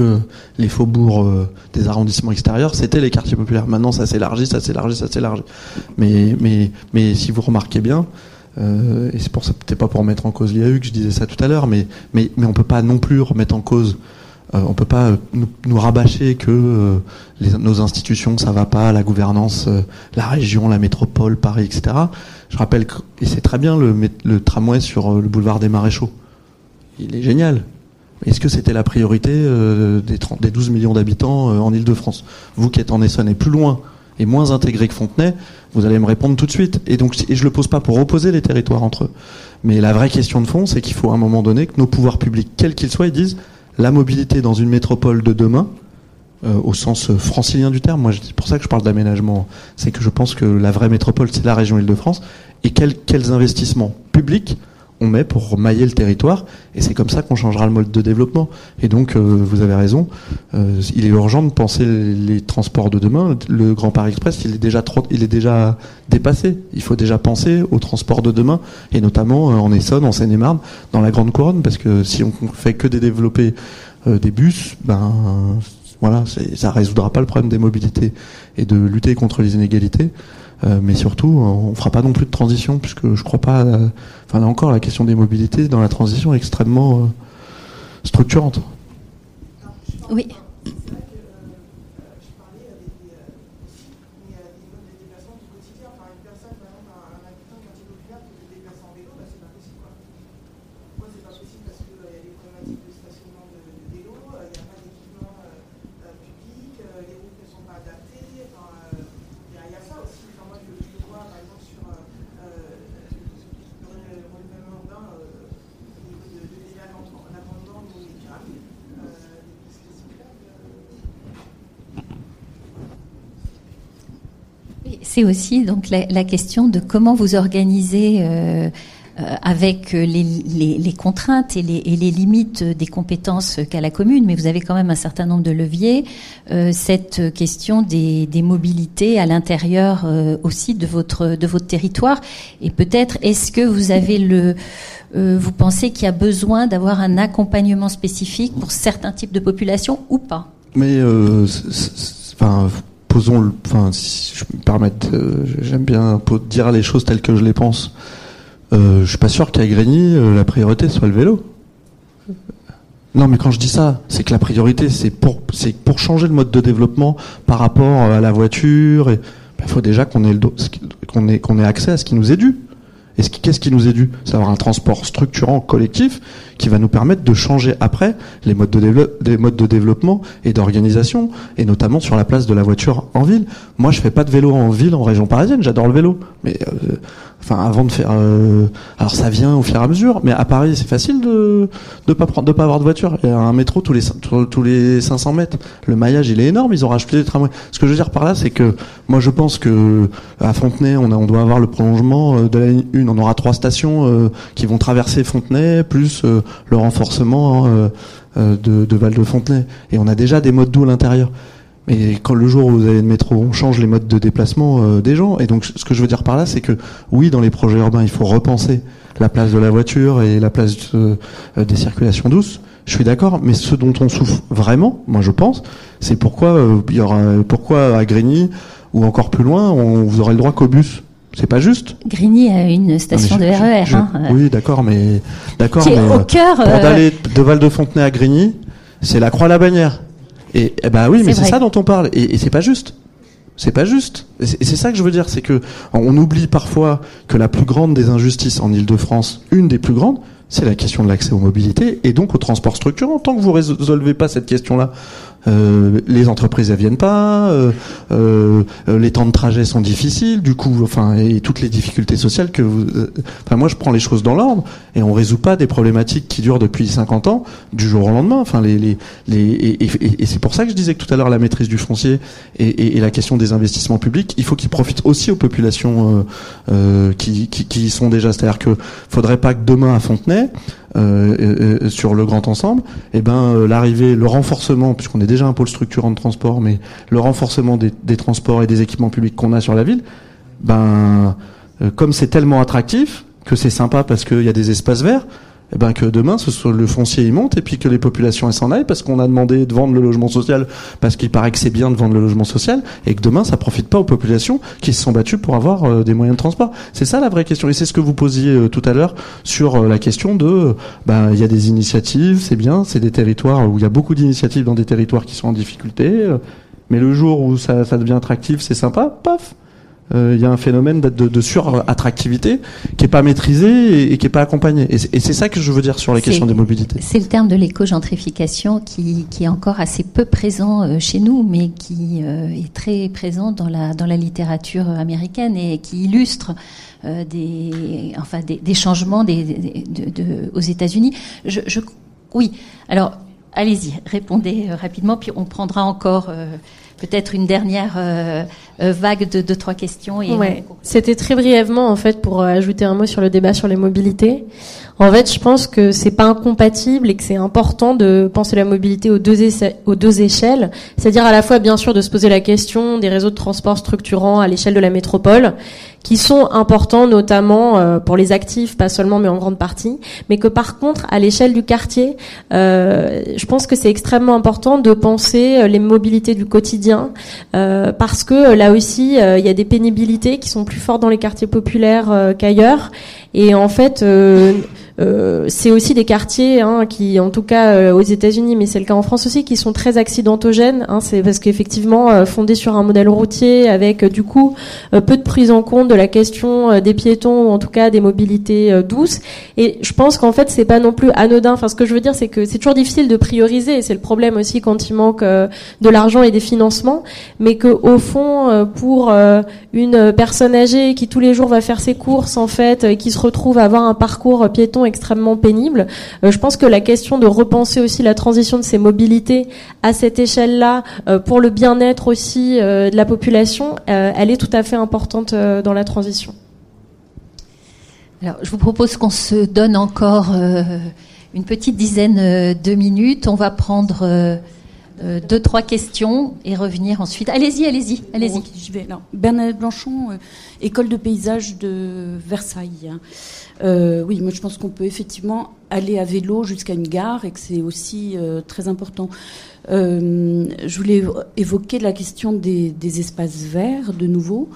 les faubourgs euh, des arrondissements extérieurs, c'était les quartiers populaires. Maintenant, ça s'élargit, ça s'élargit, ça s'élargit. Mais, mais, mais si vous remarquez bien, euh, et c'est pour ça, peut-être pas pour remettre en cause l'IAU que je disais ça tout à l'heure, mais, mais, mais on peut pas non plus remettre en cause euh, on peut pas nous, nous rabâcher que les, nos institutions ça va pas, la gouvernance, la région, la métropole, Paris, etc. Je rappelle, que, et c'est très bien le, le tramway sur euh, le boulevard des Maréchaux. Il est génial. Est-ce que c'était la priorité euh, des, 30, des 12 millions d'habitants euh, en Ile-de-France Vous qui êtes en Essonne et plus loin et moins intégré que Fontenay, vous allez me répondre tout de suite. Et donc, et je le pose pas pour opposer les territoires entre eux. Mais la vraie question de fond, c'est qu'il faut à un moment donné que nos pouvoirs publics, quels qu'ils soient, ils disent la mobilité dans une métropole de demain, euh, au sens euh, francilien du terme. Moi, c'est pour ça que je parle d'aménagement. C'est que je pense que la vraie métropole, c'est la région Île-de-France. Et quels, quels investissements publics on met pour mailler le territoire et c'est comme ça qu'on changera le mode de développement. Et donc, euh, vous avez raison, il est urgent de penser les, transports de demain. Le Grand Paris Express, il est déjà trop, il est déjà dépassé. Il faut déjà penser aux transports de demain et notamment en Essonne, en Seine-et-Marne, dans la Grande Couronne, parce que si on fait que des développer des bus, ben voilà, ça résoudra pas le problème des mobilités et de lutter contre les inégalités. Euh, mais surtout, on fera pas non plus de transition, puisque je crois pas. enfin là encore, la question des mobilités dans la transition est extrêmement euh, structurante. Oui. C'est aussi donc la, question de comment vous organisez euh, euh, avec les, les, les, contraintes et les, et les, limites des compétences qu'a la commune, mais vous avez quand même un certain nombre de leviers. Euh, cette question des, des mobilités à l'intérieur euh, aussi de votre de votre territoire, et peut-être est-ce que vous avez le euh, vous pensez qu'il y a besoin d'avoir un accompagnement spécifique pour certains types de populations ou pas? Mais euh, enfin posons le, enfin si je me permets, j'aime bien dire les choses telles que je les pense. Euh, je suis pas sûr qu'à Grigny, euh, la priorité soit le vélo. Non, mais quand je dis ça, c'est que la priorité, c'est pour, c'est pour changer le mode de développement par rapport à la voiture. Il ben, faut déjà qu'on ait, qu'on ait, qu'on ait accès à ce qui nous est dû. Qu'est-ce qui nous est dû? C'est avoir un transport structurant collectif qui va nous permettre de changer après les modes de, des modes de développement et d'organisation, et notamment sur la place de la voiture en ville. Moi, je fais pas de vélo en ville, en région parisienne, j'adore le vélo. Mais euh, enfin, avant de faire, euh, alors ça vient au fur et à mesure. Mais à Paris, c'est facile de de pas prendre, de pas avoir de voiture. Il y a un métro tous les tous les 500 mètres. Le maillage, il est énorme. Ils ont rajouté des tramways. Ce que je veux dire par là, c'est que moi, je pense que à Fontenay, on, a, on doit avoir le prolongement euh, de la ligne 1. On aura trois stations qui vont traverser Fontenay, plus le renforcement hein, euh, de, de Val de Fontenay. Et on a déjà des modes doux à l'intérieur. Mais quand le jour où vous avez le métro, on change les modes de déplacement euh, des gens. Et donc, ce que je veux dire par là, c'est que oui, dans les projets urbains, il faut repenser la place de la voiture et la place euh, des circulations douces. Je suis d'accord, mais ce dont on souffre vraiment, moi je pense, c'est pourquoi il y aura, pourquoi à Grigny ou encore plus loin, on, vous aurez le droit qu'au bus. C'est pas juste. Grigny a une station de RER. E hein, oui, d'accord, mais d'accord. mais, au cœur. Pour euh, d'aller de Val de Fontenay à Grigny, c'est la Croix-la-Bannière. Et, eh ben oui, mais c'est ça dont on parle. Et, et c'est pas juste. C'est pas juste. Et c'est ça que je veux dire, c'est que on oublie parfois que la plus grande des injustices en Ile-de-France, une des plus grandes, c'est la question de l'accès aux mobilités et donc au transport structurant. Tant que vous résolvez pas cette question-là, euh, les entreprises ne viennent pas, euh, euh, les temps de trajet sont difficiles, du coup, enfin, et toutes les difficultés sociales que vous. Euh, enfin, moi, je prends les choses dans l'ordre et on résout pas des problématiques qui durent depuis 50 ans du jour au lendemain. Enfin, les, les, les et, et, et c'est pour ça que je disais que tout à l'heure la maîtrise du foncier et, et, la question des investissements publics, il faut qu'ils profitent aussi aux populations euh, qui, qui, qui y sont déjà. C'est-à-dire que faudrait pas que demain à Fontenay euh, euh, sur le grand ensemble, et eh ben euh, l'arrivée, le renforcement, puisqu'on est déjà un pôle structurant de transport, mais le renforcement des, des transports et des équipements publics qu'on a sur la ville, ben comme c'est tellement attractif que c'est sympa parce qu'il y a des espaces verts, eh ben que demain ce soit le foncier y monte et puis que les populations s'en aillent parce qu'on a demandé de vendre le logement social parce qu'il paraît que c'est bien de vendre le logement social et que demain ça profite pas aux populations qui se sont battues pour avoir euh, des moyens de transport. C'est ça la vraie question et c'est ce que vous posiez euh, tout à l'heure sur euh, la question de ben il y a des initiatives, c'est bien, c'est des territoires où il y a beaucoup d'initiatives dans des territoires qui sont en difficulté mais le jour où ça, ça devient attractif, c'est sympa, paf, il euh, y a un phénomène de, de, surattractivité qui est pas maîtrisé et, qui est pas accompagné. Et c'est ça que je veux dire sur les questions des mobilités. C'est le terme de l'éco-gentrification qui, qui, est encore assez peu présent euh, chez nous, mais qui euh, est très présent dans la, dans la littérature américaine et qui illustre des, enfin, des, des changements des, de, de, aux États-Unis. Je, je, oui. Alors, allez-y, répondez rapidement, puis on prendra encore peut-être une dernière euh, vague de deux trois questions. Ouais. C'était très brièvement en fait pour euh, ajouter un mot sur le débat sur les mobilités. En fait, je pense que c'est pas incompatible et que c'est important de penser la mobilité aux deux, aux deux échelles, c'est-à-dire à la fois bien sûr de se poser la question des réseaux de transport structurants à l'échelle de la métropole, qui sont importants notamment euh, pour les actifs, pas seulement mais en grande partie, mais que par contre à l'échelle du quartier, euh, je pense que c'est extrêmement important de penser euh, les mobilités du quotidien, euh, parce que là aussi il y a des pénibilités qui sont plus fortes dans les quartiers populaires qu'ailleurs, et en fait euh, c'est aussi des quartiers hein, qui, en tout cas euh, aux États-Unis, mais c'est le cas en France aussi, qui sont très accidentogènes. Hein, c'est parce qu'effectivement, euh, fondés sur un modèle routier, avec du coup peu de prise en compte de la question des piétons ou en tout cas des mobilités douces. Et je pense qu'en fait, c'est pas non plus anodin. Enfin, ce que je veux dire, c'est que c'est toujours difficile de prioriser. C'est le problème aussi quand il manque de l'argent et des financements, mais que au fond, pour une personne âgée qui tous les jours va faire ses courses en fait, qui se retrouve à avoir un parcours piéton extrêmement pénible. je pense que la question de repenser aussi la transition de ces mobilités à cette échelle-là, pour le bien-être aussi de la population, elle est tout à fait importante dans la transition. Alors, je vous propose qu'on se donne encore une petite dizaine de minutes. On va prendre euh, deux, trois questions et revenir ensuite. Allez-y, allez-y, allez-y. je vais. Bernadette Blanchon, euh, école de paysage de Versailles. Euh, oui, moi je pense qu'on peut effectivement aller à vélo jusqu'à une gare et que c'est aussi très important. Je voulais évoquer la question des, espaces verts de nouveau.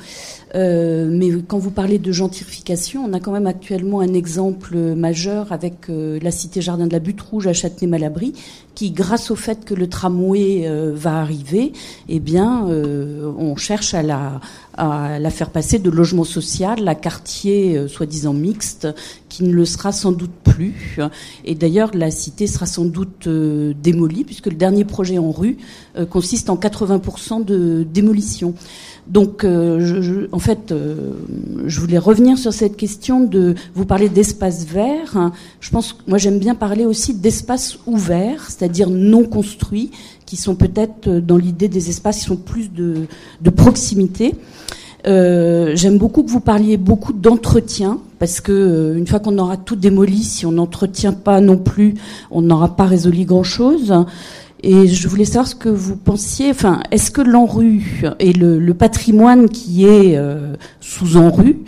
Euh, mais quand vous parlez de gentrification, on a quand même actuellement un exemple majeur avec euh, la cité Jardin de la Butte Rouge à Châtenay-Malabry, qui, grâce au fait que le tramway euh, va arriver, eh bien, on cherche à la, à la faire passer de logement social à quartier soi-disant mixte, qui ne le sera sans doute Et d'ailleurs, la cité sera sans doute démolie, puisque le dernier projet en rue consiste en 80% de démolition. Donc, euh, en fait, euh, je voulais revenir sur cette question de vous parler d'espace vert. Je pense, moi, j'aime bien parler aussi d'espaces ouverts, c'est-à-dire non construits, qui sont peut-être euh, dans l'idée des espaces qui sont plus de proximité. Euh, J'aime beaucoup que vous parliez beaucoup d'entretien, parce que une fois qu'on aura tout démoli, si on n'entretient pas non plus, on n'aura pas résolu grand-chose. Et je voulais savoir ce que vous pensiez. Enfin, est-ce que l'ANRU et le, patrimoine qui est euh, sous ANRU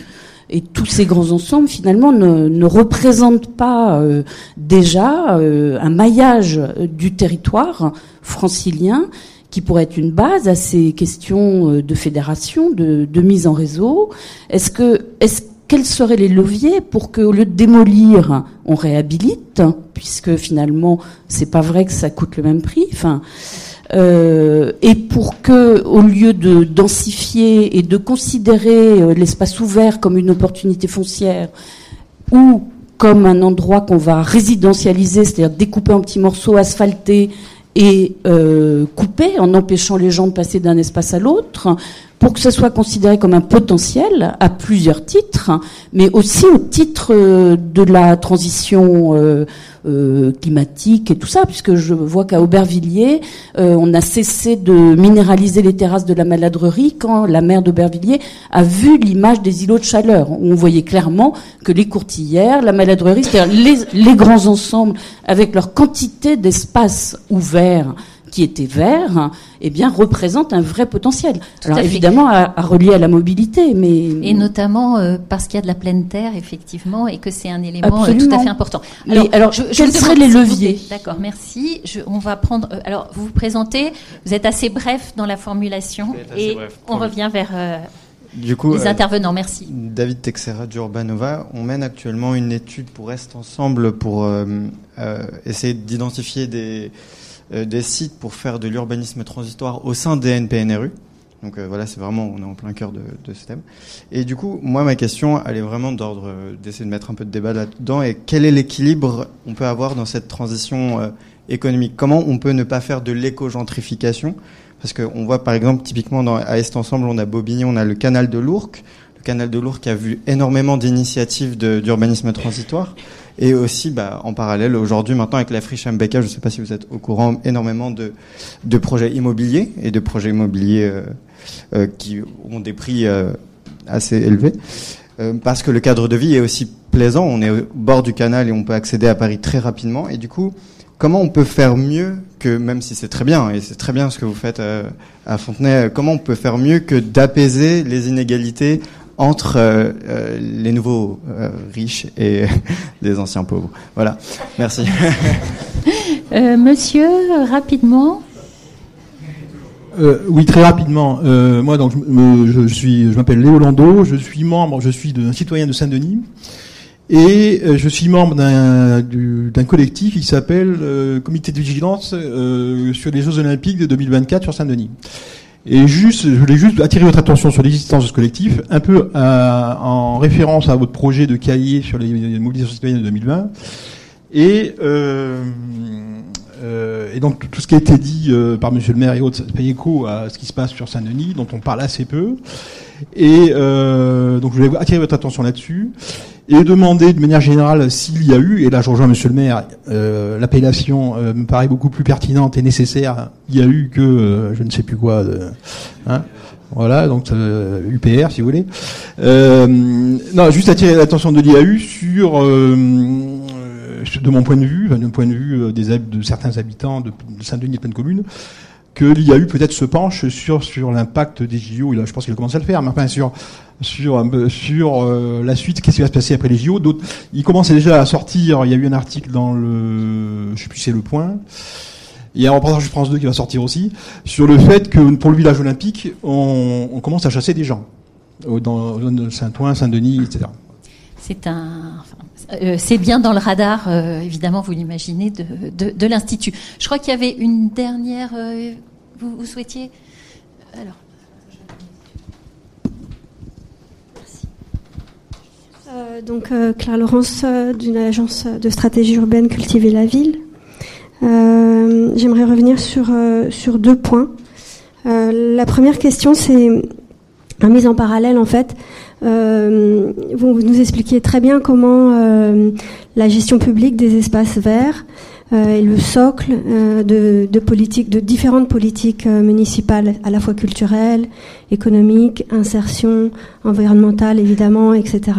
et tous ces grands ensembles finalement ne, ne représentent pas euh, déjà euh, un maillage du territoire francilien qui pourrait être une base à ces questions de fédération, de, mise en réseau. Est-ce que quels seraient les leviers pour qu'au lieu de démolir, on réhabilite, puisque finalement, c'est pas vrai que ça coûte le même prix. Enfin, euh, et pour que, au lieu de densifier et de considérer euh, l'espace ouvert comme une opportunité foncière ou comme un endroit qu'on va résidentialiser, c'est-à-dire découper en petits morceaux, asphaltés et euh, couper en empêchant les gens de passer d'un espace à l'autre, pour que ce soit considéré comme un potentiel à plusieurs titres, mais aussi au titre euh, de la transition euh, euh, climatique et tout ça, puisque je vois qu'à Aubervilliers, on a cessé de minéraliser les terrasses de la maladrerie quand la maire d'Aubervilliers a vu l'image des îlots de chaleur, où on voyait clairement que les courtilières, la maladrerie, c'est-à-dire les, les grands ensembles, avec leur quantité d'espace ouvert, qui était vert, eh bien, représente un vrai potentiel. Alors évidemment, à, relier à la mobilité, mais et notamment euh, parce qu'il y a de la pleine terre, effectivement, et que c'est un élément euh, tout à fait important. Alors, alors je, quels seraient les leviers D'accord, merci. Je, on va prendre. Euh, alors, vous vous présentez. Vous êtes assez bref dans la formulation, et on revient vers. Du coup, les intervenants, merci. David Texera d'Urbanova, on mène actuellement une étude pour Est Ensemble pour essayer d'identifier des, des sites pour faire de l'urbanisme transitoire au sein des NPNRU. Donc euh, voilà, c'est vraiment, on est en plein cœur de, de, ce thème. Et du coup, moi, ma question, elle est vraiment d'ordre euh, d'essayer de mettre un peu de débat là-dedans. Et quel est l'équilibre on peut avoir dans cette transition économique? Comment on peut ne pas faire de l'éco-gentrification? Parce qu'on voit, par exemple, typiquement dans, à Est Ensemble, on a Bobigny, on a le canal de l'Ourcq. Le canal de l'Ourcq a vu énormément d'initiatives d'urbanisme transitoire. Et aussi, bah, en parallèle, aujourd'hui, maintenant, avec la friche Mbeka, je ne sais pas si vous êtes au courant, énormément de, de projets immobiliers et de projets immobiliers euh, euh, qui ont des prix euh, assez élevés. parce que le cadre de vie est aussi plaisant. On est au bord du canal et on peut accéder à Paris très rapidement. Et du coup, comment on peut faire mieux que, même si c'est très bien, et c'est très bien ce que vous faites à Fontenay, comment on peut faire mieux que d'apaiser les inégalités entre euh, euh, les nouveaux euh, riches et les anciens pauvres. Voilà. Merci. monsieur, rapidement. oui, très rapidement. moi, donc, je, je suis, je m'appelle Léo Lando. Je suis membre, je suis un citoyen de Saint-Denis, et je suis membre d'un collectif qui s'appelle Comité de vigilance sur les Jeux Olympiques de 2024 sur Saint-Denis. Et juste, je voulais juste attirer votre attention sur l'existence de ce collectif, un peu euh, en référence à votre projet de cahier sur les mobilisations citoyennes de 2020. Et euh, Euh, et donc tout ce qui a été dit euh, par Monsieur le Maire et autres, ça fait écho à ce qui se passe sur Saint-Denis, dont on parle assez peu. Et euh, donc je voulais attirer votre attention là-dessus et demander de manière générale s'il y a eu, et là je rejoins Monsieur le Maire, euh, l'appellation euh, me paraît beaucoup plus pertinente et nécessaire. Il y a eu que euh, je ne sais plus quoi. Hein, voilà, donc euh, UPR si vous voulez. Euh, non, juste attirer l'attention de l'IAU sur, euh, de mon point de vue, enfin, d'un point de vue euh, des, de certains habitants de, de Saint-Denis et de pleine commune, que l'IAU peut-être se penche sur sur l'impact des JO. Je pense qu'il a commencé à le faire, mais enfin sur sur peu- sur euh, la suite, qu'est-ce qui va se passer après les JO. D'autres, il commence déjà à sortir. Il y a eu un article dans le, je sais plus c'est le Point. Il y a un reportage de France 2 qui va sortir aussi sur le fait que pour le village olympique, on, commence à chasser des gens dans zone Saint-Ouen, Saint-Denis, etc. C'est un, euh, c'est bien dans le radar, euh, évidemment, vous l'imaginez, de, de, l'institut. Je crois qu'il y avait une dernière. euh, vous, souhaitiez alors. Euh, donc euh, Claire Laurence euh, d'une agence de stratégie urbaine Cultiver la ville. Euh, J'aimerais revenir sur, sur deux points. La première question, c'est la mise en parallèle en fait. Vous nous expliquiez très bien comment la gestion publique des espaces verts est le socle euh, de, de de différentes politiques euh, municipales, à la fois culturelles, économiques, insertion, environnementale évidemment, etc.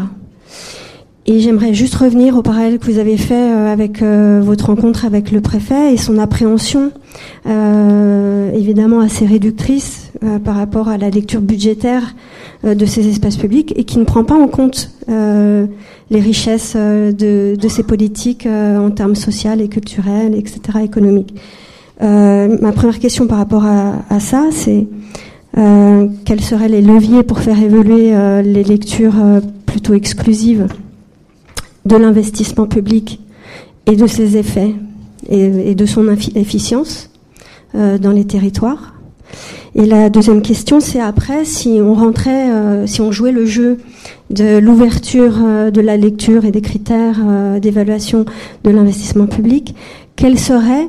Et j'aimerais juste revenir au parallèle que vous avez fait euh, avec euh, votre rencontre avec le préfet et son appréhension, euh, évidemment assez réductrice euh, par rapport à la lecture budgétaire euh, de ces espaces publics et qui ne prend pas en compte euh, les richesses euh, de, ces politiques euh, en termes social et culturels, etc., économiques. Euh, ma première question par rapport à, ça, c'est quels seraient les leviers pour faire évoluer les lectures plutôt exclusives de l'investissement public et de ses effets et, de son effi- efficience dans les territoires? Et la deuxième question, c'est après si on rentrait, euh, si on jouait le jeu de l'ouverture euh, de la lecture et des critères euh, d'évaluation de l'investissement public, quel serait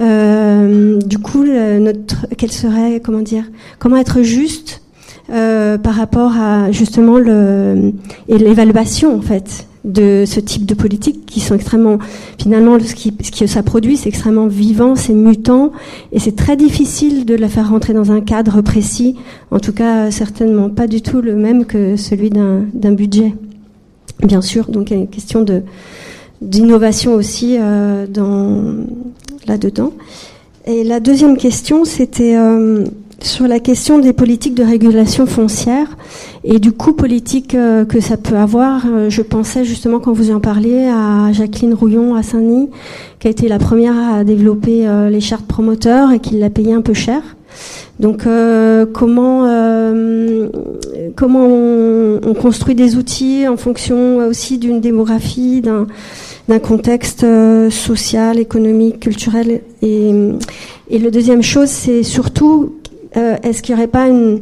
euh, du coup notre, quel serait comment dire, comment être juste par rapport à justement le et l'évaluation en fait? De ce type de politique qui sont extrêmement finalement ce qui ce que ça produit c'est extrêmement vivant c'est mutant et c'est très difficile de la faire rentrer dans un cadre précis en tout cas certainement pas du tout le même que celui d'un budget. Bien sûr donc il y a une question de d'innovation aussi euh, dans là dedans et la deuxième question c'était euh, sur la question des politiques de régulation foncière et du coût politique euh, que ça peut avoir. Euh, je pensais justement quand vous en parliez à Jacqueline Rouillon à Saint-Denis, qui a été la première à développer euh, les chartes promoteurs et qui l'a payé un peu cher. Donc comment comment on, on construit des outils en fonction aussi d'une démographie, d'un d'un contexte social, économique, culturel et, et le deuxième chose c'est surtout euh, est-ce qu'il n'y aurait pas une,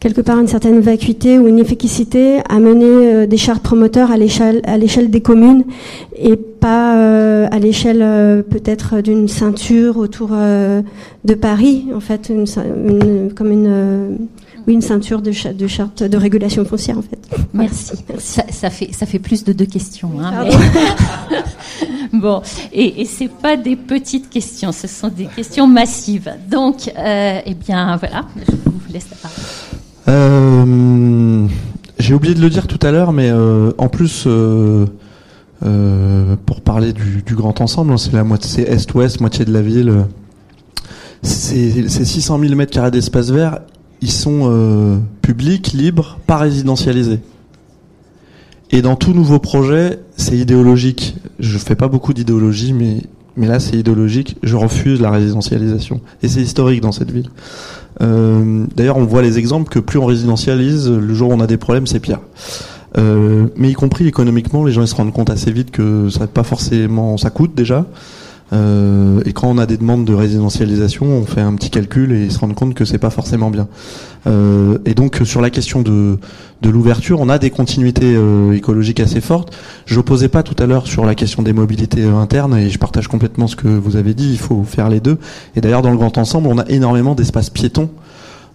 quelque part une certaine vacuité ou une efficacité à mener euh, des chartes promoteurs à l'échelle à l'échelle des communes et pas euh, à l'échelle peut-être d'une ceinture autour de Paris en fait une, cein- une- comme une oui une ceinture de, cha- de charte de régulation foncière en fait. Merci. Ça, ça fait, ça fait plus de deux questions. hein, mais- bon, et, et c'est pas des petites questions, ce sont des questions massives. Donc, euh, eh bien, voilà, je vous laisse la parole. Euh, J'ai oublié de le dire tout à l'heure, mais euh, en plus, pour parler du, grand ensemble, hein, c'est la moitié, est-ouest, moitié de la ville. c'est 600 000 mètres carrés d'espace vert. Ils sont publics, libres, pas résidentialisés. Et dans tout nouveau projet, c'est idéologique. Je fais pas beaucoup d'idéologie, mais mais là c'est idéologique. Je refuse la résidentialisation. Et c'est historique dans cette ville. Euh, D'ailleurs, on voit les exemples que plus on résidentialise, le jour où on a des problèmes, c'est pire. Euh, mais y compris économiquement, les gens se rendent compte assez vite que ça pas forcément, ça coûte déjà. Euh, et quand on a des demandes de résidentialisation, on fait un petit calcul et se rendent compte que c'est pas forcément bien. Euh, et donc sur la question de, de l'ouverture, on a des continuités euh, écologiques assez fortes. Je n'opposais pas tout à l'heure sur la question des mobilités euh, internes et je partage complètement ce que vous avez dit. Il faut faire les deux. Et d'ailleurs dans le grand ensemble, on a énormément d'espaces piétons.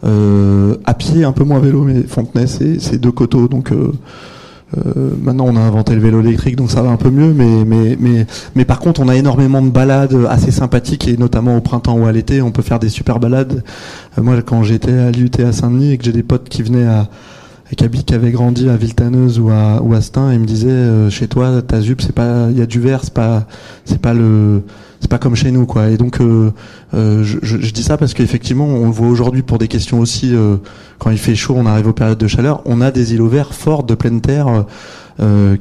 à pied, un peu moins vélo, mais Fontenay, c'est deux coteaux, donc euh, maintenant, on a inventé le vélo électrique, donc ça va un peu mieux. Mais, mais, mais, mais par contre, on a énormément de balades assez sympathiques, et notamment au printemps ou à l'été, on peut faire des super balades. Euh, moi, quand j'étais à l'UT à Saint-Denis et que j'ai des potes qui venaient à qui avait grandi à Villetaneuse ou à, ou à ils me disaient euh, chez toi, ta zup, c'est pas, il y a du verre, c'est pas, c'est pas le, c'est pas comme chez nous, quoi. Et donc, euh, euh, je, je, dis ça parce qu'effectivement, on le voit aujourd'hui pour des questions aussi. Euh, quand il fait chaud, on arrive aux périodes de chaleur. On a des îlots verts forts de pleine terre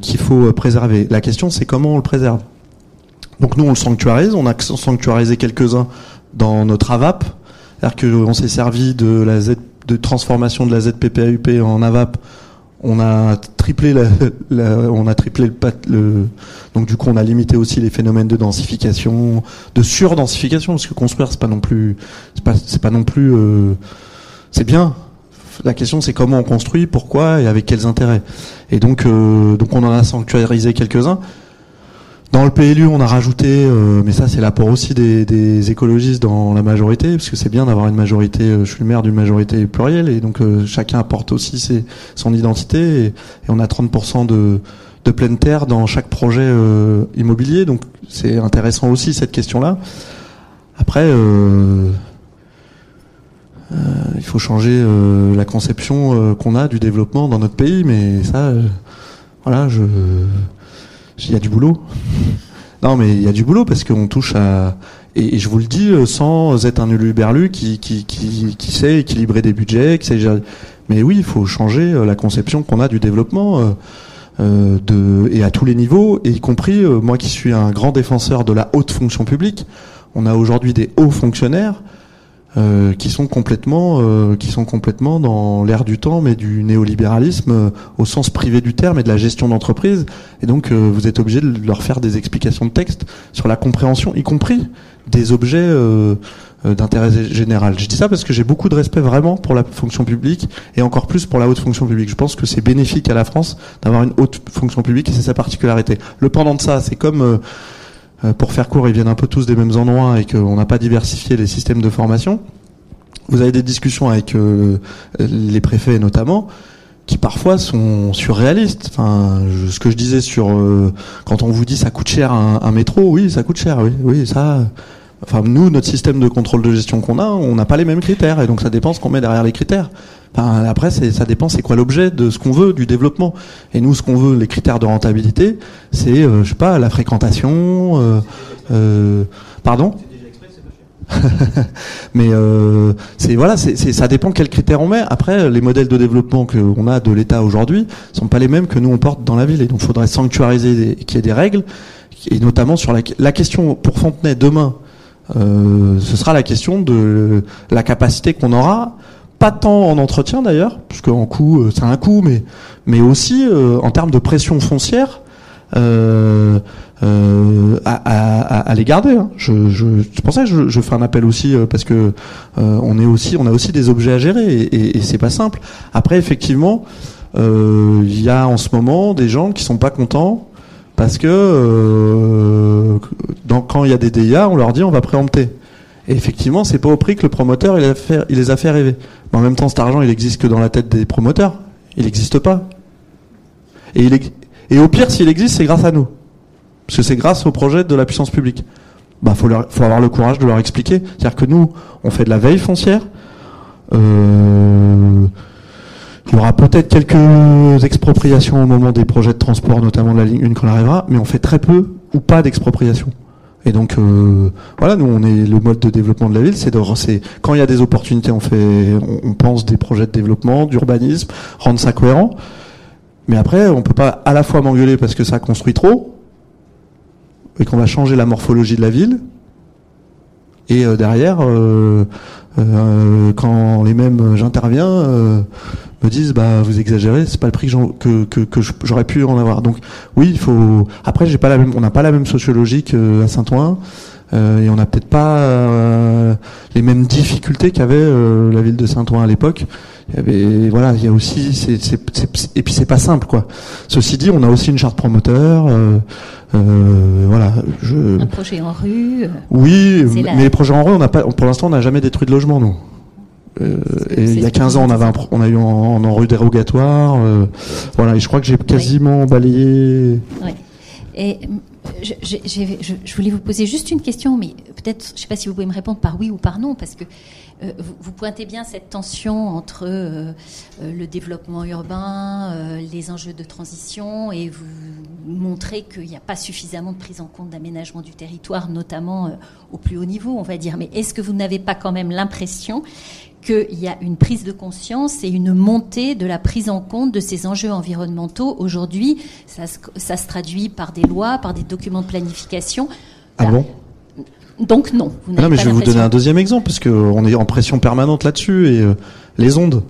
qu'il faut préserver. La question, c'est comment on le préserve. Donc nous, on le sanctuarise. On a sanctuarisé quelques-uns dans notre AVAP, c'est-à-dire qu'on s'est servi de la Z, de transformation de la ZPPAUP en AVAP on a triplé on a triplé le, le donc du coup on a limité aussi les phénomènes de densification de surdensification parce que construire c'est pas non plus c'est pas c'est non plus euh, c'est bien. La question c'est comment on construit pourquoi et avec quels intérêts. Et donc euh, donc on en a sanctuarisé quelques uns dans le PLU, on a rajouté, euh, mais ça c'est l'apport aussi des, écologistes dans la majorité, parce que c'est bien d'avoir une majorité. Euh, je suis le maire d'une majorité plurielle, et donc euh, chacun apporte aussi son identité, et, on a 30% de, de pleine terre dans chaque projet immobilier, donc c'est intéressant aussi cette question-là. Après, il faut changer la conception qu'on a du développement dans notre pays, mais ça, voilà, je il y a du boulot. Non, mais il y a du boulot parce qu'on touche à. Et, je vous le dis euh, sans être un uluberlu qui, qui, qui, qui sait équilibrer des budgets, qui sait. Mais oui, il faut changer euh, la conception qu'on a du développement. Euh, de, et à tous les niveaux, et y compris moi qui suis un grand défenseur de la haute fonction publique, on a aujourd'hui des hauts fonctionnaires euh, qui sont complètement euh, qui sont complètement dans l'ère du temps mais du néolibéralisme euh, au sens privé du terme et de la gestion d'entreprise et donc vous êtes obligé de leur faire des explications de texte sur la compréhension y compris des objets d'intérêt général. Je dis ça parce que j'ai beaucoup de respect vraiment pour la fonction publique et encore plus pour la haute fonction publique. Je pense que c'est bénéfique à la France d'avoir une haute fonction publique et c'est sa particularité. Le pendant de ça, c'est comme euh, pour faire court, ils viennent un peu tous des mêmes endroits et qu'on n'a pas diversifié les systèmes de formation. Vous avez des discussions avec euh, les préfets notamment, qui parfois sont surréalistes. Enfin, ce que je disais sur euh, quand on vous dit ça coûte cher un, un, métro, oui, ça coûte cher, oui, oui, ça. Enfin, nous, notre système de contrôle de gestion qu'on a, on n'a pas les mêmes critères, et donc ça dépend ce qu'on met derrière les critères. Enfin, après, ça dépend, c'est quoi l'objet de ce qu'on veut du développement. Et nous, ce qu'on veut, les critères de rentabilité, c'est, euh, je sais pas, la fréquentation. Euh, euh, pardon mais euh, c'est voilà, c'est, ça dépend quels critères on met. Après, les modèles de développement qu'on a de l'État aujourd'hui sont pas les mêmes que nous on porte dans la ville, et donc il faudrait sanctuariser qu'il y ait des règles, et notamment sur la, la question pour Fontenay demain. Euh, ce sera la question de la capacité qu'on aura pas tant en entretien d'ailleurs, parce qu'en coût, euh, c'est un coût, mais, mais aussi euh, en termes de pression foncière. Euh, euh, à, à, à, les garder. Hein. Je, je, c'est pour ça que je, je, fais un appel aussi parce que on est aussi, on a aussi des objets à gérer et, et, et c'est pas simple. Après, effectivement, il y a en ce moment des gens qui sont pas contents parce que dans, quand il y a des DIA, on leur dit on va préempter. Et effectivement, c'est pas au prix que le promoteur il, les a fait rêver. Mais en même temps, cet argent, il existe que dans la tête des promoteurs. Il n'existe pas. Et, au pire, s'il existe, c'est grâce à nous. Parce que c'est grâce au projet de la puissance publique. Bah, faut, faut avoir le courage de leur expliquer. C'est-à-dire que nous, on fait de la veille foncière. Euh, il y aura peut-être quelques expropriations au moment des projets de transport, notamment de la ligne 1 quand elle arrivera, mais on fait très peu ou pas d'expropriation. Et donc euh, voilà, nous on est le mode de développement de la ville, c'est de c'est quand il y a des opportunités, on fait, on, pense des projets de développement, d'urbanisme, rendre ça cohérent. Mais après, on peut pas à la fois m'engueuler parce que ça construit trop et qu'on va changer la morphologie de la ville. Et euh, derrière, euh, quand les mêmes j'interviens, me disent bah vous exagérez, c'est pas le prix que, que, que, j'aurais pu en avoir. Donc oui, il faut. Après, j'ai pas la même, on n'a pas la même sociologie qu'à Saint-Ouen. et on n'a peut-être pas les mêmes difficultés qu'avait la ville de Saint-Ouen à l'époque. Il y avait, voilà, il y a aussi, et puis c'est pas simple, quoi. Ceci dit, on a aussi une charte promoteur. voilà, je... Un projet en rue. Oui, mais les projets en rue, on n'a pas, pour l'instant, on n'a jamais détruit de logement, nous. Euh, et il y a 15 ans, on avait un, on a eu en, en rue dérogatoire. Euh, voilà, et je crois que j'ai quasiment balayé. Ouais. Et je, je, je, voulais vous poser juste une question, mais peut-être, je ne sais pas si vous pouvez me répondre par oui ou par non, parce que euh, vous, vous, pointez bien cette tension entre euh, euh, le développement urbain, les enjeux de transition, et vous montrez qu'il n'y a pas suffisamment de prise en compte d'aménagement du territoire, notamment au plus haut niveau, on va dire. Mais est-ce que vous n'avez pas quand même l'impression qu'il y a une prise de conscience et une montée de la prise en compte de ces enjeux environnementaux. Aujourd'hui, ça, ça, se traduit par des lois, par des documents de planification. Ah bon? donc non. non, mais je vais vous donner un deuxième exemple parce qu'on est en pression permanente là-dessus et euh, les ondes.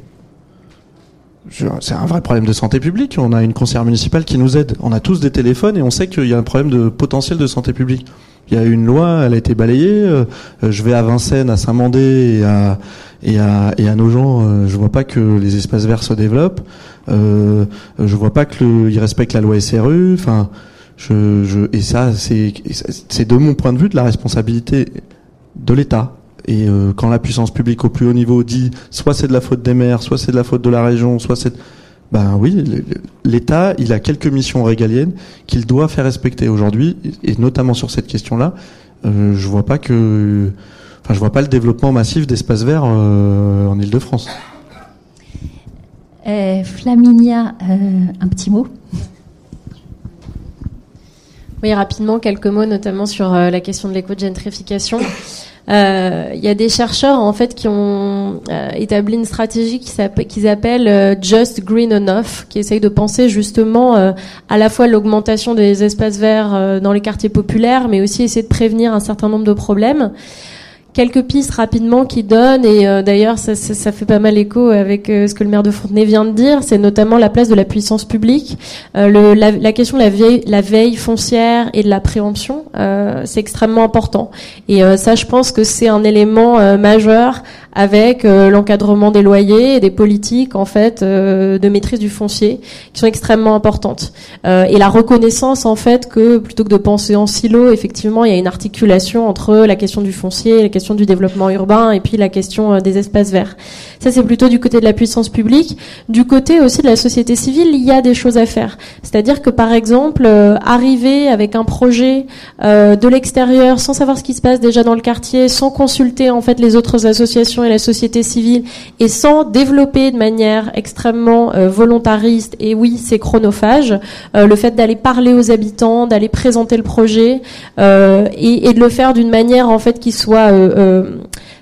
C'est un vrai problème de santé publique. On a une conseillère municipale qui nous aide. On a tous des téléphones et on sait qu'il y a un problème de potentiel de santé publique. Il y a une loi, elle a été balayée. Euh, je vais à Vincennes, à Saint-Mandé et à, et à, et à Nogent. Euh, je vois pas que les espaces verts se développent. Euh, je vois pas que le, ils respectent la loi SRU. Enfin, je, je, et ça, c'est, c'est de mon point de vue de la responsabilité de l'État. Et euh, quand la puissance publique au plus haut niveau dit soit c'est de la faute des maires, soit c'est de la faute de la région, soit c'est ben oui, l'État, il a quelques missions régaliennes qu'il doit faire respecter aujourd'hui, et notamment sur cette question-là, euh, je vois pas que, enfin, je vois pas le développement massif d'espaces verts euh, en Île-de-France. Flaminia, un petit mot. Oui, rapidement, quelques mots, notamment sur euh, la question de l'éco-gentrification. Euh, il y a des chercheurs en fait qui ont euh, établi une stratégie qu'ils appellent Just Green Enough, qui essaye de penser justement à la fois l'augmentation des espaces verts dans les quartiers populaires, mais aussi essayer de prévenir un certain nombre de problèmes quelques pistes rapidement qui donnent, et euh, d'ailleurs ça, ça, fait pas mal écho avec euh, ce que le maire de Fontenay vient de dire, c'est notamment la place de la puissance publique, euh, la, question de la veille, la veille foncière et de la préemption, c'est extrêmement important. Et ça, je pense que c'est un élément majeur avec l'encadrement des loyers et des politiques en fait de maîtrise du foncier qui sont extrêmement importantes. et la reconnaissance en fait que plutôt que de penser en silo, effectivement, il y a une articulation entre la question du foncier la question du développement urbain et puis la question euh, des espaces verts. Ça, c'est plutôt du côté de la puissance publique. Du côté aussi de la société civile, il y a des choses à faire. C'est-à-dire que, par exemple, euh, arriver avec un projet euh, de l'extérieur, sans savoir ce qui se passe déjà dans le quartier, sans consulter en fait les autres associations et la société civile, et sans développer de manière extrêmement volontariste, et oui, c'est chronophage, le fait d'aller parler aux habitants, d'aller présenter le projet, et, et, de le faire d'une manière en fait qui soit euh,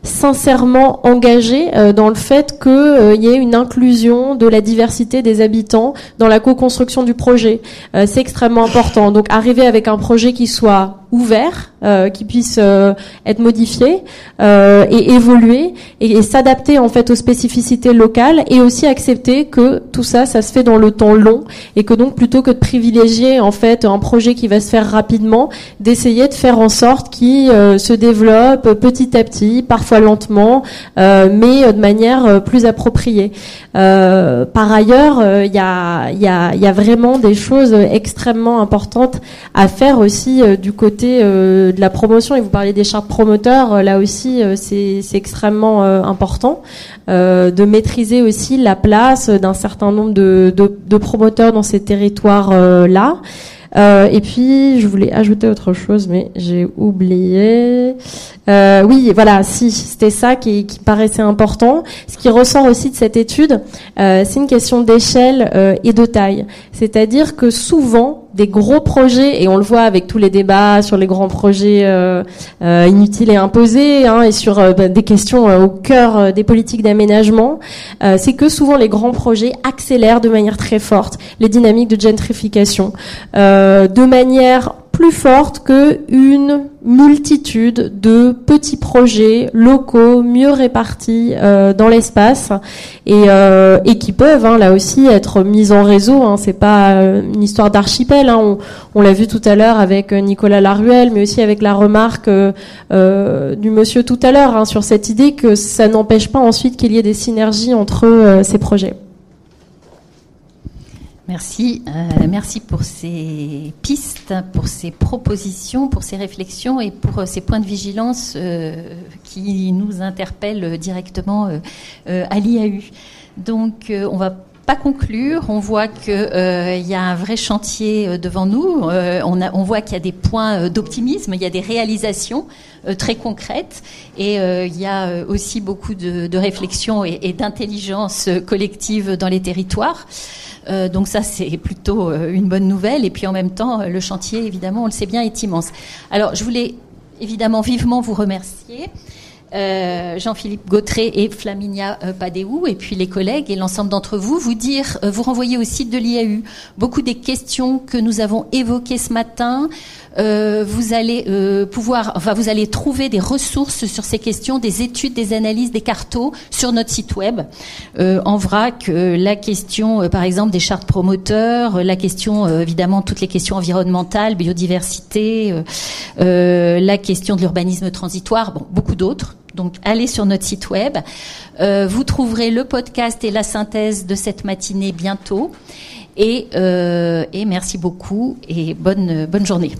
sincèrement engagé euh, dans le fait qu'il euh, y ait une inclusion de la diversité des habitants dans la co-construction du projet. c'est extrêmement important. Donc arriver avec un projet qui soit ouvert, euh, qui puisse euh, être modifié euh, et évoluer et, s'adapter en fait aux spécificités locales et aussi accepter que tout ça, ça se fait dans le temps long et que donc plutôt que de privilégier en fait un projet qui va se faire rapidement, d'essayer de faire en sorte qu'il euh, se développe petit à petit, lentement, euh, mais de manière plus appropriée. par ailleurs, il y a, vraiment des choses extrêmement importantes à faire aussi du côté euh, de la promotion, et vous parlez des chartes promoteurs, euh, là aussi euh, c'est extrêmement important de maîtriser aussi la place d'un certain nombre de, de, promoteurs dans ces territoires-là. Et puis, je voulais ajouter autre chose, mais j'ai oublié. oui, voilà, si, c'était ça qui, paraissait important. Ce qui ressort aussi de cette étude, c'est une question d'échelle et de taille. C'est-à-dire que souvent, des gros projets, et on le voit avec tous les débats sur les grands projets euh, euh, inutiles et imposés, hein, et sur euh, bah, des questions au cœur des politiques d'aménagement, c'est que souvent les grands projets accélèrent de manière très forte les dynamiques de gentrification, de manière plus forte que une multitude de petits projets locaux mieux répartis euh, dans l'espace et, euh, et, qui peuvent hein, là aussi être mis en réseau. Hein, c'est pas euh, une histoire d'archipel. Hein, on, l'a vu tout à l'heure avec Nicolas Laruelle, mais aussi avec la remarque du monsieur tout à l'heure hein, sur cette idée que ça n'empêche pas ensuite qu'il y ait des synergies entre ces projets. Merci, euh, merci pour ces pistes, pour ces propositions, pour ces réflexions et pour euh, ces points de vigilance euh, qui nous interpellent directement à l'IAU. Donc, on va pas conclure. On voit qu'il y a un vrai chantier devant nous. on, a, on, voit qu'il y a des points d'optimisme, il y a des réalisations très concrètes, et il y a aussi beaucoup de, réflexion et, d'intelligence collective dans les territoires. Euh, donc ça, c'est plutôt euh, une bonne nouvelle. Et puis en même temps, le chantier, évidemment, on le sait bien, est immense. Alors, je voulais évidemment vivement vous remercier. Euh, Jean-Philippe Gautret et Flaminia Padéou, et puis les collègues et l'ensemble d'entre vous, vous dire, vous renvoyer au site de l'IAU beaucoup des questions que nous avons évoquées ce matin, euh, vous allez euh, pouvoir, enfin, vous allez trouver des ressources sur ces questions, des études, des analyses, des cartos sur notre site web. Euh, en vrac, la question, par exemple, des chartes promoteurs, la question, évidemment, toutes les questions environnementales, biodiversité, la question de l'urbanisme transitoire, bon, beaucoup d'autres. Donc, allez sur notre site web. vous trouverez le podcast et la synthèse de cette matinée bientôt. Et, et merci beaucoup et bonne, bonne journée.